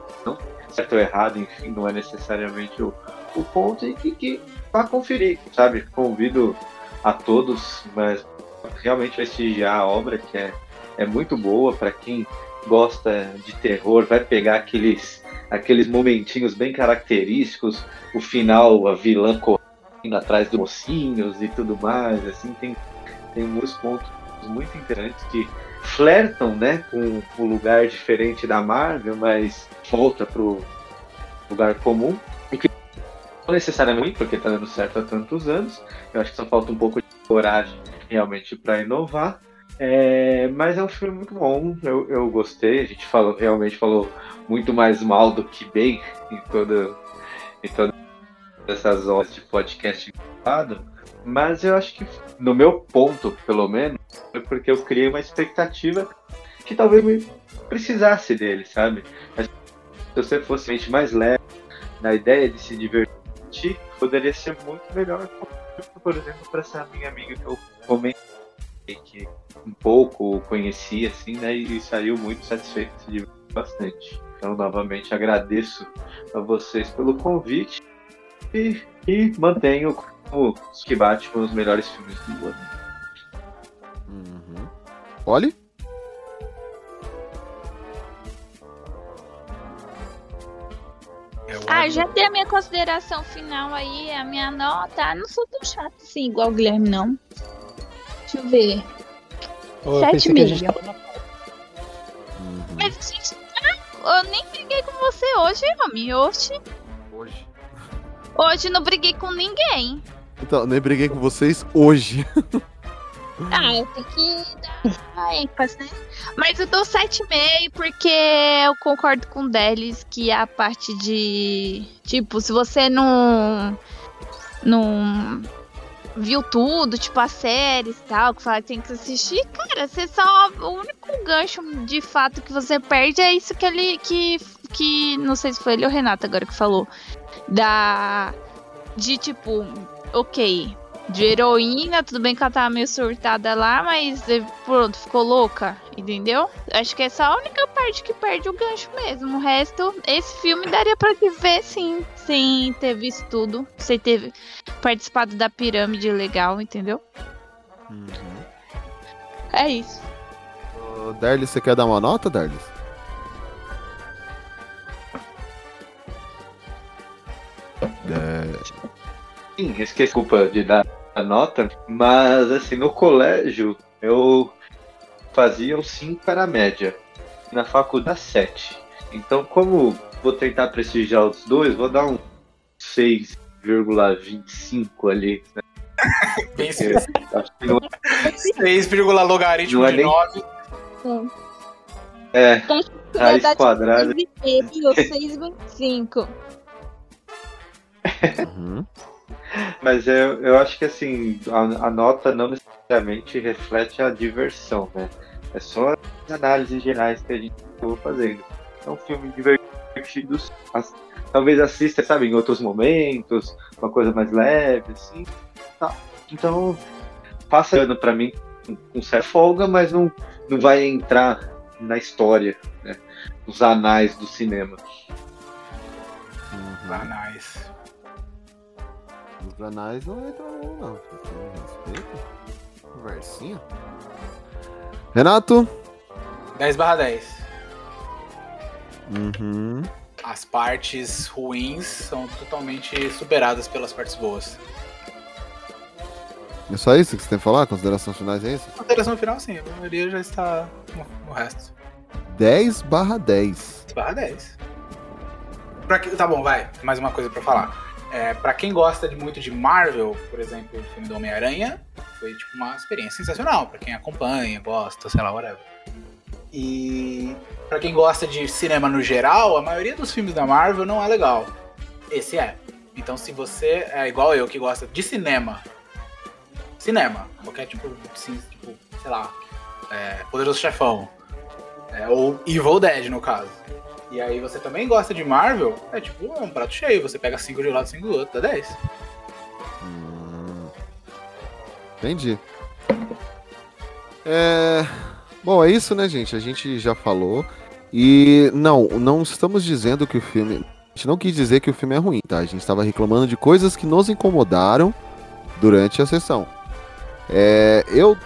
certo ou errado, enfim, não é necessariamente o, o ponto e que, que vá conferir, sabe? Convido a todos, mas realmente prestigiar a obra que é, é muito boa para quem gosta de terror, vai pegar aqueles aqueles momentinhos bem característicos, o final, a vilã correndo atrás dos mocinhos e tudo mais, assim, tem, tem muitos pontos muito interessantes que flertam, né, com o lugar diferente da Marvel, mas volta pro lugar comum. E que não necessariamente porque tá dando certo há tantos anos. Eu acho que só falta um pouco de coragem realmente para inovar. É, mas é um filme muito bom, eu, eu gostei. A gente falou, realmente falou muito mais mal do que bem em em todas essas horas de podcast gravado. Mas eu acho que, no meu ponto, pelo menos, foi porque eu criei uma expectativa que talvez me precisasse dele, sabe? Mas se você fosse mente mais leve, na ideia de se divertir, poderia ser muito melhor. Por exemplo, para essa minha amiga que eu comentei que um pouco conhecia, assim, né? E saiu muito satisfeito, divertiu bastante. Então, novamente, agradeço a vocês pelo convite e, e mantenho como os que bate com os melhores filmes do ano. Uhum. Olhe? Ah, já dei a minha consideração final aí, a minha nota. Não sou tão chata assim, igual o Guilherme, não. Deixa eu ver. A gente milhões. tava na Mas, gente, ah, eu nem briguei com você hoje, homem. Hoje. Hoje. Hoje não briguei com ninguém. Então, nem briguei com vocês hoje. Ah, eu tenho que dar ênfase, né? Mas eu dou 7,5 porque eu concordo com o Delis que a parte de. Tipo, se você não. Não. Viu tudo, tipo as séries e tal, que fala que tem que assistir, cara, você só. O único gancho de fato que você perde é isso que ele. Que, que não sei se foi ele ou o Renato agora que falou. Da. De tipo, ok, de heroína, tudo bem que ela tava meio surtada lá, mas eh, pronto, ficou louca, entendeu? Acho que essa é a única parte que perde o gancho mesmo. O resto, esse filme daria pra te ver sim, sem ter visto tudo, sem ter participado da pirâmide legal, entendeu? É isso. Ô, Darlis, você quer dar uma nota, Darlis? É, Sim, esqueci, desculpa de dar a nota, mas assim, no colégio eu fazia um 5 para a média, na faculdade 7. Então, como vou tentar prestigiar os dois, vou dar um 6,25 ali. Né? *laughs* Não, 6, logaritmo Não é de nem- 9. é, Então, raiz quadrada. 6,25. *laughs* uhum. Mas eu, eu acho que assim, a, a nota não necessariamente reflete a diversão, né? É só as análises gerais que a gente está fazendo. É um filme divertido. as- talvez assista, sabe, em outros momentos, uma coisa mais leve, assim. Tá. Então, passa ano pra mim com- certa folga, mas não, não vai entrar na história, né? Nos anais do cinema. Ah, nice. Os anais não entram não, não. Respeito. Conversinha. Renato? 10 barra 10. Uhum. As partes ruins são totalmente superadas pelas partes boas. É só isso que você tem que falar? Considerações finais é isso? A alteração final, sim, a maioria já está no, no resto. 10 barra 10. 10 barra 10. Pra que, tá bom, vai. Mais uma coisa pra falar. É, pra quem gosta de, muito de Marvel, por exemplo, o filme do Homem-Aranha, foi tipo uma experiência sensacional. Pra quem acompanha, gosta, sei lá, whatever. E pra quem gosta de cinema no geral, a maioria dos filmes da Marvel não é legal. Esse é. Então se você é igual eu que gosta de cinema, cinema, qualquer tipo, tipo sei lá, é, Poderoso Chefão, é, ou Evil Dead no caso. E aí você também gosta de Marvel, é tipo é um prato cheio, você pega 5 de um lado, 5 do outro, dá 10. Entendi. É... Bom, é isso, né, gente? A gente já falou. E não, não estamos dizendo que o filme. A gente não quis dizer que o filme é ruim, tá? A gente estava reclamando de coisas que nos incomodaram durante a sessão. É, eu,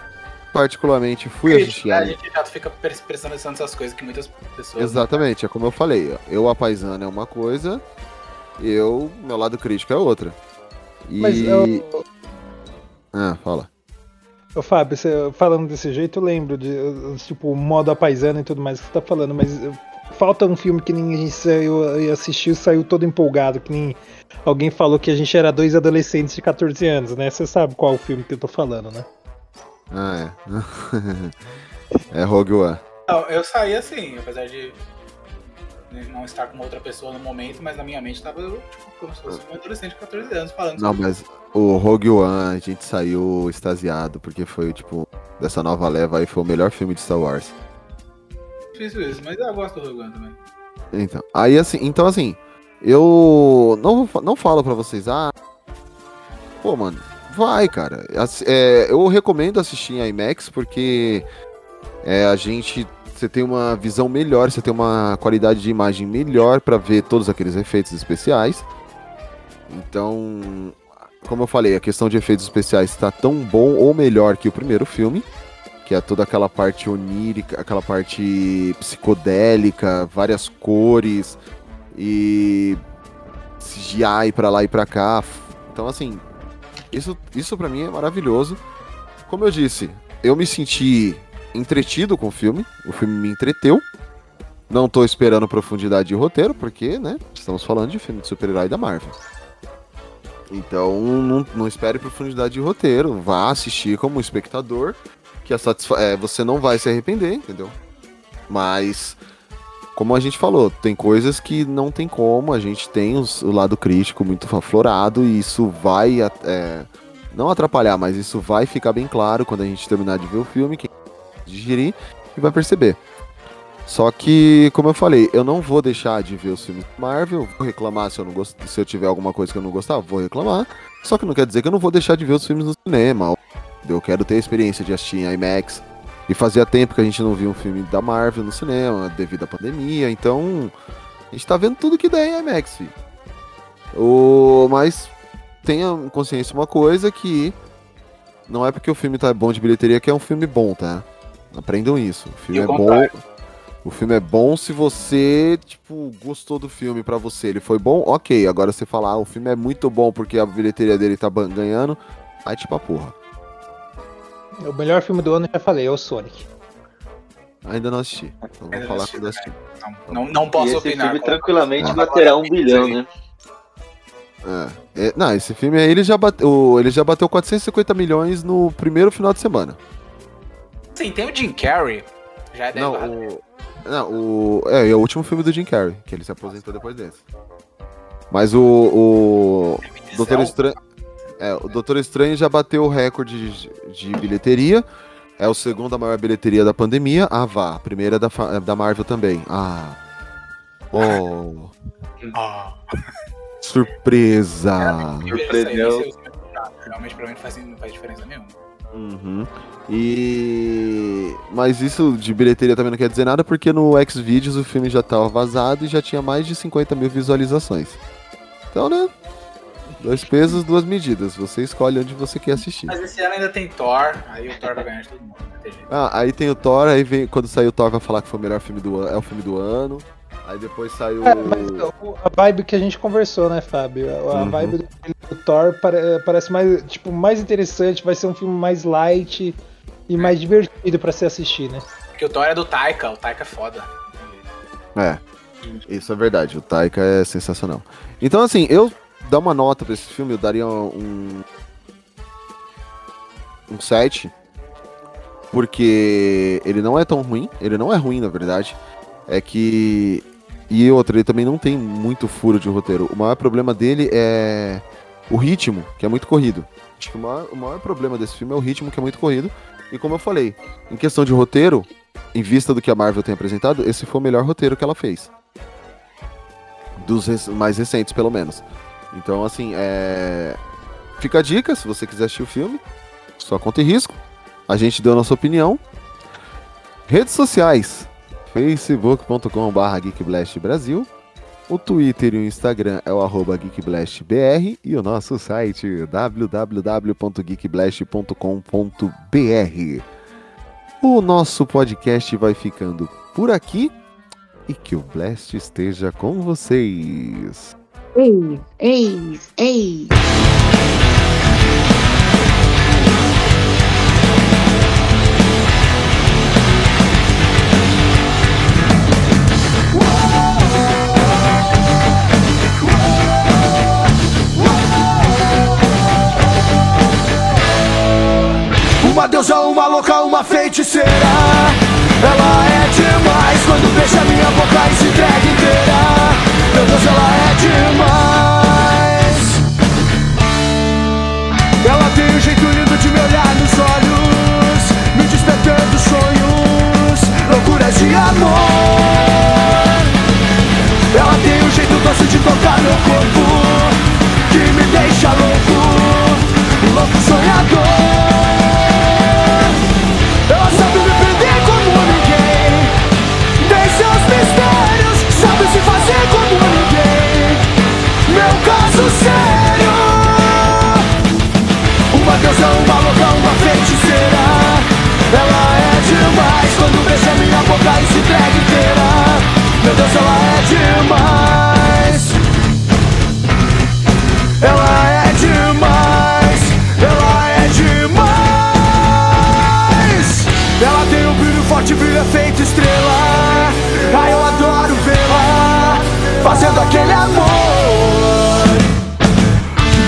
particularmente, fui assistir a a. gente já fica pres- prestando atenção nessas coisas que muitas pessoas. Exatamente, é como eu falei. Eu, a paisana, é uma coisa, eu, meu lado crítico é outra. E. Mas eu, Ah, fala. Ô, Fábio, você, falando desse jeito, eu lembro de, tipo, o modo a paisana e tudo mais que você tá falando, mas uh, falta um filme que nem a gente saiu, e assistiu saiu todo empolgado, que nem alguém falou que a gente era dois adolescentes de 14 anos, né? Você sabe qual o filme que eu tô falando, né? Ah, é. *laughs* é Rogue One. Não, eu saí assim, apesar de não estar com outra pessoa no momento, mas na minha mente tava tipo, como se fosse um adolescente de 14 anos falando Não, sobre mas o Rogue One a gente saiu extasiado, porque foi, tipo, dessa nova leva aí, foi o melhor filme de Star Wars. Difícil isso, mas eu gosto do Rogue One também. Então, aí assim, então assim, eu não, não falo pra vocês, ah, pô, mano, vai, cara. É, eu recomendo assistir em IMAX porque é, a gente você tem uma visão melhor, você tem uma qualidade de imagem melhor pra ver todos aqueles efeitos especiais. Então, como eu falei, a questão de efeitos especiais está tão bom ou melhor que o primeiro filme, que é toda aquela parte onírica, aquela parte psicodélica, várias cores e CGI pra lá e pra cá. Então, assim, isso, isso para mim é maravilhoso. Como eu disse, eu me senti entretido com o filme, o filme me entreteu. Não tô esperando profundidade de roteiro, porque, né, estamos falando de filme de super-herói da Marvel. Então, não, não espere profundidade de roteiro, vá assistir como espectador, que é, você não vai se arrepender, entendeu? Mas, como a gente falou, tem coisas que não tem como, a gente tem os- o lado crítico muito aflorado e isso vai, é, não atrapalhar, mas isso vai ficar bem claro quando a gente terminar de ver o filme, quem digerir e vai perceber. Só que, como eu falei, eu não vou deixar de ver os filmes Marvel, vou reclamar se eu não gost... se eu tiver alguma coisa que eu não gostar, vou reclamar. Só que não quer dizer que eu não vou deixar de ver os filmes no cinema. Eu quero ter a experiência de assistir em IMAX. E fazia tempo que a gente não via um filme da Marvel no cinema, devido à pandemia, então a gente tá vendo tudo que der em IMAX, filho. O... Mas tenha consciência uma coisa que não é porque o filme tá bom de bilheteria que é um filme bom, tá? Aprendam isso. O filme E é bom. O filme é bom se você, tipo, gostou do filme pra você. Ele foi bom, ok. Agora você falar, ah, o filme é muito bom porque a bilheteria dele tá ganhando. Aí, tipo, a porra. O melhor filme do ano, já falei, é o Sonic. Ainda não assisti. Então vou não falar assisti quando assistir. Não, não posso e esse opinar. filme tranquilamente com- baterá um bilhão, né? É. É, não, esse filme aí, ele já, bateu, ele já bateu 450 milhões no primeiro final de semana. Sim, tem o Jim Carrey. Já é Não, o. Não, o. É, é o último filme do Jim Carrey, que ele se aposentou depois desse. Mas o. O. Doutor Estranho. É, o Doutor Estranho já bateu o recorde de, de bilheteria. É o segundo a maior bilheteria da pandemia. Ah, vá. A primeira é da, é da Marvel também. Ah. Oh. Ah. Surpresa. Surpreendeu. Realmente pra mim não faz, não faz diferença nenhuma. Uhum. E. Mas isso de bilheteria também não quer dizer nada, porque no Xvideos o filme já tava vazado e já tinha mais de 50 mil visualizações. Então, né? Dois pesos, duas medidas. Você escolhe onde você quer assistir. Mas esse ano ainda tem Thor, aí o Thor vai ganhar de todo mundo. Não tem jeito. Ah, aí tem o Thor, aí vem. Quando sair o Thor vai falar que foi o melhor filme do ano. É o filme do ano. Aí depois saiu. É, mas o- a vibe que a gente conversou, né, Fábio? A, a Uhum. vibe do, do Thor pare- parece mais, tipo, mais interessante, vai ser um filme mais light e mais divertido pra se assistir, né? Porque o Thor é do Taika, o Taika é foda. É. Isso é verdade. O Taika é sensacional. Então, assim, eu dar uma nota pra esse filme, eu daria um. Um 7. Porque ele não é tão ruim. Ele não é ruim, na verdade. É que. E outra, ele também não tem muito furo de roteiro. O maior problema dele é o ritmo, que é muito corrido. Acho que o maior, o maior problema desse filme é o ritmo, que é muito corrido. E como eu falei, em questão de roteiro, em vista do que a Marvel tem apresentado, esse foi o melhor roteiro que ela fez. Dos mais recentes, pelo menos. Então, assim, é. Fica a dica, se você quiser assistir o filme, sua conta e risco. A gente deu a nossa opinião. Redes sociais: facebook.com.br geekblastbrasil. O Twitter e o Instagram é o arroba geekblastbr e o nosso site www.geekblast.com.br. O nosso podcast vai ficando por aqui e que o Blast esteja com vocês. Eis. Uma deusa, uma louca, uma feiticeira Ela é demais quando beija minha boca e se entrega a meu corpo que me deixa louco, louco sonhador. Ela sabe me prender como ninguém, nem seus mistérios, sabe se fazer como ninguém. Meu caso sério, uma deusa, uma louca, uma feiticeira. Ela é demais quando beija minha boca e se entrega inteira. Meu Deus, ela é demais. Fazendo aquele amor.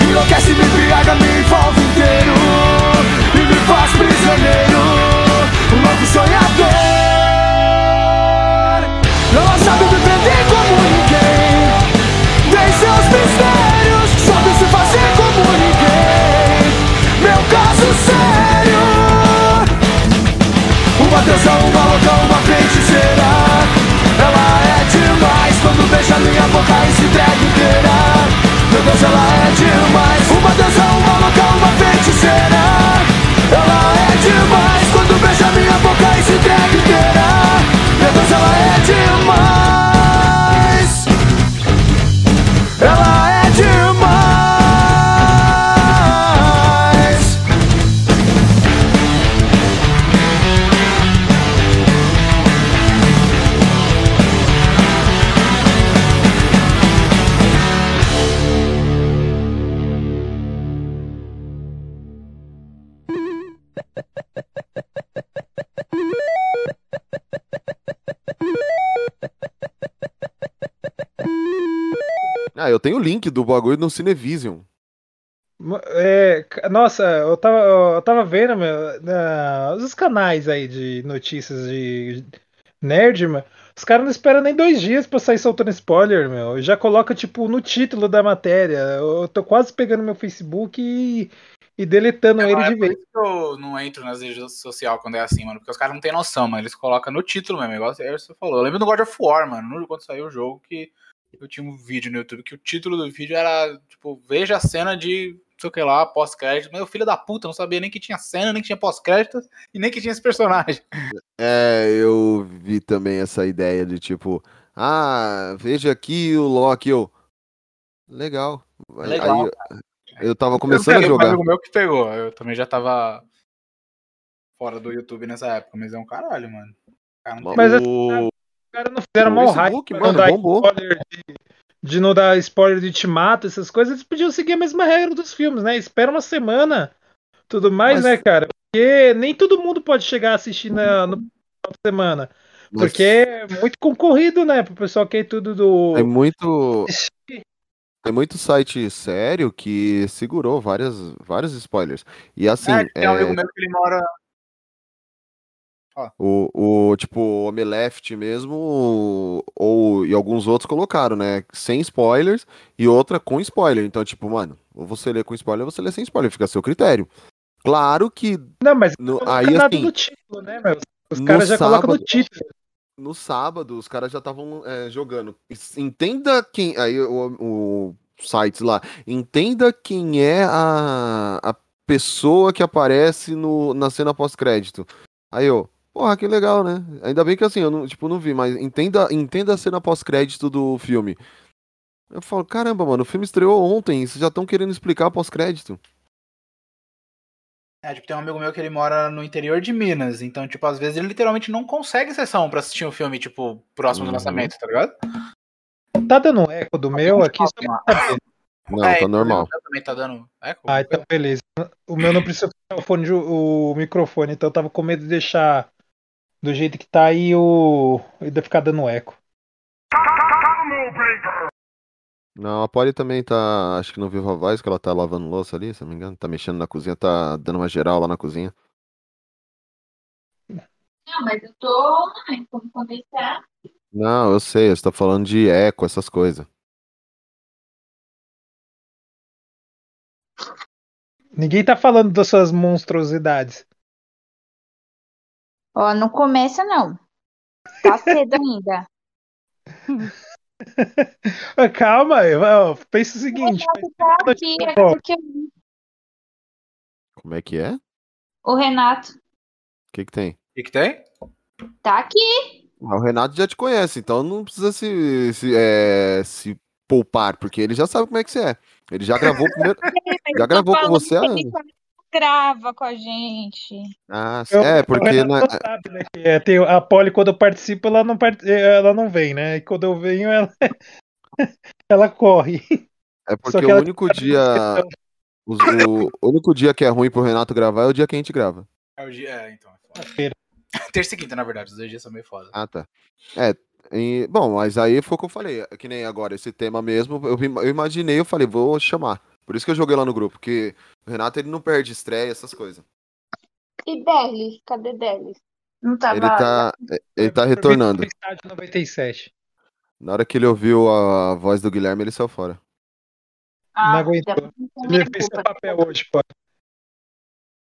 Enlouquece, me embriaga, me envolve inteiro e me faz prisioneiro. Um louco sonhador. Ela sabe me prender como ninguém. Tem seus mistérios, sabe se fazer como ninguém. Meu caso sério. Uma deusa, uma louca, minha boca e se entrega inteira. Meu Deus, ela é demais. Uma deusa, uma louca, uma feiticeira. Ela é demais quando beija minha boca e se entrega inteira. Meu Deus, ela é demais. Eu tenho o link do bagulho no Cinevision. É, nossa, eu tava, eu tava vendo, meu, na- os canais aí de notícias de nerd, mano. Os caras não esperam nem dois dias pra sair soltando spoiler, meu. Já coloca, tipo, no título da matéria. Eu tô quase pegando meu Facebook e, e deletando ele É de por vez. isso que eu não entro nas redes sociais quando é assim, mano. Porque os caras não têm noção, mano. Eles colocam no título mesmo, igual você falou. Eu lembro do God of War, mano. no- Quando saiu o jogo, que eu tinha um vídeo no YouTube que o título do vídeo era, tipo, veja a cena de, não sei o que lá, pós-crédito. Meu filho da puta, não sabia nem que tinha cena, nem que tinha pós-crédito e nem que tinha esse personagem. *laughs* É, eu vi também essa ideia de tipo, ah, veja aqui o Loki, eu. Legal. Legal, aí eu tava Eu começando a peguei, jogar. Amigo meu que pegou. Eu também já tava fora do YouTube nessa época, mas é um caralho, mano. O cara não tem- Mas o... Os caras não fizeram mal hype mano, não dar bombou. spoiler de, de não dar spoiler de Ultimato, essas coisas. Eles podiam seguir a mesma regra dos filmes, né? Espera uma semana, tudo mais, Mas- né, cara? Porque nem todo mundo pode chegar a assistir na, no final de semana. Mas- Porque é muito concorrido, né? Pro pessoal que é tudo do. Tem muito. Tem muito site sério que segurou várias, vários spoilers. E assim, É, tem um é, amigo meu que ele mora. O, o tipo, o Omeleft mesmo, ou, e alguns outros colocaram, né? Sem spoilers e outra com spoiler. Então, tipo, mano, ou você lê com spoiler ou você lê sem spoiler, fica a seu critério. Claro que. Não, mas no, aí nada assim, no título, né, meu? Os caras já colocam no sábado- título. no sábado, os caras já estavam é, jogando. Entenda quem. Aí o, o sites lá. Entenda quem é a, a pessoa que aparece no, na cena pós-crédito. Aí eu. Porra, que legal, né? Ainda bem que assim, eu não, tipo, não vi, mas entenda, entenda a cena pós-crédito do filme. Eu falo, caramba, mano, o filme estreou ontem, vocês já estão querendo explicar pós-crédito. É, tipo, tem um amigo meu que ele mora no interior de Minas, então, tipo, às vezes ele literalmente não consegue sessão pra assistir um filme, tipo, próximo do Uhum. lançamento, tá ligado? Tá dando um eco do meu aqui. Não, É, tá normal. Também tá dando eco. Ah, então beleza. O meu não precisa o, fone de- o microfone, então eu tava com medo de deixar do jeito que tá aí o. ainda ficar dando eco. Não, a Polly também tá, acho que no Viva Voz, que ela tá lavando louça ali, se não me engano, tá mexendo na cozinha, tá dando uma geral lá na cozinha. Não, mas eu tô online, como. Não, eu sei, você tá falando de eco, essas coisas. Ninguém tá falando das suas monstruosidades. Ó, não começa não. Tá cedo *laughs* ainda. Ah, Calma, pensa o seguinte. Tá aqui, é porque Como é que é? O o Renato que que tem? O que, que tem? tá aqui. Ah, o Renato já te conhece, então não precisa se, se, é, se poupar, porque ele já sabe como é que você é. Ele já gravou primeiro, *laughs* já tô gravou com você há que ele anos. Grava com a gente. Ah, Eu- é, o porque na- sabe, né, que é, tem a Polly, quando eu participo, ela não, part- ela não vem, né? E quando eu venho, ela, *laughs* ela corre. é porque que o único dia. os- o, o único dia que é ruim pro Renato gravar é o dia que a gente grava. É, o dia, é então. É foda. *laughs* Terça e quinta, na verdade, os dois dias são meio foda. Ah, tá. É, e- bom, mas aí foi o que eu falei. é Que nem agora, esse tema mesmo, eu, eu imaginei, eu falei, vou chamar. Por isso que eu joguei lá no grupo, porque o Renato ele não perde estreia, essas coisas. E Delis? Cadê Delis? Não tava. Ele tá, ele tá retornando. Estádio 97. Na hora que ele ouviu a voz do Guilherme, ele saiu fora. Ah, não aguentou. Ele fez seu papel hoje, pô.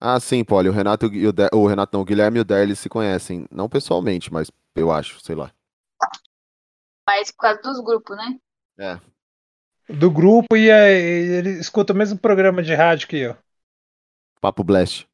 Ah, sim, Poli, o Renato e o, Der- o Renato não, o Guilherme e o Derli se conhecem, não pessoalmente, mas eu acho, sei lá. Mas por causa dos grupos, né? É. Do grupo e ele escuta o mesmo programa de rádio que eu. Papo Blast.